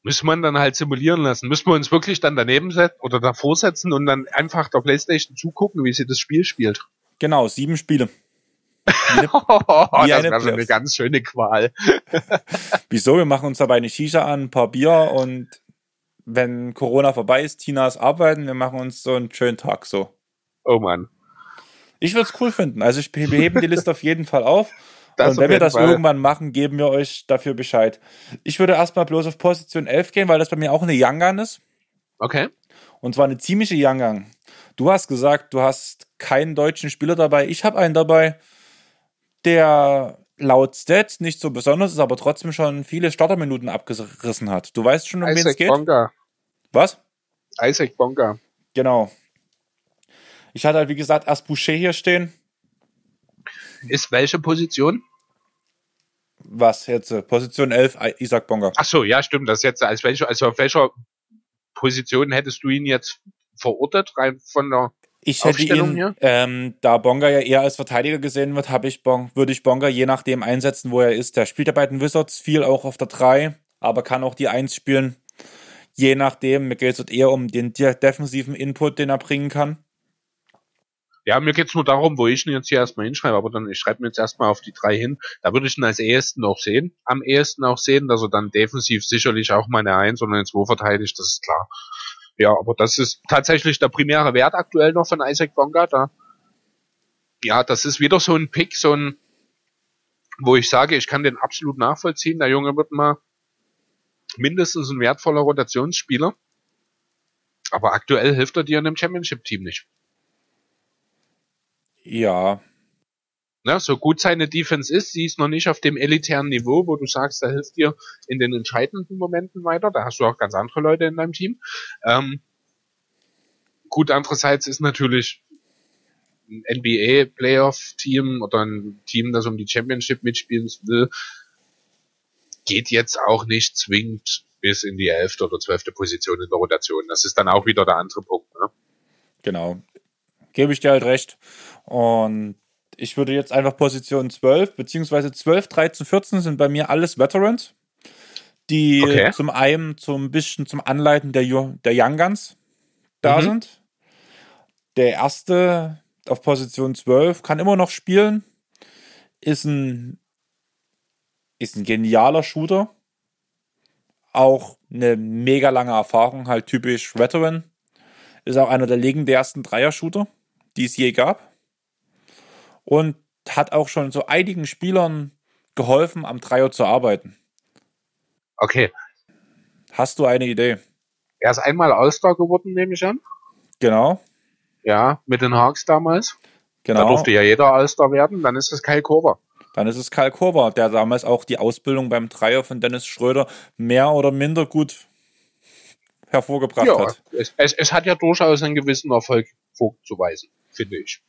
Müssen man dann halt simulieren lassen. Müssen wir uns wirklich dann daneben setzen oder davor setzen und dann einfach der Playstation zugucken, wie sie das Spiel spielt. Genau, sieben Spiele. Wie oh, das wäre so eine ganz schöne Qual. Wieso? Wir machen uns dabei eine Shisha an, ein paar Bier und wenn Corona vorbei ist, Tinas arbeiten, wir machen uns so einen schönen Tag so. Oh Mann. Ich würde es cool finden. Also ich beheben die Liste auf jeden Fall auf. Das und wenn wir das Fall. irgendwann machen, geben wir euch dafür Bescheid. Ich würde erstmal bloß auf Position 11 gehen, weil das bei mir auch eine Young Gun ist. Okay. Und zwar eine ziemliche Young Gun. Du hast gesagt, du hast keinen deutschen Spieler dabei. Ich habe einen dabei, der laut Stats nicht so besonders ist, aber trotzdem schon viele Starterminuten abgerissen hat. Du weißt schon, um wen es geht? Bonga. Was? Isaac Bonga. Genau. Ich hatte halt, wie gesagt, erst Boucher hier stehen. Ist welche Position? Was jetzt? Position 11, Isaac Bonga. Ach so, ja, stimmt. Das jetzt als welche, also auf welcher Position hättest du ihn jetzt verortet, rein von der ich hätte ihn, ähm, da Bonga ja eher als Verteidiger gesehen wird, habe ich bon, würde ich Bonga je nachdem einsetzen, wo er ist. Der spielt ja bei den Wizards viel auch auf der 3, aber kann auch die 1 spielen. Je nachdem, mir geht es eher um den defensiven Input, den er bringen kann. Ja, mir geht's nur darum, wo ich ihn jetzt hier erstmal hinschreibe, aber dann, ich schreibe mir jetzt erstmal auf die drei hin. Da würde ich ihn als ehesten auch sehen, am ehesten auch sehen, dass er dann defensiv sicherlich auch meine Eins oder eine 2 verteidigt, das ist klar. Ja, aber das ist tatsächlich der primäre Wert aktuell noch von Isaac Bonga. Da, ja, das ist wieder so ein Pick, so ein, wo ich sage, ich kann den absolut nachvollziehen. Der Junge wird mal mindestens ein wertvoller Rotationsspieler. Aber aktuell hilft er dir in einem Championship-Team nicht. Ja, Ne, so gut seine Defense ist, sie ist noch nicht auf dem elitären Niveau, wo du sagst, da hilft dir in den entscheidenden Momenten weiter. Da hast du auch ganz andere Leute in deinem Team. Ähm, gut, andererseits ist natürlich ein NBA-Playoff-Team oder ein Team, das um die Championship mitspielen will, geht jetzt auch nicht zwingend bis in die elfte oder zwölfte Position in der Rotation. Das ist dann auch wieder der andere Punkt. Ne? Genau. Gebe ich dir halt recht. Und ich würde jetzt einfach Position 12, beziehungsweise 12, 13, 14 sind bei mir alles Veterans, die okay. zum einen zum bisschen zum Anleiten der, der Young Guns da mhm. sind. Der erste auf Position 12 kann immer noch spielen, ist ein, ist ein genialer Shooter, auch eine mega lange Erfahrung, halt typisch Veteran. Ist auch einer der legendärsten Dreier-Shooter, die es je gab und hat auch schon so einigen Spielern geholfen, am Dreier zu arbeiten. Okay. Hast du eine Idee? Er ist einmal All-Star geworden, nehme ich an. Genau. Ja, mit den Hawks damals. Genau. Da durfte ja jeder All-Star werden. Dann ist es Kyle Korver. Dann ist es Kyle Korver, der damals auch die Ausbildung beim Dreier von Dennis Schröder mehr oder minder gut hervorgebracht ja, hat. Es, es, es hat ja durchaus einen gewissen Erfolg vorzuweisen, finde ich.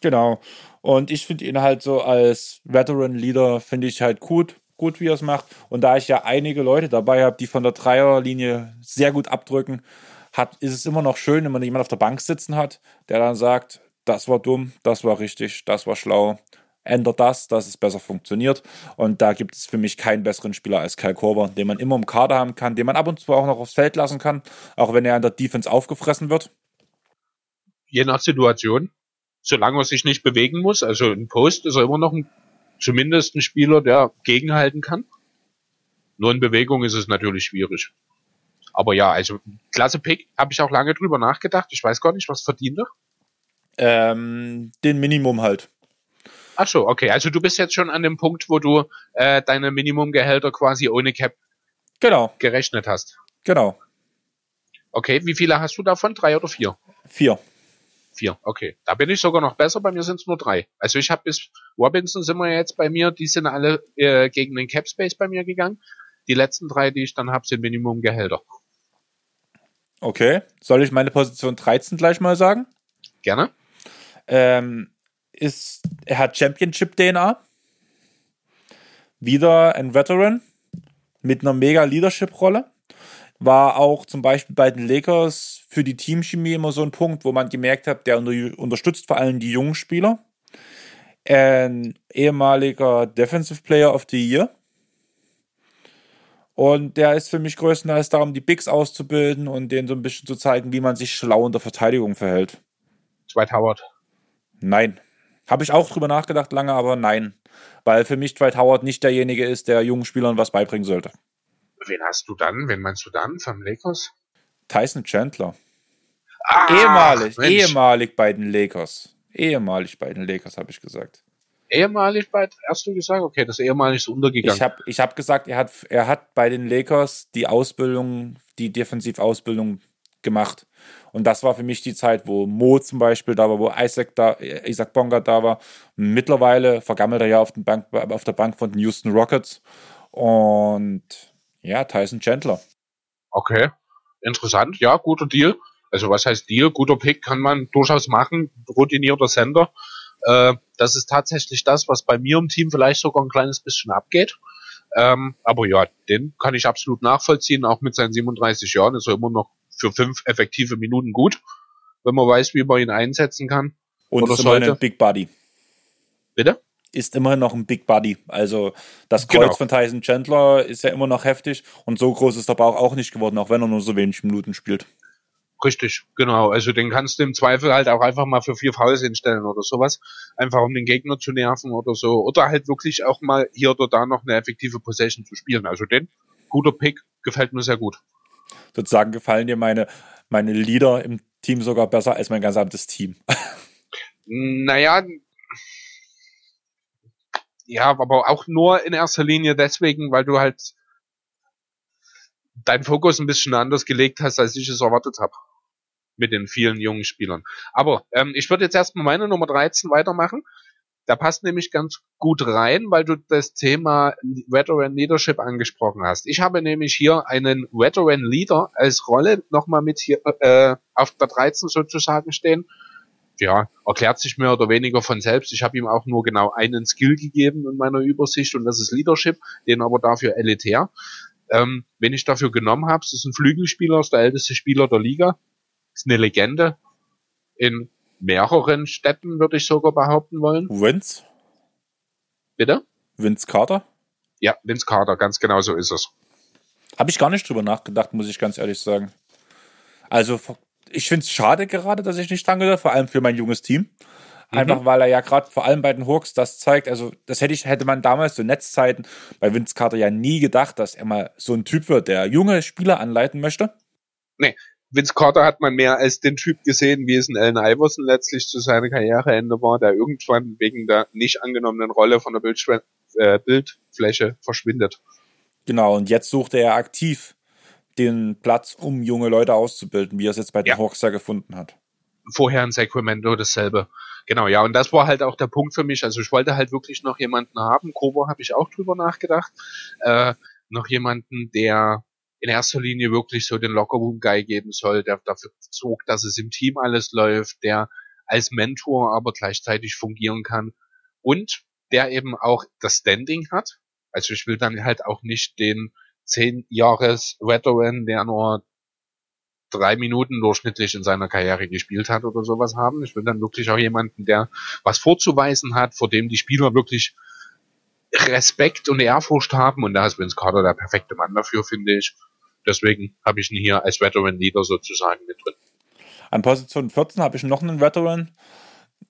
Genau. Und ich finde ihn halt so als Veteran-Leader, finde ich halt gut, gut, wie er es macht. Und da ich ja einige Leute dabei habe, die von der Dreierlinie sehr gut abdrücken, hat, ist es immer noch schön, wenn man jemanden auf der Bank sitzen hat, der dann sagt, das war dumm, das war richtig, das war schlau, ändert das, dass es besser funktioniert. Und da gibt es für mich keinen besseren Spieler als Kyle Korver, den man immer im Kader haben kann, den man ab und zu auch noch aufs Feld lassen kann, auch wenn er in der Defense aufgefressen wird. Je nach Situation solange er sich nicht bewegen muss. Also ein Post ist er immer noch ein, zumindest ein Spieler, der gegenhalten kann. Nur in Bewegung ist es natürlich schwierig. Aber ja, also klasse Pick, habe ich auch lange drüber nachgedacht. Ich weiß gar nicht, was verdient er. Ähm, den Minimum halt. Ach so, okay. Also du bist jetzt schon an dem Punkt, wo du äh, deine Minimumgehälter quasi ohne Cap genau. gerechnet hast. Genau. Okay, wie viele hast du davon? Drei oder vier? Vier. Vier, okay. Da bin ich sogar noch besser, bei mir sind es nur drei. Also ich habe bis Robinson sind wir jetzt bei mir, die sind alle äh, gegen den Cap Space bei mir gegangen. Die letzten drei, die ich dann habe, sind Minimumgehälter. Okay. Soll ich meine Position 13 gleich mal sagen? Gerne. Ähm, ist, er hat Championship-DNA. Wieder ein Veteran mit einer mega Leadership-Rolle. War auch zum Beispiel bei den Lakers für die Teamchemie immer so ein Punkt, wo man gemerkt hat, der unter, unterstützt vor allem die jungen Spieler. Ein ehemaliger Defensive Player of the Year. Und der ist für mich größtenteils darum, die Bigs auszubilden und denen so ein bisschen zu zeigen, wie man sich schlau in der Verteidigung verhält. Dwight Howard. Nein. Habe ich auch drüber nachgedacht lange, aber nein. Weil für mich Dwight Howard nicht derjenige ist, der jungen Spielern was beibringen sollte. Wen hast du dann? Wen meinst du dann vom Lakers? Tyson Chandler. Ah, ehemalig, Mensch. ehemalig bei den Lakers. Ehemalig bei den Lakers, habe ich gesagt. Ehemalig bei, hast du gesagt? Okay, das ehemalig ist untergegangen. Ich habe ich hab gesagt, er hat, er hat bei den Lakers die Ausbildung, die Defensivausbildung gemacht. Und das war für mich die Zeit, wo Mo zum Beispiel da war, wo Isaac, da, Isaac Bonga da war. Mittlerweile vergammelt er ja auf, Bank, auf der Bank von den Houston Rockets. Und ja, Tyson Chandler. Okay, interessant. Ja, guter Deal. Also was heißt Deal? Guter Pick kann man durchaus machen. Routinierter Sender. Äh, das ist tatsächlich das, was bei mir im Team vielleicht sogar ein kleines bisschen abgeht. Ähm, aber ja, den kann ich absolut nachvollziehen. Auch mit seinen 37 Jahren ist er immer noch für fünf effektive Minuten gut, wenn man weiß, wie man ihn einsetzen kann. Und Oder ist sollte. ein Big Buddy. Bitte? Ist immerhin noch ein Big Buddy. Also das Kreuz Genau. von Tyson Chandler ist ja immer noch heftig. Und so groß ist der Bauch auch nicht geworden, auch wenn er nur so wenig Minuten spielt. Richtig, genau. Also den kannst du im Zweifel halt auch einfach mal für vier Fouls hinstellen oder sowas. Einfach um den Gegner zu nerven oder so. Oder halt wirklich auch mal hier oder da noch eine effektive Possession zu spielen. Also den, guter Pick, gefällt mir sehr gut. Sozusagen gefallen dir meine, meine Leader im Team sogar besser als mein gesamtes Team. Naja, ja, aber auch nur in erster Linie deswegen, weil du halt deinen Fokus ein bisschen anders gelegt hast, als ich es erwartet habe. Mit den vielen jungen Spielern. Aber ähm, ich würde jetzt erstmal meine Nummer 13 weitermachen. Da passt nämlich ganz gut rein, weil du das Thema Veteran Leadership angesprochen hast. Ich habe nämlich hier einen Veteran Leader als Rolle nochmal mit hier äh, auf der 13 sozusagen stehen ja, erklärt sich mehr oder weniger von selbst. Ich habe ihm auch nur genau einen Skill gegeben in meiner Übersicht und das ist Leadership, den aber dafür elitär. Ähm, wenn ich dafür genommen habe, ist ein Flügelspieler, ist der älteste Spieler der Liga, ist eine Legende in mehreren Städten, würde ich sogar behaupten wollen. Vince? Bitte? Vince Carter? Ja, Vince Carter, ganz genau so ist es. Habe ich gar nicht drüber nachgedacht, muss ich ganz ehrlich sagen. Also, ich finde es schade gerade, dass ich nicht dran gedacht vor allem für mein junges Team. Einfach weil er ja gerade vor allem bei den Hawks das zeigt, also das hätte ich, hätte man damals zu Netzzeiten bei Vince Carter ja nie gedacht, dass er mal so ein Typ wird, der junge Spieler anleiten möchte. Vince Carter hat man mehr als den Typ gesehen, wie es in Allen Iverson letztlich zu seiner Karriereende war, der irgendwann wegen der nicht angenommenen Rolle von der Bildschwe äh, Bildfläche verschwindet. Genau, und jetzt sucht er aktiv den Platz, um junge Leute auszubilden, wie er es jetzt bei den Ja. Hawks ja gefunden hat. Vorher in Sacramento dasselbe. Genau, ja, und das war halt auch der Punkt für mich. Also ich wollte halt wirklich noch jemanden haben. Kobo habe ich auch drüber nachgedacht. Äh, noch jemanden, der in erster Linie wirklich so den Lockerroom-Guy geben soll, der dafür sorgt, dass es im Team alles läuft, der als Mentor aber gleichzeitig fungieren kann und der eben auch das Standing hat. Also ich will dann halt auch nicht den 10 Jahres Veteran, der nur drei Minuten durchschnittlich in seiner Karriere gespielt hat oder sowas haben. Ich will dann wirklich auch jemanden, der was vorzuweisen hat, vor dem die Spieler wirklich Respekt und Ehrfurcht haben. Und da ist Vince Carter der perfekte Mann dafür, finde ich. Deswegen habe ich ihn hier als Veteran Leader sozusagen mit drin. An Position 14 habe ich noch einen Veteran.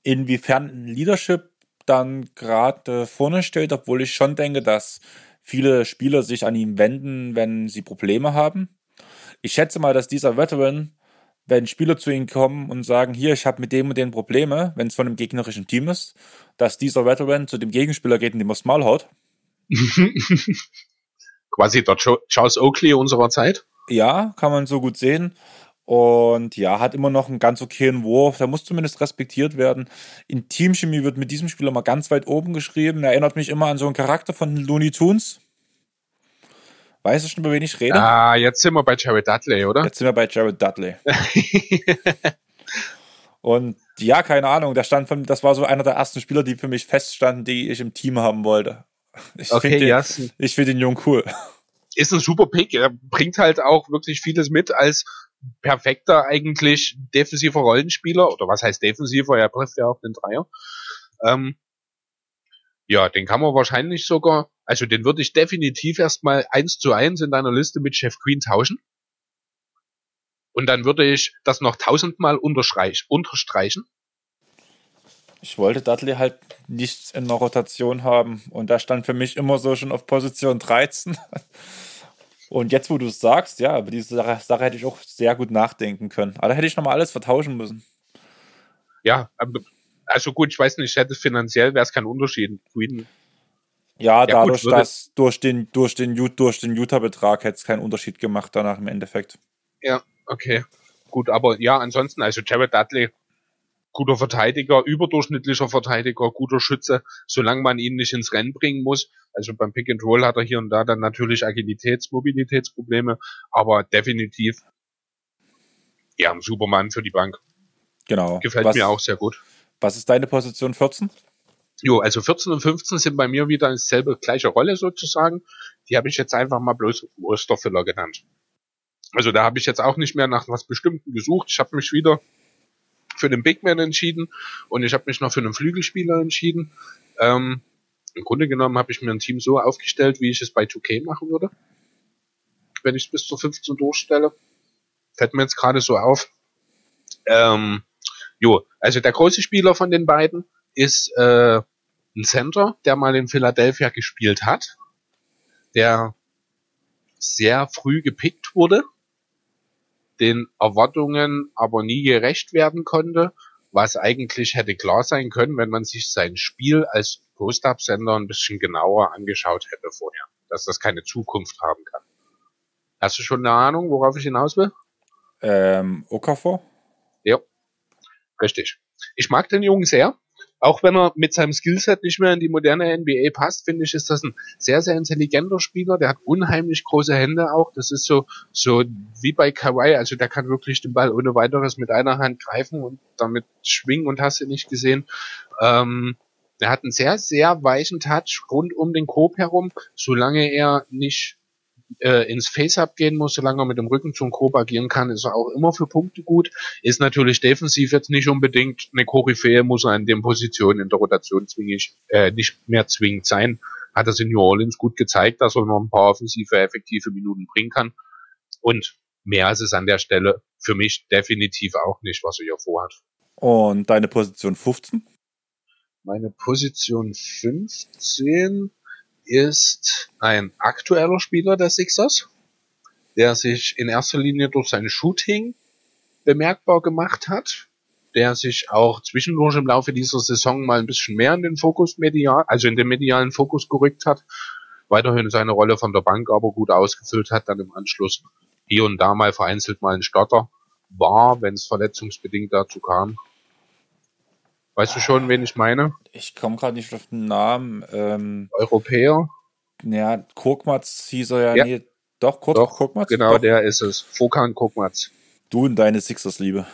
Inwiefern Leadership dann gerade vorne steht, obwohl ich schon denke, dass viele Spieler sich an ihn wenden, wenn sie Probleme haben, Ich schätze mal, dass dieser Veteran, wenn Spieler zu ihm kommen und sagen, hier, ich habe mit dem und den Probleme, wenn es von einem gegnerischen Team ist, dass dieser Veteran zu dem Gegenspieler geht und dem aufs Maul haut. Quasi der Charles Oakley unserer Zeit. Ja, kann man so gut sehen. Und ja, hat immer noch einen ganz okayen Wurf. Der muss zumindest respektiert werden. In Teamchemie wird mit diesem Spieler mal ganz weit oben geschrieben. Er erinnert mich immer an so einen Charakter von Looney Tunes. Weißt du schon, über wen ich rede? Ah, jetzt sind wir bei Jared Dudley, oder? Jetzt sind wir bei Jared Dudley. Und ja, keine Ahnung, der stand von, das war so einer der ersten Spieler, die für mich feststanden, die ich im Team haben wollte. Ich okay, finde ja. den, ich find den Jungen cool. Ist ein super Pick. Er bringt halt auch wirklich vieles mit als perfekter eigentlich defensiver Rollenspieler, oder was heißt defensiver, er trifft ja auch den Dreier. Ähm, ja, den kann man wahrscheinlich sogar, also den würde ich definitiv erstmal eins zu eins in deiner Liste mit Chef Queen tauschen. Und dann würde ich das noch tausendmal unterstreichen. Ich wollte Dudley halt nicht in der Rotation haben und da stand für mich immer so schon auf Position 13. Und jetzt, wo du es sagst, ja, über diese Sache, Sache, hätte ich auch sehr gut nachdenken können. Aber da hätte ich nochmal alles vertauschen müssen. Ja, also gut, ich weiß nicht, hätte finanziell wäre es kein Unterschied. Queen. Ja, ja dadurch, gut, dass durch den, durch den, durch den Utah-Betrag hätte es keinen Unterschied gemacht danach im Endeffekt. Ja, okay. Gut, aber ja, ansonsten, also Jared Dudley guter Verteidiger, überdurchschnittlicher Verteidiger, guter Schütze, solange man ihn nicht ins Rennen bringen muss. Also beim Pick and Roll hat er hier und da dann natürlich Agilitäts-, Mobilitätsprobleme, aber definitiv ja, ein Supermann für die Bank. Genau. Gefällt was, mir auch sehr gut. Was ist deine Position 14? Jo, also 14 und 15 sind bei mir wieder dieselbe gleiche Rolle sozusagen. Die habe ich jetzt einfach mal bloß Osterfiller genannt. Also da habe ich jetzt auch nicht mehr nach was Bestimmten gesucht. Ich habe mich wieder für den Big Man entschieden und ich habe mich noch für einen Flügelspieler entschieden. Ähm, Im Grunde genommen habe ich mir ein Team so aufgestellt, wie ich es bei 2K machen würde. Wenn ich es bis zur 15 durchstelle. Fällt mir jetzt gerade so auf. Ähm, jo, also der große Spieler von den beiden ist äh, ein Center, der mal in Philadelphia gespielt hat, der sehr früh gepickt wurde den Erwartungen aber nie gerecht werden konnte, was eigentlich hätte klar sein können, wenn man sich sein Spiel als Post-Up-Sender ein bisschen genauer angeschaut hätte vorher, dass das keine Zukunft haben kann. Hast du schon eine Ahnung, worauf ich hinaus will? Ähm, Okafor? Ja, richtig. Ich mag den Jungen sehr auch wenn er mit seinem Skillset nicht mehr in die moderne NBA passt, finde ich, ist das ein sehr, sehr intelligenter Spieler. Der hat unheimlich große Hände auch. Das ist so, so wie bei Kawhi. Also der kann wirklich den Ball ohne weiteres mit einer Hand greifen und damit schwingen und hast du nicht gesehen. Ähm, er hat einen sehr, sehr weichen Touch rund um den Korb herum, solange er nicht äh, ins Face-Up gehen muss, solange er mit dem Rücken zum Korb agieren kann, ist er auch immer für Punkte gut. Ist natürlich defensiv jetzt nicht unbedingt eine Koryphäe, muss er in den Positionen in der Rotation zwingig, äh, nicht mehr zwingend sein. Hat das in New Orleans gut gezeigt, dass er noch ein paar offensive, effektive Minuten bringen kann. Und mehr ist es an der Stelle für mich definitiv auch nicht, was er hier vorhat. Und deine Position 15? Meine Position 15 ist ein aktueller Spieler der Sixers, der sich in erster Linie durch sein Shooting bemerkbar gemacht hat, der sich auch zwischendurch im Laufe dieser Saison mal ein bisschen mehr in den Fokus medial, also in den medialen Fokus gerückt hat, weiterhin seine Rolle von der Bank aber gut ausgefüllt hat, dann im Anschluss hier und da mal vereinzelt mal ein Starter war, wenn es verletzungsbedingt dazu kam. Weißt du schon, wen ich meine? Ich komme gerade nicht auf den Namen. Ähm, Europäer? Ja, Kokmatz hieß er ja, ja. nie. Doch, kurz, Doch, Kokmatz? Genau, Doch. der ist es. Fokan Kokmatz. Du und deine Sixers-Liebe.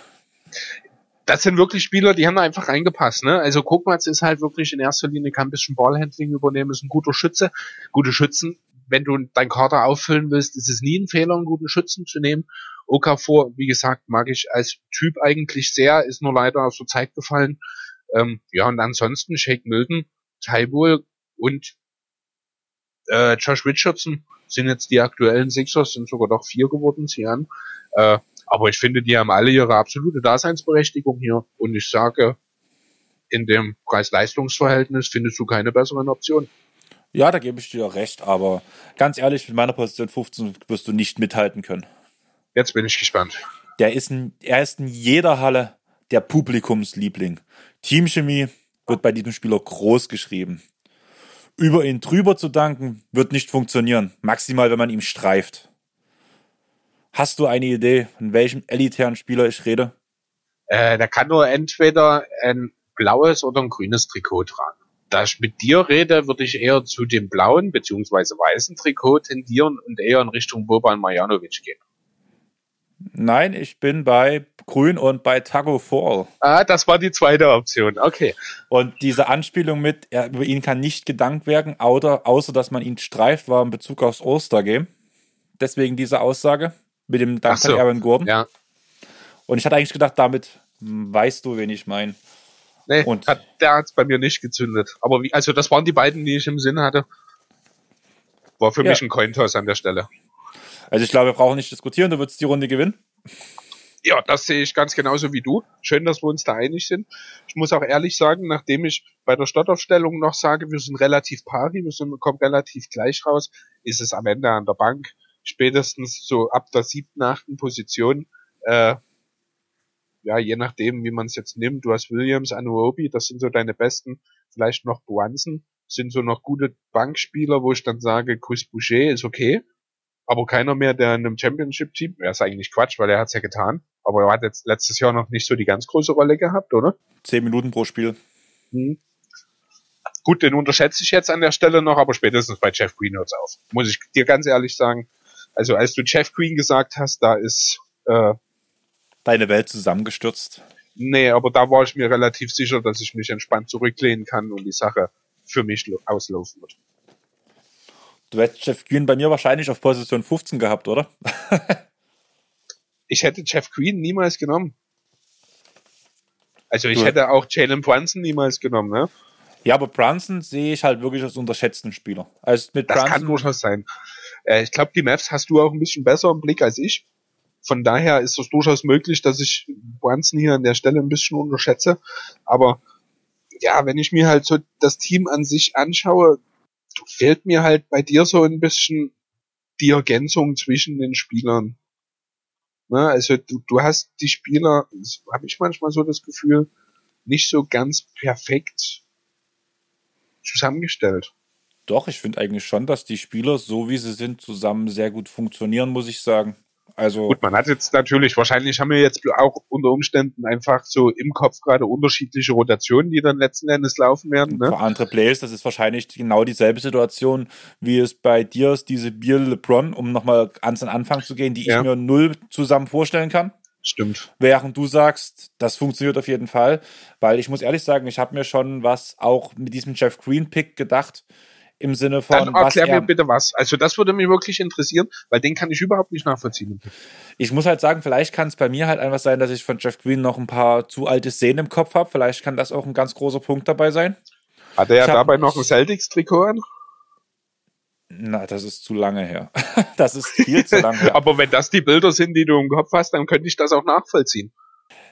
Das sind wirklich Spieler, die haben da einfach reingepasst. Ne? Also Kokmatz ist halt wirklich in erster Linie, kann ein bisschen Ballhandling übernehmen, ist ein guter Schütze. Gute Schützen, wenn du dein Kader auffüllen willst, ist es nie ein Fehler, einen guten Schützen zu nehmen. Okafor, wie gesagt, mag ich als Typ eigentlich sehr, ist nur leider aus der Zeit gefallen. Ähm, ja, und ansonsten Shake Milton, Tybull und äh, Josh Richardson sind jetzt die aktuellen Sixers, sind sogar doch vier geworden, sie an. Äh, aber ich finde, die haben alle ihre absolute Daseinsberechtigung hier. Und ich sage, in dem Preis-Leistungs-Verhältnis findest du keine besseren Optionen. Ja, da gebe ich dir recht, aber ganz ehrlich, mit meiner Position 15 wirst du nicht mithalten können. Jetzt bin ich gespannt. Der ist in, er ist in jeder Halle der Publikumsliebling. Teamchemie wird bei diesem Spieler groß geschrieben. Über ihn drüber zu danken, wird nicht funktionieren. Maximal, wenn man ihm streift. Hast du eine Idee, von welchem elitären Spieler ich rede? Äh, der kann nur entweder ein blaues oder ein grünes Trikot tragen. Da ich mit dir rede, würde ich eher zu dem blauen bzw. weißen Trikot tendieren und eher in Richtung Boban Marjanovic gehen. Nein, ich bin bei Grün und bei Tago Fall. Ah, das war die zweite Option. Okay. Und diese Anspielung mit, er, über ihn kann nicht gedankt werden, außer, außer dass man ihn streift, war in Bezug aufs All-Star-Game. Deswegen diese Aussage mit dem Dank so, an Aaron Gordon. Ja. Und ich hatte eigentlich gedacht, damit weißt du, wen ich meine. Nee, Und- hat, der hat's bei mir nicht gezündet. Aber wie, also das waren die beiden, die ich im Sinn hatte. War für Ja. mich ein Cointoss an der Stelle. Also ich glaube, wir brauchen nicht diskutieren, du würdest die Runde gewinnen. Ja, das sehe ich ganz genauso wie du. Schön, dass wir uns da einig sind. Ich muss auch ehrlich sagen, nachdem ich bei der Startaufstellung noch sage, wir sind relativ pari, wir sind, kommen relativ gleich raus, ist es am Ende an der Bank spätestens so ab der siebten, achten Position, äh, ja, je nachdem, wie man es jetzt nimmt. Du hast Williams, Anuobi, das sind so deine besten, vielleicht noch Buanzen, sind so noch gute Bankspieler, wo ich dann sage, Chris Boucher ist okay, aber keiner mehr, der in einem Championship-Team, ja, ist eigentlich Quatsch, weil er hat's ja getan, aber er hat jetzt letztes Jahr noch nicht so die ganz große Rolle gehabt, oder? Zehn Minuten pro Spiel. Hm. Gut, den unterschätze ich jetzt an der Stelle noch, aber spätestens bei Jeff Green hört's auf. Muss ich dir ganz ehrlich sagen. Also als du Jeff Green gesagt hast, da ist, äh, Deine Welt zusammengestürzt. nee, aber da war ich mir relativ sicher, dass ich mich entspannt zurücklehnen kann und die Sache für mich auslaufen wird. Du hättest Jeff Green bei mir wahrscheinlich auf Position 15 gehabt, oder? Ich hätte Jeff Green niemals genommen. Also ich Du- hätte auch Jalen Brunson niemals genommen, ne? Ja, aber Brunson sehe ich halt wirklich als unterschätzten Spieler. Also mit Das kann Brunson, durchaus sein. Äh, ich glaube, die Mavs hast du auch ein bisschen besser im Blick als ich. Von daher ist es durchaus möglich, dass ich Brunson hier an der Stelle ein bisschen unterschätze. Aber ja, wenn ich mir halt so das Team an sich anschaue, fehlt mir halt bei dir so ein bisschen die Ergänzung zwischen den Spielern. Ne, also du, du hast die Spieler, habe ich manchmal so das Gefühl, nicht so ganz perfekt zusammengestellt. doch, ich finde eigentlich schon, dass die Spieler, so wie sie sind, zusammen sehr gut funktionieren, muss ich sagen. Also, Gut, man hat jetzt natürlich, wahrscheinlich haben wir jetzt auch unter Umständen einfach so im Kopf gerade unterschiedliche Rotationen, die dann letzten Endes laufen werden. für Ne? andere Plays, das ist wahrscheinlich genau dieselbe Situation, wie es bei dir ist, diese Bier LeBron, um nochmal ans den Anfang zu gehen, die Ja. ich mir null zusammen vorstellen kann. Stimmt. Während du sagst, das funktioniert auf jeden Fall, weil ich muss ehrlich sagen, ich habe mir schon was auch mit diesem Jeff Green Pick gedacht, im Sinne von, Dann was erklär er, mir bitte was. Also das würde mich wirklich interessieren, weil den kann ich überhaupt nicht nachvollziehen. ich muss halt sagen, vielleicht kann es bei mir halt einfach sein, dass ich von Jeff Green noch ein paar zu alte Szenen im Kopf habe. Vielleicht kann das auch ein ganz großer Punkt dabei sein. Hat er ja dabei noch ein Celtics-Trikot an? Na, das ist zu lange her. das ist viel zu lange her. Aber wenn das die Bilder sind, die du im Kopf hast, dann könnte ich das auch nachvollziehen.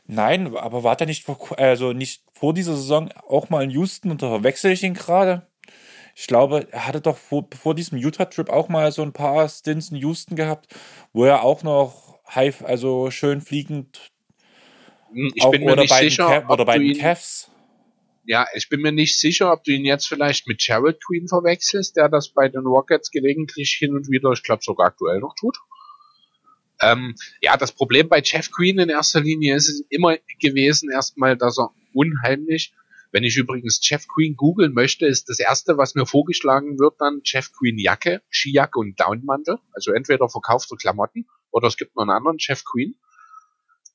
Nein, aber war der nicht vor, also nicht vor dieser Saison auch mal in Houston und da verwechsel ich ihn gerade? Ich glaube, er hatte doch vor, vor diesem Utah-Trip auch mal so ein paar Stints in Houston gehabt, wo er auch noch high, also schön fliegend Hm, Ich bin mir nicht bei den, sicher, oder bei den ihn, Cavs. ja, ich bin mir nicht sicher, ob du ihn jetzt vielleicht mit Jared Queen verwechselst, der das bei den Rockets gelegentlich hin und wieder, ich glaube sogar aktuell noch tut. Ähm, ja, das Problem bei Jeff Green in erster Linie ist es immer gewesen, erstmal, dass er unheimlich, wenn ich übrigens Jeff Green googeln möchte, ist das erste, was mir vorgeschlagen wird, dann Jeff Green Jacke, Skijacke und Downmantel. Also entweder verkauft er Klamotten oder es gibt noch einen anderen Jeff Green.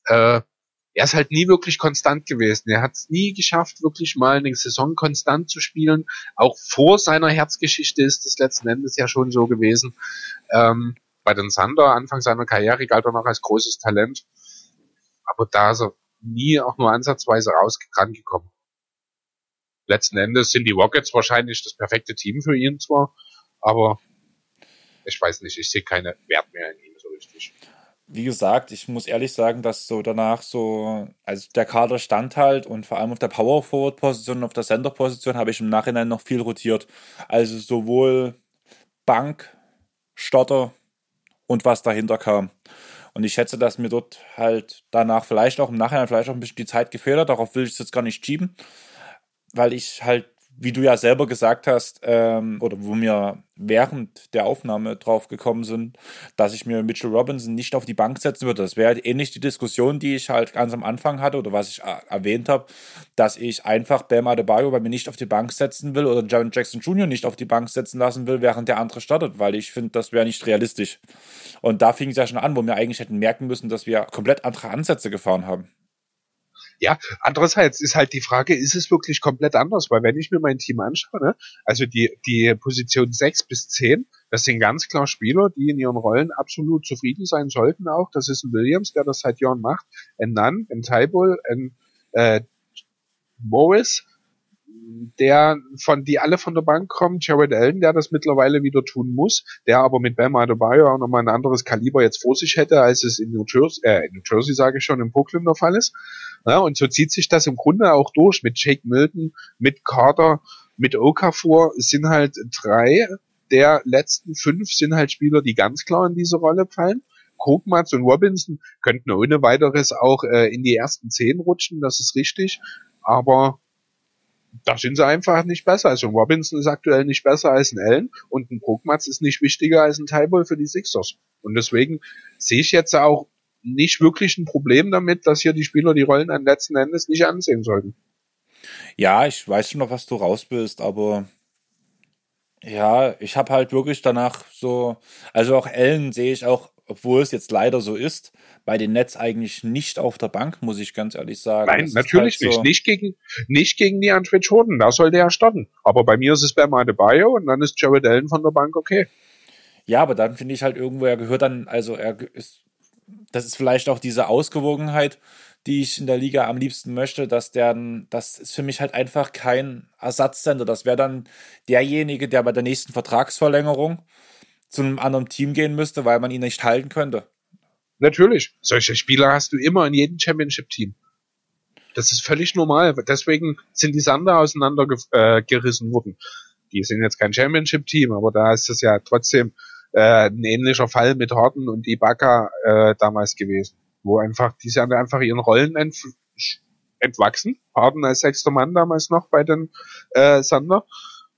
Äh, er ist halt nie wirklich konstant gewesen. Er hat es nie geschafft, wirklich mal eine Saison konstant zu spielen. Auch vor seiner Herzgeschichte ist es letzten Endes ja schon so gewesen. Ähm, bei den Sander, Anfang seiner Karriere, galt er noch als großes Talent. Aber da ist er nie auch nur ansatzweise raus rangekommen. Letzten Endes sind die Rockets wahrscheinlich das perfekte Team für ihn zwar, aber ich weiß nicht, ich sehe keine Wert mehr in ihm so richtig. Wie gesagt, ich muss ehrlich sagen, dass so danach so, also der Kader stand halt und vor allem auf der Power Forward Position und auf der Center Position habe ich im Nachhinein noch viel rotiert. Also sowohl Bank, Stotter und was dahinter kam. Und ich schätze, dass mir dort halt danach vielleicht auch im Nachhinein vielleicht auch ein bisschen die Zeit gefehlt hat. Darauf will ich es jetzt gar nicht schieben, weil ich halt wie du ja selber gesagt hast, ähm, oder wo wir während der Aufnahme drauf gekommen sind, dass ich mir Mitchell Robinson nicht auf die Bank setzen würde. Das wäre halt ähnlich die Diskussion, die ich halt ganz am Anfang hatte oder was ich erwähnt habe, dass ich einfach Bam Adebayo bei mir nicht auf die Bank setzen will oder Jaron Jackson Jr. nicht auf die Bank setzen lassen will, während der andere startet, weil ich finde, das wäre nicht realistisch. Und da fing es ja schon an, wo wir eigentlich hätten merken müssen, dass wir komplett andere Ansätze gefahren haben. Ja, andererseits ist halt die Frage, ist es wirklich komplett anders? Weil wenn ich mir mein Team anschaue, ne, also die, die Position 6 bis 10, das sind ganz klar Spieler, die in ihren Rollen absolut zufrieden sein sollten auch. Das ist ein Williams, der das seit Jahren macht, ein Nunn, ein Tybull, ein äh, Morris, der von die alle von der Bank kommen, Jared Allen, der das mittlerweile wieder tun muss, der aber mit Bam Adebayo auch nochmal ein anderes Kaliber jetzt vor sich hätte, als es in New Jersey, äh, in New Jersey sage ich schon, in Brooklyn der Fall ist. Ja, und so zieht sich das im Grunde auch durch mit Jake Milton, mit Carter, mit Okafor. Es sind halt drei der letzten fünf sind halt Spieler, die ganz klar in diese Rolle fallen. Krugmatz und Robinson könnten ohne weiteres auch äh, in die ersten zehn rutschen, das ist richtig. Aber da sind sie einfach nicht besser. Also Robinson ist aktuell nicht besser als ein Allen und ein Krugmatz ist nicht wichtiger als ein Tybull für die Sixers. Und deswegen sehe ich jetzt auch nicht wirklich ein Problem damit, dass hier die Spieler die Rollen an letzten Endes nicht ansehen sollten. Ja, ich weiß schon noch, was du raus bist, aber ja, ich habe halt wirklich danach so, also auch Ellen sehe ich auch, obwohl es jetzt leider so ist, bei den Nets eigentlich nicht auf der Bank, muss ich ganz ehrlich sagen. Nein, das natürlich halt so nicht. Nicht gegen, nicht gegen die Andre Jordan, da soll der ja starten. Aber bei mir ist es Bam Adebayo und dann ist Jared Allen von der Bank okay. Ja, aber dann finde ich halt irgendwo, er gehört dann, also er ist das ist vielleicht auch diese Ausgewogenheit, die ich in der Liga am liebsten möchte, dass der, das ist für mich halt einfach kein Ersatzsender. Das wäre dann derjenige, der bei der nächsten Vertragsverlängerung zu einem anderen Team gehen müsste, weil man ihn nicht halten könnte. Natürlich. Solche Spieler hast du immer in jedem Championship-Team. Das ist völlig normal. Deswegen sind die Sander auseinandergerissen äh, worden. Die sind jetzt kein Championship-Team, aber da ist es ja trotzdem äh, ein ähnlicher Fall mit Horton und Ibaka äh, damals gewesen, wo einfach die sind einfach ihren Rollen ent entwachsen. Harden als sechster Mann damals noch bei den äh, Sander.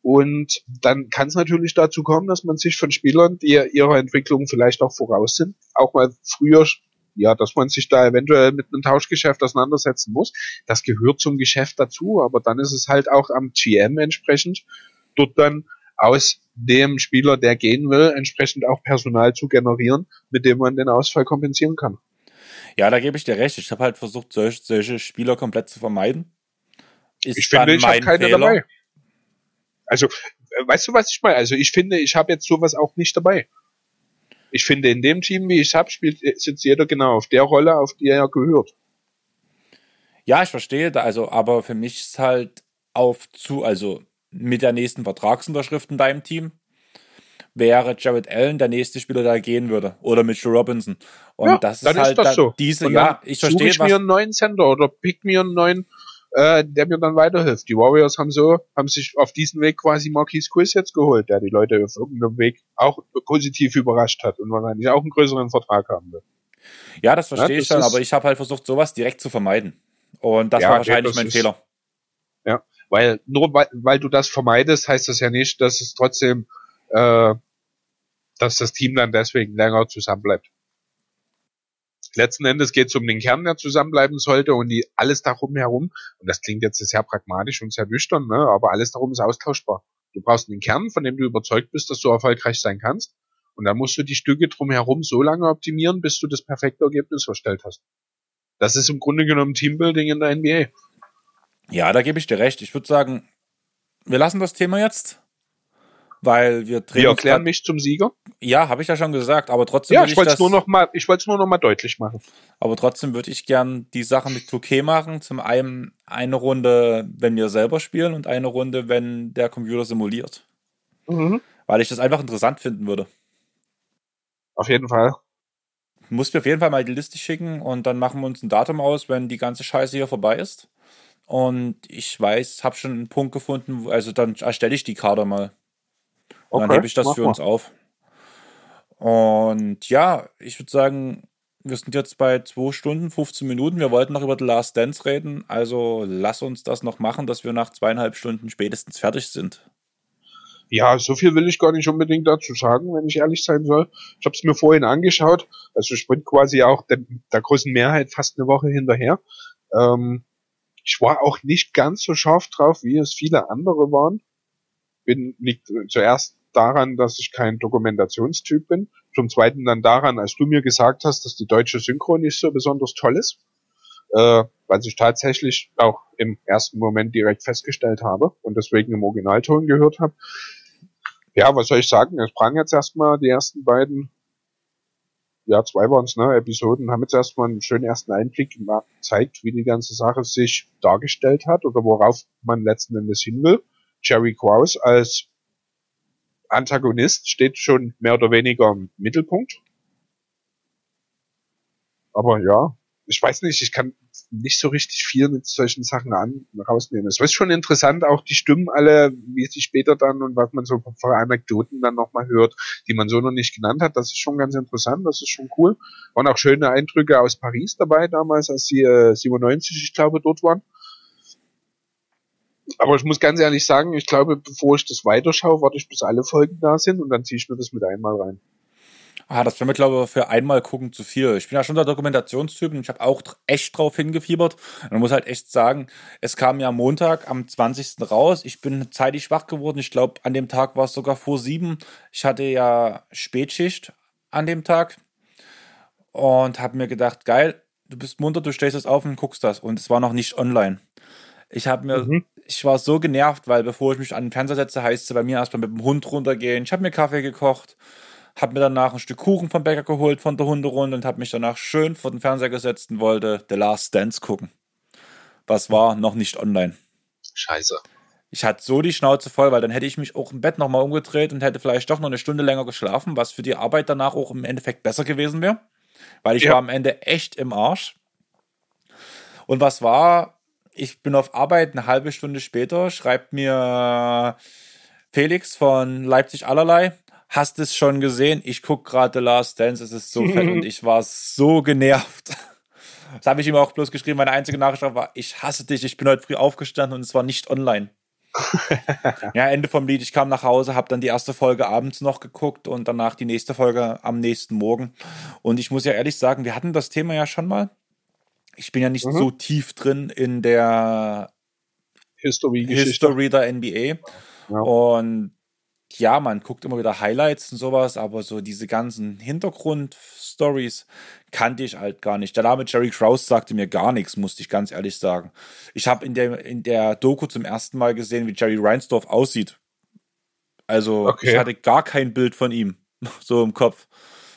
Und dann kann es natürlich dazu kommen, dass man sich von Spielern, die ihrer Entwicklung vielleicht auch voraus sind, auch mal früher, ja, dass man sich da eventuell mit einem Tauschgeschäft auseinandersetzen muss. Das gehört zum Geschäft dazu, aber dann ist es halt auch am GM entsprechend, dort dann aus dem Spieler, der gehen will, entsprechend auch Personal zu generieren, mit dem man den Ausfall kompensieren kann. Ja, da gebe ich dir recht. Ich habe halt versucht, solche, solche Spieler komplett zu vermeiden. Ist ich finde, ich habe keine Fehler. dabei. Also, äh, weißt du, was ich meine? Also, ich finde, ich habe jetzt sowas auch nicht dabei. Ich finde, in dem Team, wie ich habe, spielt sitzt jeder genau auf der Rolle, auf die er gehört. Ja, ich verstehe, also, aber für mich ist halt auf zu, also mit der nächsten Vertragsunterschrift in deinem Team wäre Jared Allen der nächste Spieler, der gehen würde. Oder Mitchell Robinson. Und ja, das ist halt ist das so. diese, ja, ich verstehe. ich mir einen neuen Center oder pick mir einen neuen, äh, der mir dann weiterhilft. Die Warriors haben so, haben sich auf diesen Weg quasi Marquis Quiz jetzt geholt, der die Leute auf irgendeinem Weg auch positiv überrascht hat und wahrscheinlich auch einen größeren Vertrag haben will. Ja, das verstehe ja, das ich schon, aber ich habe halt versucht, sowas direkt zu vermeiden. Und das ja, war wahrscheinlich das mein Fehler. Ja, weil nur weil, weil du das vermeidest, heißt das ja nicht, dass es trotzdem, äh, dass das Team dann deswegen länger zusammenbleibt. Letzten Endes geht es um den Kern, der zusammenbleiben sollte und die alles darum herum, und das klingt jetzt sehr pragmatisch und sehr nüchtern, ne, aber alles darum ist austauschbar. Du brauchst einen Kern, von dem du überzeugt bist, dass du erfolgreich sein kannst. Und dann musst du die Stücke drumherum so lange optimieren, bis du das perfekte Ergebnis verstellt hast. Das ist im Grunde genommen Teambuilding in der NBA. Ja, da gebe ich dir recht. Ich würde sagen, wir lassen das Thema jetzt, weil wir drehen. Wir erklären mich zum Sieger. Ja, habe ich ja schon gesagt, aber trotzdem. Ja, ich wollte es nur noch mal, ich wollte es nur noch mal deutlich machen. Aber trotzdem würde ich gern die Sache mit 2K machen. Zum einen eine Runde, wenn wir selber spielen und eine Runde, wenn der Computer simuliert. Mhm. Weil ich das einfach interessant finden würde. Auf jeden Fall. Muss mir auf jeden Fall mal die Liste schicken und dann machen wir uns ein Datum aus, wenn die ganze Scheiße hier vorbei ist. Und ich weiß, habe schon einen Punkt gefunden, also dann erstelle ich die Karte mal. Und okay, dann hebe ich das für mal. uns auf. Und ja, ich würde sagen, wir sind jetzt bei 2 Stunden, 15 Minuten. Wir wollten noch über The Last Dance reden. Also lass uns das noch machen, dass wir nach zweieinhalb Stunden spätestens fertig sind. Ja, so viel will ich gar nicht unbedingt dazu sagen, wenn ich ehrlich sein soll. Ich habe es mir vorhin angeschaut. Also ich bin quasi auch der, der großen Mehrheit fast eine Woche hinterher. Ähm, ich war auch nicht ganz so scharf drauf, wie es viele andere waren. Bin liegt zuerst daran, dass ich kein Dokumentationstyp bin. Zum zweiten dann daran, als du mir gesagt hast, dass die deutsche Synchro nicht so besonders toll ist. Äh, was ich tatsächlich auch im ersten Moment direkt festgestellt habe und deswegen im Originalton gehört habe ja, was soll ich sagen? Es prang jetzt erstmal die ersten beiden, ja, zwei waren es, ne, Episoden, haben jetzt erstmal einen schönen ersten Einblick gemacht, zeigt, wie die ganze Sache sich dargestellt hat oder worauf man letzten Endes hin will. Jerry Krause als Antagonist steht schon mehr oder weniger im Mittelpunkt. Aber ja, ich weiß nicht, ich kann nicht so richtig viel mit solchen Sachen an, rausnehmen. Es ist schon interessant, auch die Stimmen alle, wie sie später dann und was man so von Anekdoten dann nochmal hört, die man so noch nicht genannt hat. Das ist schon ganz interessant, das ist schon cool. Waren auch schöne Eindrücke aus Paris dabei damals, als sie äh, 97, ich glaube, dort waren. Aber ich muss ganz ehrlich sagen, ich glaube, bevor ich das weiterschaue, warte ich bis alle Folgen da sind und dann ziehe ich mir das mit einmal rein. Ah, das wäre mir, glaube ich, für einmal gucken zu viel. Ich bin ja schon der Dokumentationstyp und ich habe auch echt drauf hingefiebert. Und man muss halt echt sagen, es kam ja Montag am 20. raus. Ich bin zeitig wach geworden. Ich glaube, an dem Tag war es sogar vor sieben. Ich hatte ja Spätschicht an dem Tag und habe mir gedacht, geil, du bist munter, du stehst jetzt auf und guckst das. Und es war noch nicht online. Ich habe mir, mhm. ich war so genervt, weil bevor ich mich an den Fernseher setze, heißt es bei mir erstmal mit dem Hund runtergehen. Ich habe mir Kaffee gekocht habe mir danach ein Stück Kuchen vom Bäcker geholt von der Hunderunde und habe mich danach schön vor den Fernseher gesetzt und wollte The Last Dance gucken. Was war noch nicht online. Scheiße. Ich hatte so die Schnauze voll, weil dann hätte ich mich auch im Bett nochmal umgedreht und hätte vielleicht doch noch eine Stunde länger geschlafen, was für die Arbeit danach auch im Endeffekt besser gewesen wäre. Weil ich ja. war am Ende echt im Arsch. Und was war? Ich bin auf Arbeit eine halbe Stunde später, schreibt mir Felix von Leipzig allerlei hast es schon gesehen? Ich gucke gerade The Last Dance, es ist so fett und ich war so genervt. Das habe ich ihm auch bloß geschrieben. Meine einzige Nachricht war, ich hasse dich, ich bin heute früh aufgestanden und es war nicht online. ja, Ende vom Lied. Ich kam nach Hause, habe dann die erste Folge abends noch geguckt und danach die nächste Folge am nächsten Morgen. Und ich muss ja ehrlich sagen, wir hatten das Thema ja schon mal. Ich bin ja nicht mhm. so tief drin in der History, History der NBA. Ja. Und ja, man guckt immer wieder Highlights und sowas, aber so diese ganzen Hintergrundstories kannte ich halt gar nicht. Der Name Jerry Krause sagte mir gar nichts, musste ich ganz ehrlich sagen. Ich habe in der, in der Doku zum ersten Mal gesehen, wie Jerry Reinsdorf aussieht. Also okay. ich hatte gar kein Bild von ihm so im Kopf.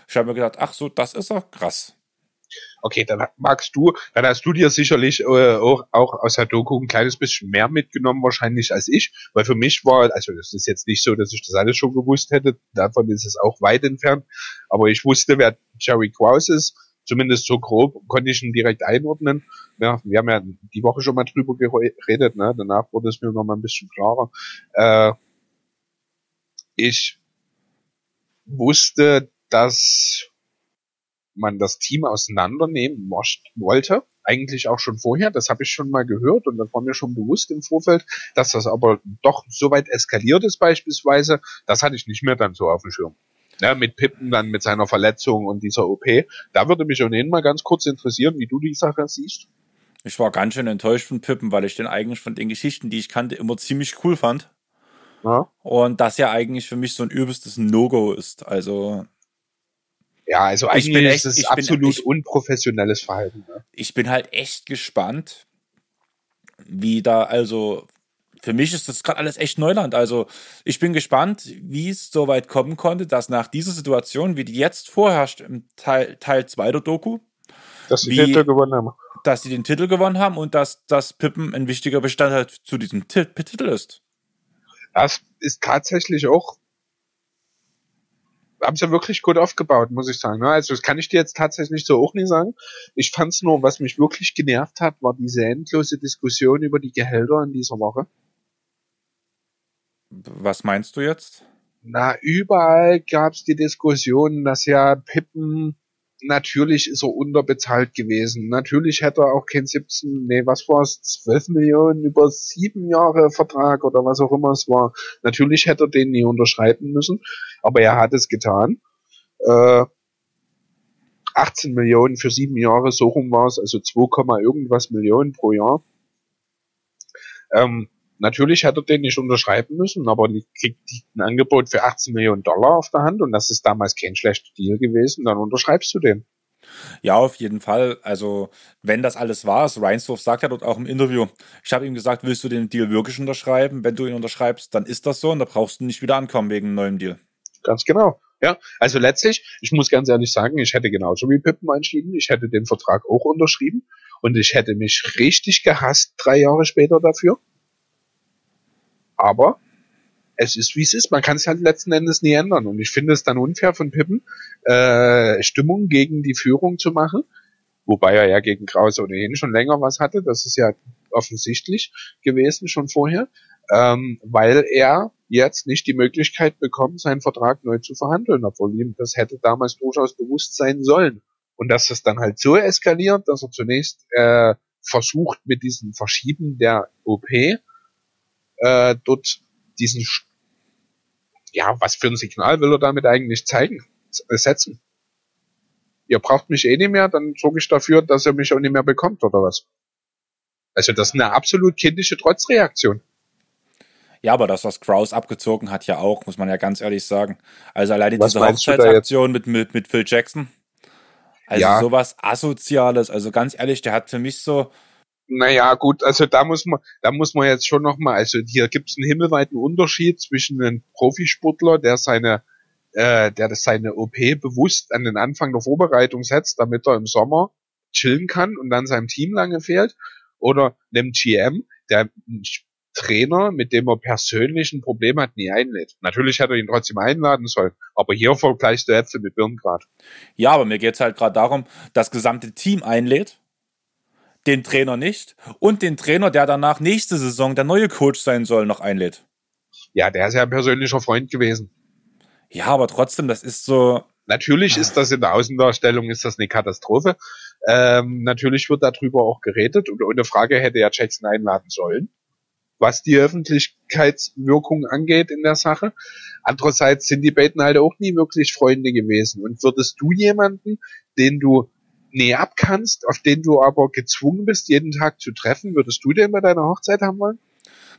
Ich habe mir gedacht, ach so, das ist er, krass okay, dann magst du, dann hast du dir sicherlich äh, auch, auch aus der Doku ein kleines bisschen mehr mitgenommen wahrscheinlich als ich, weil für mich war, also das ist jetzt nicht so, dass ich das alles schon gewusst hätte, davon ist es auch weit entfernt, aber ich wusste, wer Jerry Krause ist, zumindest so grob, konnte ich ihn direkt einordnen. Ja, wir haben ja die Woche schon mal drüber geredet, ne? danach wurde es mir noch mal ein bisschen klarer. Äh, ich wusste, dass man das Team auseinandernehmen wollte. Eigentlich auch schon vorher, das habe ich schon mal gehört und das war mir schon bewusst im Vorfeld, dass das aber doch so weit eskaliert ist beispielsweise, das hatte ich nicht mehr dann so auf dem Schirm. Ja, mit Pippen dann mit seiner Verletzung und dieser OP. Da würde mich ohnehin mal ganz kurz interessieren, wie du die Sache siehst. Ich war ganz schön enttäuscht von Pippen, weil ich den eigentlich von den Geschichten, die ich kannte, immer ziemlich cool fand. Ja. Und das ja eigentlich für mich so ein übelstes No-Go ist. Also ja, also eigentlich echt, ist es absolut bin, ich, unprofessionelles Verhalten. Ne? Ich bin halt echt gespannt, wie da, also für mich ist das gerade alles echt Neuland. Also ich bin gespannt, wie es so weit kommen konnte, dass nach dieser Situation, wie die jetzt vorherrscht im Teil, Teil 2 der Doku, dass sie den Titel gewonnen haben. Dass sie den Titel gewonnen haben und dass das Pippen ein wichtiger Bestandteil zu diesem Titel ist. Das ist tatsächlich auch haben sie wirklich gut aufgebaut, muss ich sagen. Ne? Also das kann ich dir jetzt tatsächlich so auch nicht sagen. Ich fand's nur, was mich wirklich genervt hat, war diese endlose Diskussion über die Gehälter in dieser Woche. Was meinst du jetzt? Na, überall gab's die Diskussion, dass ja Pippen natürlich ist er unterbezahlt gewesen. Natürlich hätte er auch kein 17, nee, was war es, 12 Millionen über sieben Jahre Vertrag oder was auch immer es war. Natürlich hätte er den nie unterschreiben müssen, aber er hat es getan. Äh, 18 Millionen für sieben Jahre, so rum war es, also 2, irgendwas Millionen pro Jahr. Ähm, natürlich hätte er den nicht unterschreiben müssen, aber kriegt ein Angebot für 18 Millionen Dollar auf der Hand und das ist damals kein schlechter Deal gewesen, dann unterschreibst du den. Ja, auf jeden Fall. Also, wenn das alles war, so Reinsdorf sagt ja dort auch im Interview, ich habe ihm gesagt, willst du den Deal wirklich unterschreiben? Wenn du ihn unterschreibst, dann ist das so und da brauchst du nicht wieder ankommen wegen einem neuen Deal. Ganz genau. Ja, also letztlich, ich muss ganz ehrlich sagen, ich hätte genauso wie Pippen entschieden, ich hätte den Vertrag auch unterschrieben und ich hätte mich richtig gehasst drei Jahre später dafür. Aber es ist wie es ist. Man kann es halt letzten Endes nie ändern. Und ich finde es dann unfair von Pippen, äh, Stimmung gegen die Führung zu machen. Wobei er ja gegen Krause ohnehin schon länger was hatte. Das ist ja offensichtlich gewesen schon vorher. Ähm, weil er jetzt nicht die Möglichkeit bekommt, seinen Vertrag neu zu verhandeln, obwohl ihm das hätte damals durchaus bewusst sein sollen. Und dass es dann halt so eskaliert, dass er zunächst äh, versucht mit diesem Verschieben der OP äh, dort diesen, ja, was für ein Signal will er damit eigentlich zeigen, äh, setzen? Ihr braucht mich eh nicht mehr, dann sorge ich dafür, dass ihr mich auch nicht mehr bekommt, oder was? Also das ist eine absolut kindische Trotzreaktion. Ja, aber das, was Kraus abgezogen hat, ja auch, muss man ja ganz ehrlich sagen. Also alleine was diese Hochzeitsaktion mit, mit, mit Phil Jackson. Also ja. sowas Asoziales. Also ganz ehrlich, der hat für mich so, naja, gut, also da muss man, da muss man jetzt schon nochmal, also hier gibt es einen himmelweiten Unterschied zwischen einem Profisportler, der seine, äh, der seine OP bewusst an den Anfang der Vorbereitung setzt, damit er im Sommer chillen kann und dann seinem Team lange fehlt, oder einem GM, der einen Trainer, mit dem er persönlich ein Problem hat, nie einlädt. Natürlich hätte er ihn trotzdem einladen sollen, aber hier vergleichst du Äpfel mit Birnen gerade. Ja, aber mir geht's halt gerade darum, das gesamte Team einlädt den Trainer nicht und den Trainer, der danach nächste Saison der neue Coach sein soll, noch einlädt. Ja, der ist ja ein persönlicher Freund gewesen. Ja, aber trotzdem, das ist so. Natürlich ist das in der Außendarstellung ist das eine Katastrophe. Ähm, natürlich wird darüber auch geredet und ohne Frage hätte ja Jackson einladen sollen, was die Öffentlichkeitswirkung angeht in der Sache. Andererseits sind die beiden halt auch nie wirklich Freunde gewesen. Und würdest du jemanden, den du näher abkannst, auf den du aber gezwungen bist, jeden Tag zu treffen, würdest du den bei deiner Hochzeit haben wollen?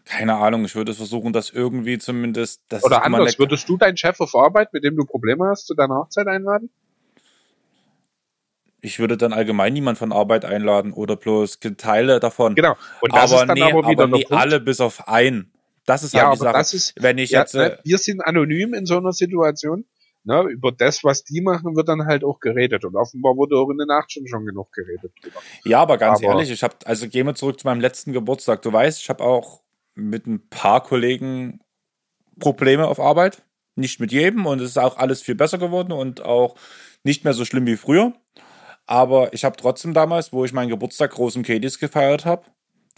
Keine Ahnung, ich würde versuchen, das irgendwie zumindest. Das Oder anders, würdest du deinen Chef auf Arbeit, mit dem du Probleme hast, zu deiner Hochzeit einladen? Ich würde dann allgemein niemand von Arbeit einladen oder bloß Teile davon. Genau. Und das aber ist dann nee, aber wieder aber nee, alle bis auf einen. Das ist halt ja, die Sache. Das ist, wenn ich ja, jetzt, ne, wir sind anonym in so einer Situation ne, über das, was die machen, wird dann halt auch geredet. Und offenbar wurde auch in der Nacht schon, schon genug geredet. Ja, aber ganz aber, ehrlich, ich habe, also gehen wir zurück zu meinem letzten Geburtstag. Du weißt, ich habe auch mit ein paar Kollegen Probleme auf Arbeit. Nicht mit jedem und es ist auch alles viel besser geworden und auch nicht mehr so schlimm wie früher. Aber ich habe trotzdem damals, wo ich meinen Geburtstag groß im Katie's gefeiert habe,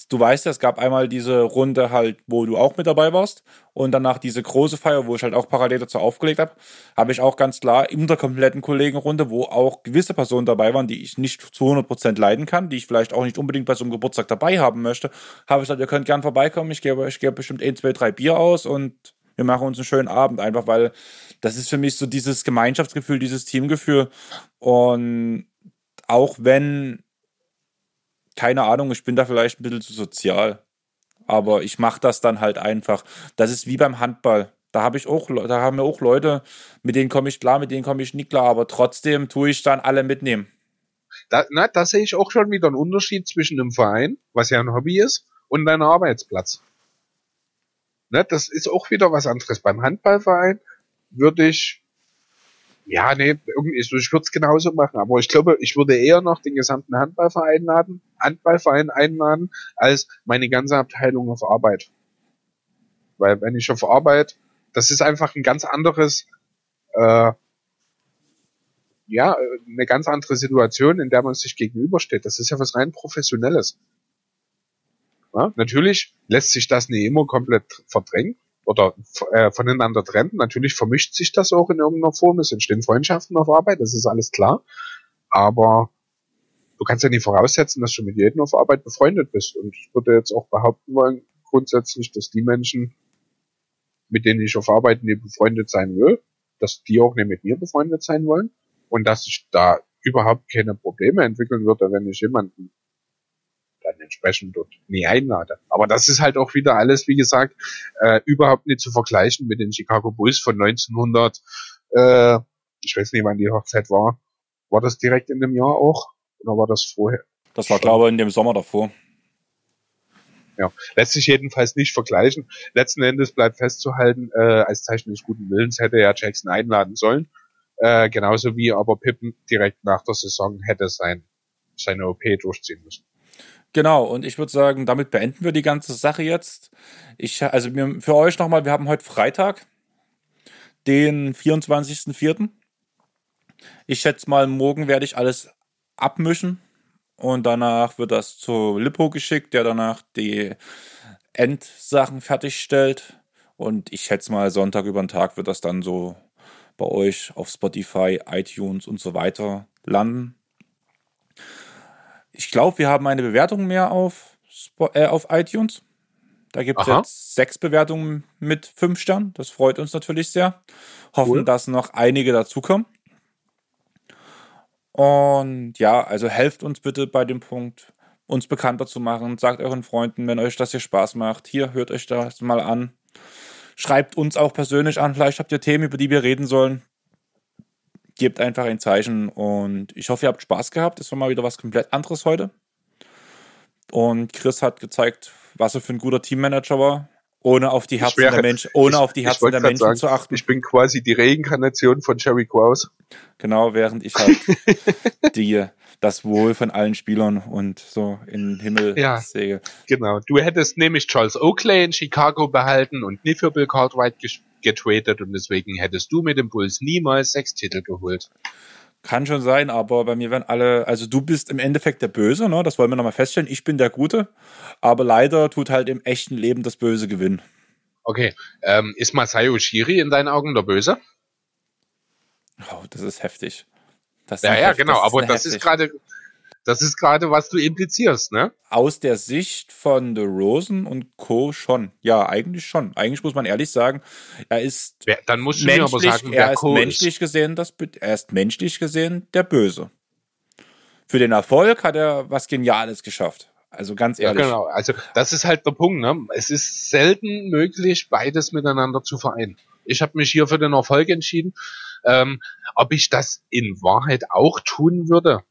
du weißt ja, es gab einmal diese Runde halt, wo du auch mit dabei warst und danach diese große Feier, wo ich halt auch parallel dazu aufgelegt habe, habe ich auch ganz klar in der kompletten Kollegenrunde, wo auch gewisse Personen dabei waren, die ich nicht zu 100% leiden kann, die ich vielleicht auch nicht unbedingt bei so einem Geburtstag dabei haben möchte, habe ich gesagt, ihr könnt gern vorbeikommen, ich gebe euch gebe bestimmt ein, zwei, drei Bier aus und wir machen uns einen schönen Abend, einfach weil das ist für mich so dieses Gemeinschaftsgefühl, dieses Teamgefühl und auch wenn keine Ahnung, ich bin da vielleicht ein bisschen zu sozial. Aber ich mache das dann halt einfach. Das ist wie beim Handball. Da habe ich auch, da haben wir auch Leute, mit denen komme ich klar, mit denen komme ich nicht klar, aber trotzdem tue ich dann alle mitnehmen. Da, na, da sehe ich auch schon wieder einen Unterschied zwischen einem Verein, was ja ein Hobby ist, und einem Arbeitsplatz. Ne, das ist auch wieder was anderes. Beim Handballverein würde ich ja, nee, irgendwie, ich würde es genauso machen, aber ich glaube, ich würde eher noch den gesamten Handballverein einladen, Handballverein einladen, als meine ganze Abteilung auf Arbeit. Weil wenn ich auf Arbeit, das ist einfach ein ganz anderes, äh, ja, eine ganz andere Situation, in der man sich gegenübersteht. Das ist ja was rein Professionelles. Ja, natürlich lässt sich das nicht immer komplett verdrängen, oder äh, voneinander trennen. Natürlich vermischt sich das auch in irgendeiner Form. Es entstehen Freundschaften auf Arbeit, das ist alles klar. aber du kannst ja nicht voraussetzen, dass du mit jedem auf Arbeit befreundet bist. Und ich würde jetzt auch behaupten wollen, grundsätzlich, dass die Menschen, mit denen ich auf Arbeit nicht befreundet sein will, dass die auch nicht mit mir befreundet sein wollen und dass ich da überhaupt keine Probleme entwickeln würde, wenn ich jemanden dann entsprechend dort nie einlade. Aber das ist halt auch wieder alles, wie gesagt, äh, überhaupt nicht zu vergleichen mit den Chicago Bulls von 1900, äh, ich weiß nicht, wann die Hochzeit war. War das direkt in dem Jahr auch? Oder war das vorher? Das war, glaube ich, in dem Sommer davor. Ja, lässt sich jedenfalls nicht vergleichen. Letzten Endes bleibt festzuhalten, äh, als Zeichen des guten Willens hätte er Jackson einladen sollen. Äh, genauso wie aber Pippen direkt nach der Saison hätte sein, seine OP durchziehen müssen. Genau, und ich würde sagen, damit beenden wir die ganze Sache jetzt. Ich, also für euch nochmal, wir haben heute Freitag, den 24.04. Ich schätze mal, morgen werde ich alles abmischen und danach wird das zu Lippo geschickt, der danach die Endsachen fertigstellt. Und ich schätze mal, Sonntag über den Tag wird das dann so bei euch auf Spotify, iTunes und so weiter landen. Ich glaube, wir haben eine Bewertung mehr auf, äh, auf iTunes. Da gibt es jetzt sechs Bewertungen mit fünf Sternen. Das freut uns natürlich sehr. Hoffen, cool. dass noch einige dazukommen. Und ja, also helft uns bitte bei dem Punkt, uns bekannter zu machen. Sagt euren Freunden, wenn euch das hier Spaß macht. Hier, hört euch das mal an. Schreibt uns auch persönlich an. Vielleicht habt ihr Themen, über die wir reden sollen. Gebt einfach ein Zeichen und ich hoffe, ihr habt Spaß gehabt. Es war mal wieder was komplett anderes heute. Und Chris hat gezeigt, was er für ein guter Teammanager war ohne auf die Herzen wäre, der Menschen, ohne ich, auf die Herzen der Menschen sagen, zu achten. Ich bin quasi die Reinkarnation von Jerry Krause. Genau, während ich halt die, das Wohl von allen Spielern und so in den Himmel ja, sehe. Genau. Du hättest nämlich Charles Oakley in Chicago behalten und nie für Bill Cartwright getradet und deswegen hättest du mit dem Bulls niemals sechs Titel geholt. Kann schon sein, aber bei mir werden alle, also du bist im Endeffekt der Böse, ne? Das wollen wir nochmal feststellen. Ich bin der Gute, aber leider tut halt im echten Leben das Böse gewinnen. Okay, ähm, ist Masayo Shiri in deinen Augen der Böse? Oh, das ist heftig. Das ja, ja, genau, das aber das heftig. ist gerade, das ist gerade, was du implizierst, ne? Aus der Sicht von The Rosen und Co. schon. Ja, eigentlich schon. Eigentlich muss man ehrlich sagen, er ist wer, dann musst du menschlich, mir aber sagen, er ist menschlich ist. gesehen das, er ist menschlich gesehen der Böse. Für den Erfolg hat er was Geniales geschafft. Also ganz ehrlich. Ja, genau. Also das ist halt der Punkt. Ne? Es ist selten möglich, beides miteinander zu vereinen. Ich habe mich hier für den Erfolg entschieden. Ähm, ob ich das in Wahrheit auch tun würde,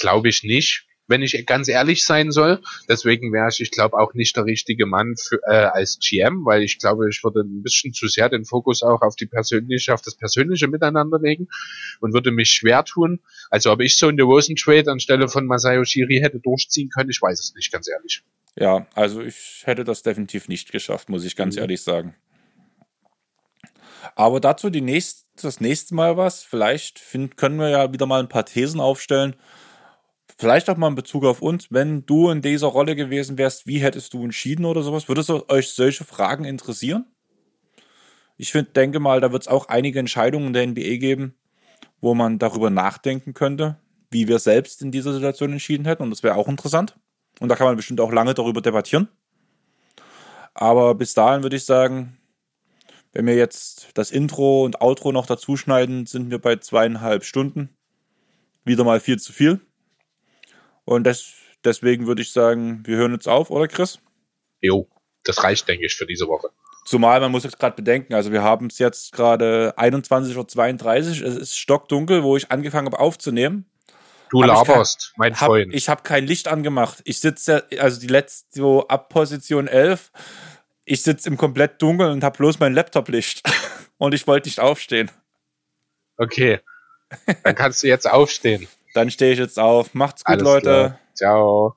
Glaube ich nicht, wenn ich ganz ehrlich sein soll. Deswegen wäre ich, ich glaube, auch nicht der richtige Mann für, äh, als GM, weil ich glaube, ich würde ein bisschen zu sehr den Fokus auch auf die persönliche, auf das persönliche Miteinander legen und würde mich schwer tun. Also ob ich so in der Rosen Trade anstelle von Masayo Shiri hätte durchziehen können, ich weiß es nicht, ganz ehrlich. Ja, also ich hätte das definitiv nicht geschafft, muss ich ganz mhm. ehrlich sagen. Aber dazu die nächst, das nächste Mal was. Vielleicht find, können wir ja wieder mal ein paar Thesen aufstellen Vielleicht auch mal in Bezug auf uns, wenn du in dieser Rolle gewesen wärst, wie hättest du entschieden oder sowas? Würde es euch solche Fragen interessieren? Ich find, denke mal, da wird es auch einige Entscheidungen in der NBA geben, wo man darüber nachdenken könnte, wie wir selbst in dieser Situation entschieden hätten. Und das wäre auch interessant. Und da kann man bestimmt auch lange darüber debattieren. Aber bis dahin würde ich sagen, wenn wir jetzt das Intro und Outro noch dazu schneiden, sind wir bei zweieinhalb Stunden. Wieder mal viel zu viel. Und das, deswegen würde ich sagen, wir hören jetzt auf, oder Chris? Jo, das reicht, denke ich, für diese Woche. Zumal man muss jetzt gerade bedenken, also wir haben es jetzt gerade 21.32 Uhr, es ist stockdunkel, wo ich angefangen habe aufzunehmen. Du hab laberst, kein, mein hab, Freund. Ich habe kein Licht angemacht. Ich sitze, also die letzte, so ab Position 11, ich sitze im komplett Dunkeln und habe bloß mein Laptop-Licht. und ich wollte nicht aufstehen. Okay, dann kannst du jetzt aufstehen. Dann stehe ich jetzt auf. Macht's gut, Alles Leute. Klar. Ciao.